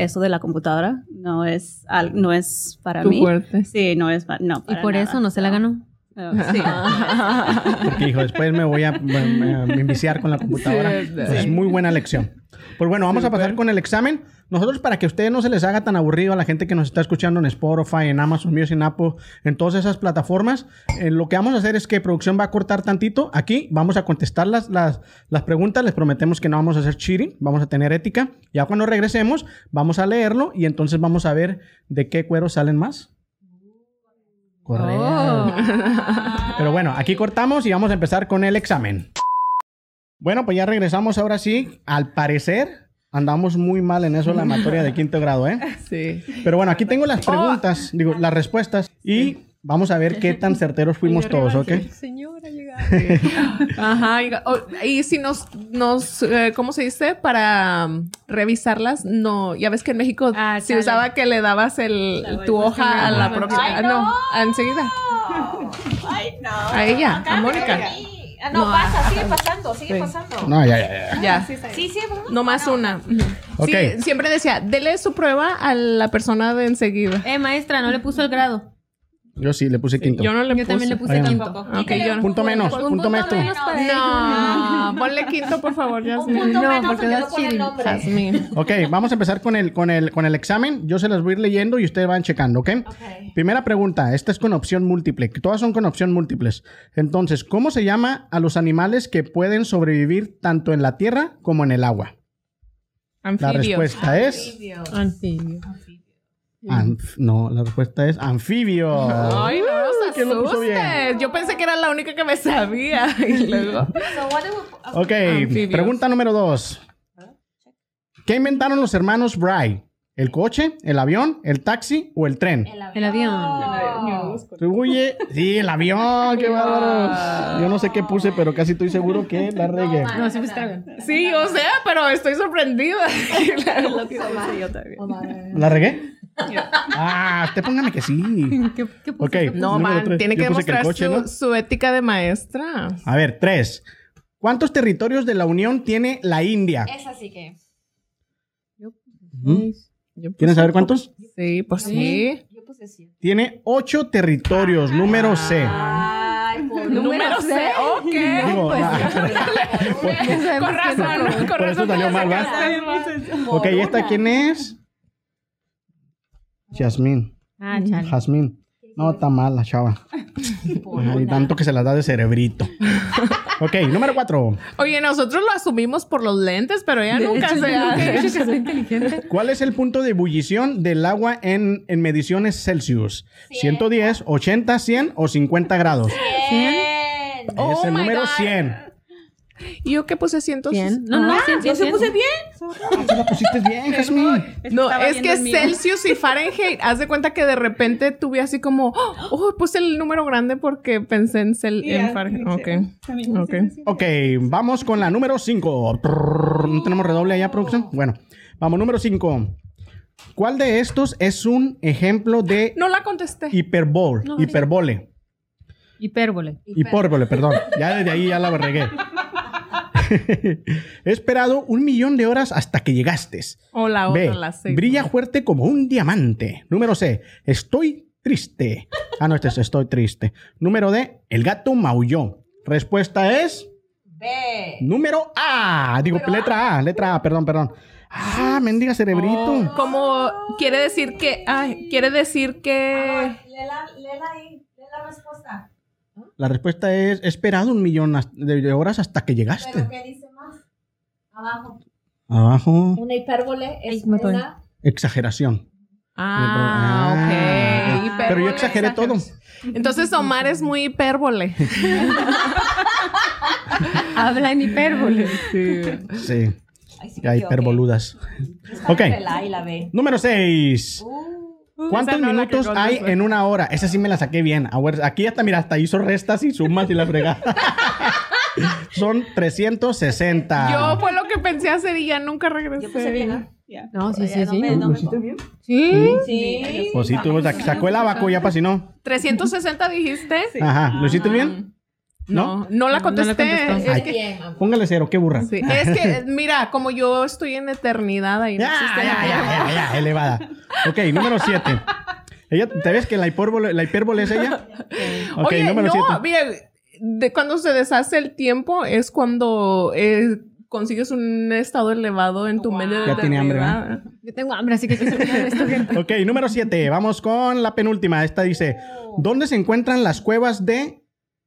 Eso de la computadora no es, al- no es para Tu mí. fuerte. Sí, no es, pa- no, Y para por nada. eso no se la ganó. Oh, sí. Porque dijo, después me voy a me- enviciar con la computadora. Sí, sí. Es muy buena lección. Pues bueno, vamos a pasar con el examen. Nosotros, para que a ustedes no se les haga tan aburrido a la gente que nos está escuchando en Spotify, en Amazon Music, en Apple, en todas esas plataformas, eh, lo que vamos a hacer es que producción va a cortar tantito. Aquí vamos a contestar las, las, las preguntas. Les prometemos que no vamos a hacer cheating, vamos a tener ética. Ya cuando regresemos, vamos a leerlo y entonces vamos a ver de qué cuero salen más. Correcto. Pero bueno, aquí cortamos y vamos a empezar con el examen. Bueno, pues ya regresamos ahora sí. Al parecer, andamos muy mal en eso, la materia de quinto grado, ¿eh? Sí. Pero bueno, aquí tengo las preguntas, digo, las respuestas y vamos a ver qué tan certeros fuimos todos, ¿ok? Ajá. Y, o- y si nos, nos eh, ¿cómo se dice? Para um, revisarlas, no. Ya ves que en México Ah, se usaba que le dabas el, tu hoja a la Ajá. próxima. Ay, no. no. enseguida. Ay, no. A ella, a Mónica. Ah, no, No, pasa, sigue pasando, sigue Sí. pasando. No, ya, ya, ya. Ya. Sí, sí, ¿verdad? No más una. Ujú. Ok. Sí, siempre decía, dele su prueba a la persona de enseguida. Eh, maestra, no le puso el grado. Yo sí, le puse quinto. Yo no le Yo también le puse quinto. Ok, yo no. Punto menos, Un punto menos. No, ponle quinto, por favor, Un Yasmin. punto No, menos porque das no pone el cheating. nombre. Yasmin. Ok, vamos a empezar con el, con, el, con el examen. Yo se las voy a ir leyendo y ustedes van checando, ¿ok? Ok. Primera pregunta, esta es con opción múltiple. Todas son con opción múltiples. Entonces, ¿cómo se llama a los animales que pueden sobrevivir tanto en la tierra como en el agua? La Anfibio. respuesta es... Anfibio. Anf- no, la respuesta es anfibio. Ay, no nos ¿Quién lo puso bien? asustes. Yo pensé que era la única que me sabía. Y luego. So Ok, pregunta número dos. ¿Qué inventaron los hermanos Wright? ¿El coche, el avión, el taxi o el tren? El avión. Atribuye. Sí, el avión, qué bárbaro. Yo no sé qué puse, pero casi estoy seguro que la regué. No, sí, está bien. Sí, o sea, pero estoy sorprendida. ¿La regué? Ah, usted póngame que sí. ¿Qué, qué puso? Ok. No, man, tres. tiene Yo que demostrar coche, su, ¿no? su ética de maestra. A ver, tres. ¿Cuántos territorios de la Unión tiene la India? Es así que. ¿Mm? Yo ¿Quieren puse- saber cuántos? Sí, pues sí. Yo puse siete. Tiene ocho territorios, número C. Ay, por Número C, ok. Digo, ah, Con razón, con Por eso razón. salió te mal, sacaste. ok, ¿y esta quién es? Yasmín. Ah, chale. Jazmín. No, está mal la chava. Ay, tanto que se las da de cerebrito. ok, número cuatro. Oye, nosotros lo asumimos por los lentes, pero ella nunca se hace. que soy inteligente. ¿Cuál es el punto de ebullición del agua en, en mediciones Celsius? ¿110, 80, 100 o 50 grados? Bien. Oh es el my número God. 100. ¿Y yo qué puse 100? ¿Cien? No, no, cien, se puse bien. Ah, la pusiste bien, Jazmín. No, es que. Celsius y Fahrenheit, haz de cuenta que de repente tuve así como, oh, puse el número grande porque pensé en, cel en Fahrenheit. me Ok, hicieron. ok. Vamos con la número 5. ¿No tenemos redoble allá, producción? Bueno, vamos, número 5. ¿Cuál de estos es un ejemplo de No la contesté. hiperbol? hiperbole. Hipérbole. Hipérbole, perdón. Ya desde ahí ya la regué. He esperado un millón de horas hasta que llegaste. O la otra, B. la C. Brilla fuerte como un diamante. Número C. Estoy triste. Ah, no, este es estoy triste. Número D. El gato maulló. Respuesta es B. número A. Digo, letra A, letra A, perdón, perdón. Ah, mendiga cerebrito. Como quiere decir que, ay, quiere decir que, Léela, léela ahí. Lee la respuesta. La respuesta es: he esperado un millón de horas hasta que llegaste. ¿Pero qué dice más? Abajo. Abajo, Una hipérbole es Ay, una... exageración. ah, ok. Ah, Hipérbole, Pero yo exageré todo. Entonces Omar es muy hipérbole. Habla en hipérbole. Sí, Ay, sí, me equivoqué. hiperboludas. Está Ok. entre la A y la B. Número 6. Uh, ¿Cuántos Esa no minutos hay en una hora? Esa sí me la saqué bien. Aquí hasta, mira, hasta hizo restas y sumas y la fregada. Son 360. Yo fue lo que pensé hacer y ya nunca regresé. No, sí, sí, sí. ¿Lo hiciste bien? Sí. Sí. Pues sí, tú sac- sacó el abaco ya para si no. 360 dijiste. Ajá, ¿lo hiciste bien? No, no la No, no la contesté. Ay, que, Póngale cero, qué burra. sí, es que, mira, como yo estoy en eternidad ahí no Ya, existe ya, ya, ya, ya, elevada. Ok, número 7. Ella, ¿te ves que la hipérbole, la hipérbole es ella? Ok, Oye, número no, 7. mira, de cuando se deshace el tiempo es cuando eh, consigues un estado elevado en tu medio de Ya tiene hambre, eternidad. Yo tengo hambre, así que. Ok, número 7. Vamos con la penúltima. Esta dice: ¿Dónde se encuentran las cuevas de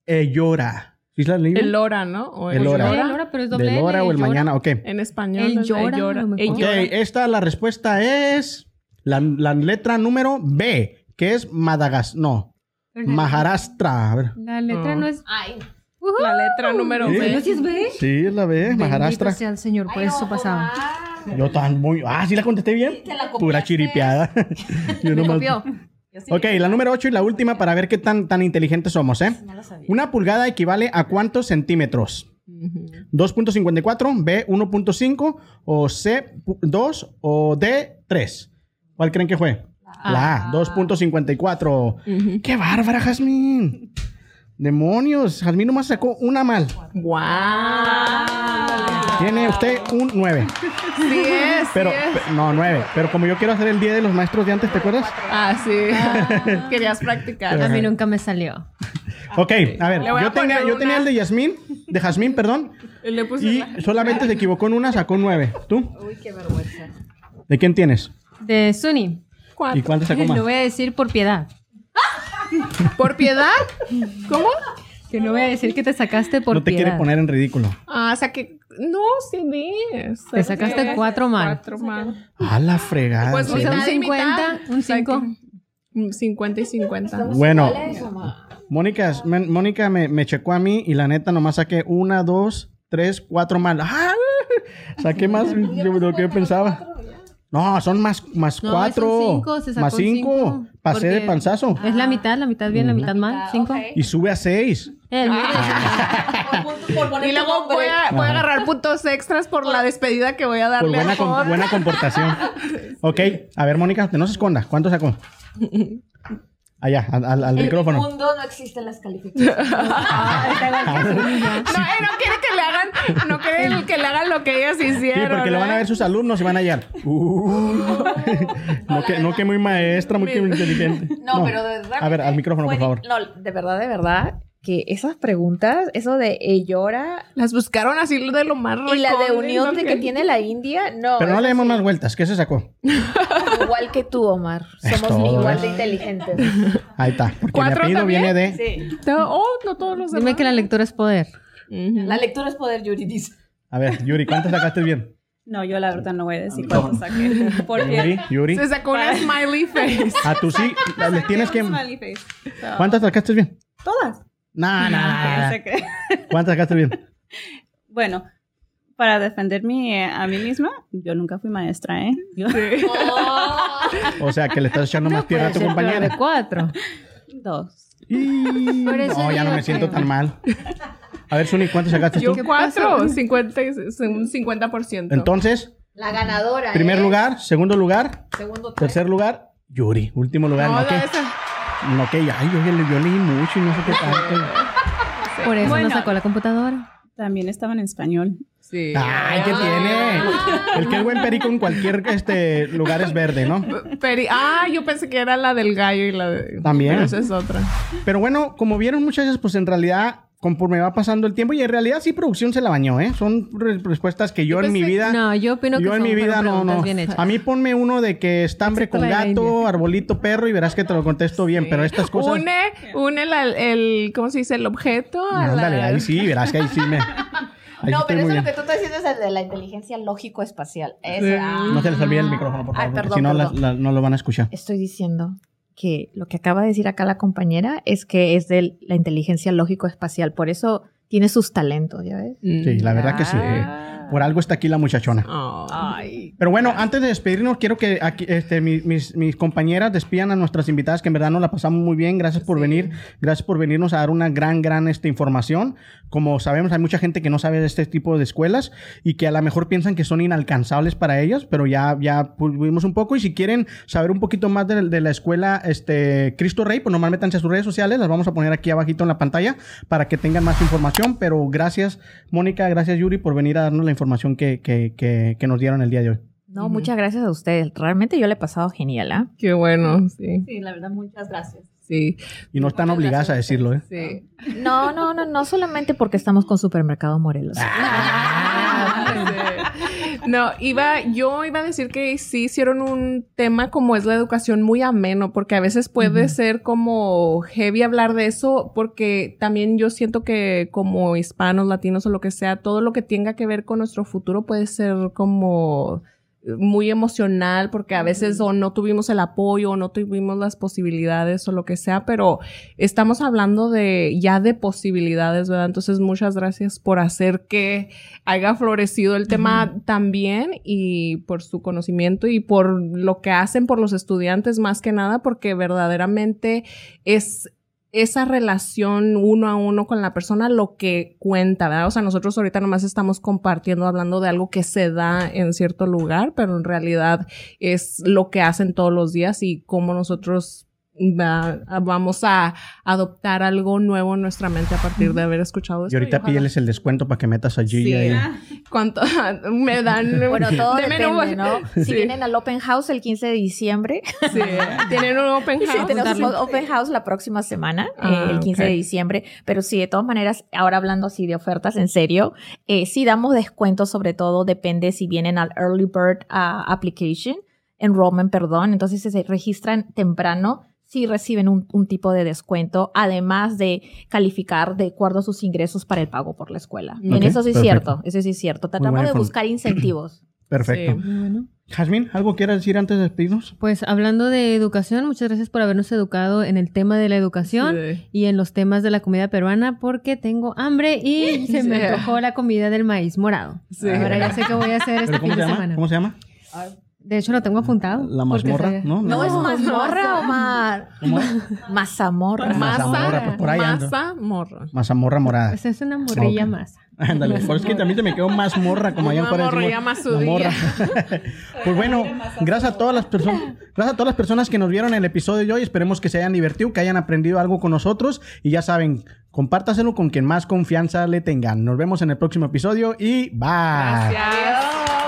Ellora? ¿Sí las leí? El Lora, ¿no? O El Lora. Sí, Lora, pero es doble ¿Del hora o el mañana? Ok. En español. El llora. Ok, esta la respuesta es la, la letra número B, que es Madagascar. No, Maharashtra. A ver. La letra No. no es. La letra número Sí. B. ¿No sí es B? Sí, es la B, Bendito Maharashtra. sea el Señor, por eso pasaba. Yo tan muy. Ah, sí la contesté bien. Pura chiripeada. Yo nomás- Copió. Ok, la número 8 y la última para ver qué tan, tan inteligentes somos, ¿eh? Una pulgada equivale a cuántos centímetros? 2.54, B 1.5 o C 2 o D 3. ¿Cuál creen que fue? La A, 2.54. ¡Qué bárbara, Jazmín! Demonios, Jazmín nomás sacó una mal. ¡Guau! Tiene usted un 9. Sí es, Pero, sí es. pe- no, 9. Pero como yo quiero hacer el día de los maestros de antes, ¿te acuerdas? Ah, sí. Querías practicar. A mí nunca me salió. Ok, a ver, a yo tenía, yo el de Yasmín, de Jazmín, perdón, Le puse y la- solamente se equivocó en una, sacó 9. ¿Tú? Uy, qué vergüenza. ¿De quién tienes? De Sunny. ¿Y cuánto sacó más? Lo voy a decir por piedad. ¿Por piedad? ¿Cómo? Que no voy a decir que te sacaste por no te piedad. quiere poner en ridículo. Ah, saqué. No, sí ves. Te sacaste cuatro mal. Cuatro mal. A la fregada. Pues, ¿en O sea, un Mitad y 50, mitad. un 5. Mm, 50 y 50. Bueno, Mónica, Mónica me, me checó a mí y la neta nomás saqué una, dos, tres, cuatro mal. ¡Ah! Saqué más de lo que yo pensaba. No, son más, más No, cuatro. son cinco, se sacó más cinco. cinco, Pasé de panzazo. Es la mitad, la mitad bien, la mitad mal. 5. Y sube a seis. El mío Y luego voy a, voy a agarrar puntos extras por la despedida que voy a Por darle buena, a com- Jorge. buena comportación. Ok, a ver, Mónica, no se esconda. ¿Cuánto sacó? Allá, al, al- al micrófono. mundo no existen las calificaciones. No, eh, no quiere que le hagan, no quiere que le hagan lo que ellas Sí, hicieron. porque lo van a ¿eh? ver sus alumnos y van a hallar. Uh. no, que, no que muy maestra, muy inteligente. No, pero de verdad. A ver, al micrófono, por favor. No, de verdad, de verdad, que esas preguntas, eso de eh, llora Las buscaron así de lo más y la de unión de que tiene la India, no. Pero no le demos sí, más vueltas. ¿Qué se sacó? Igual que tú, Omar. Somos todo, igual ¿eh? de inteligentes. Ahí está. Porque mi ¿Cuatro apellido también? viene de... Sí. No, oh, no todos los Dime demás. que la lectura es poder. La lectura es poder, Yuri dice. A ver, Yuri, ¿cuánto sacaste bien? No, yo la verdad no voy a decir cuánto saqué. Porque Yuri, Yuri. Se sacó una smiley face. A tu sí, les tienes que... Smiley face. So, ¿Cuántas sacaste bien? Todas. No, no, no. Que- ¿Cuántas sacaste bien? Bueno, para defenderme eh, a mí misma, yo nunca fui maestra, ¿eh? Yo- O sea, que le estás echando más tierra a tu peor compañera. de 4. Dos. Y- Por eso No, ya no me siento tan mal. A ver, Suni, ¿cuánto sacaste Yo tú? cuatro, 50, y- un 50%. Entonces, La ganadora. primer ¿eh? lugar, segundo lugar, Segundo. tercer lugar, Yuri. Último lugar, No, no, que, esa- no que, ay, yo, yo, yo leí mucho y no sé qué tanto. Por eso Bueno. nos sacó la computadora. También estaba en español. Sí. Ay, ¿qué tiene? El que es buen perico en cualquier este, lugar es verde, ¿no? Peri- ah, yo pensé que era la del gallo y la de... También. Pero esa es otra. Pero bueno, como vieron muchachas, pues en realidad, conforme va pasando el tiempo, y en realidad sí producción se la bañó, ¿eh? Son re- respuestas que yo, Yo en mi vida... No, yo opino que Yo en son- mi vida no, no. bien hechas. A mí ponme uno de que estambre Excepto con gato, India. arbolito, perro y verás que te lo contesto bien. Pero estas cosas. Une, une la- el, ¿cómo se dice? El objeto a la... Ahí sí, verás que ahí sí me. Ahí No, pero eso lo bien. que tú estás diciendo es el de la inteligencia lógico-espacial. Ah. No se les olvide el micrófono, por Ay, favor, porque si no, la- perdón. la- no lo van a escuchar. Estoy diciendo que lo que acaba de decir acá la compañera es que es de la inteligencia lógico-espacial. Por eso tiene sus talentos, ¿ya ves? Sí, la verdad que sí. Ah. Por algo está aquí la muchachona. Oh. Ay. Pero bueno, antes de despedirnos, quiero que aquí, este, mi- mis, mis compañeras despidan a nuestras invitadas, que en verdad nos la pasamos muy bien. Gracias por venir. Gracias por venirnos a dar una gran, gran este, información. Como sabemos, hay mucha gente que no sabe de este tipo de escuelas y que a lo mejor piensan que son inalcanzables para ellas, pero ya, ya vimos un poco. Y si quieren saber un poquito más de, de la escuela este, Cristo Rey, pues nomás métanse a sus redes sociales. Las vamos a poner aquí abajito en la pantalla para que tengan más información. Pero gracias, Mónica, gracias, Yuri, por venir a darnos la información que, que, que, que nos dieron el día de hoy. No, muchas gracias a ustedes. Realmente yo le he pasado genial, ¿ah? Qué bueno, sí. Sí, la verdad, muchas gracias. Sí. Y no están obligadas a decirlo, ¿eh? Sí. No, no, no, no solamente porque estamos con Supermercado Morelos. No, iba, yo iba a decir que sí hicieron un tema como es la educación muy ameno, porque a veces puede ser como heavy hablar de eso, porque también yo siento que como hispanos, latinos o lo que sea, todo lo que tenga que ver con nuestro futuro puede ser como muy emocional porque a veces o no tuvimos el apoyo o no tuvimos las posibilidades o lo que sea, pero estamos hablando de ya de posibilidades, ¿verdad? Entonces muchas gracias por hacer que haya florecido el tema también y por su conocimiento y por lo que hacen por los estudiantes más que nada porque verdaderamente es esa relación uno a uno con la persona lo que cuenta, ¿verdad? O sea, nosotros ahorita nomás estamos compartiendo, hablando de algo que se da en cierto lugar, pero en realidad es lo que hacen todos los días y cómo nosotros va- vamos a adoptar algo nuevo en nuestra mente a partir de haber escuchado esto. Y ahorita ojalá- pídeles el descuento para que metas a Gigi Sí. ahí. ¿Cuánto me dan? Bueno, todo depende, no- ¿no? Si Sí. vienen al Open House el 15 de diciembre, Sí. ¿Tienen un open Sí, house? tenemos un Open House la próxima semana, Ah, eh, el 15 ok. de diciembre. Pero sí, de todas maneras, ahora hablando así de ofertas en serio, eh, sí damos descuentos, sobre todo depende si vienen al Early Bird ah, Application, Enrollment, perdón. Entonces, si se registran temprano, sí reciben un, un tipo de descuento, además de calificar de acuerdo a sus ingresos para el pago por la escuela. en eso sí es cierto, eso sí es cierto. Tratamos de buscar incentivos. Perfecto. Sí. Bueno. Jazmín, ¿algo quieras decir antes de despedirnos? Pues hablando de educación, muchas gracias por habernos educado en el tema de la educación Sí. y en los temas de la comida peruana porque tengo hambre y se me Sí. antojó la comida del maíz morado. Sí. Ahora ya sé qué voy a hacer este ¿Pero cómo fin se de llama? semana. ¿Cómo se llama? De hecho, lo tengo apuntado. La mazmorra, se- ¿no? No, La- es mazmorra. ¿Cómo es? Mazamorra. Mazamorra, pues por ahí ando. Masa morra. Mazamorra morada. Pues es una morrilla más. Ándale, por eso es que también te me quedó más morra, como allá Una afuera morrilla más morra. pues bueno, gracias a todas las personas, gracias a todas las personas que nos vieron el episodio de hoy. Esperemos que se hayan divertido, que hayan aprendido algo con nosotros. Y ya saben, compártaselo con quien más confianza le tengan. Nos vemos en el próximo episodio y bye. Gracias.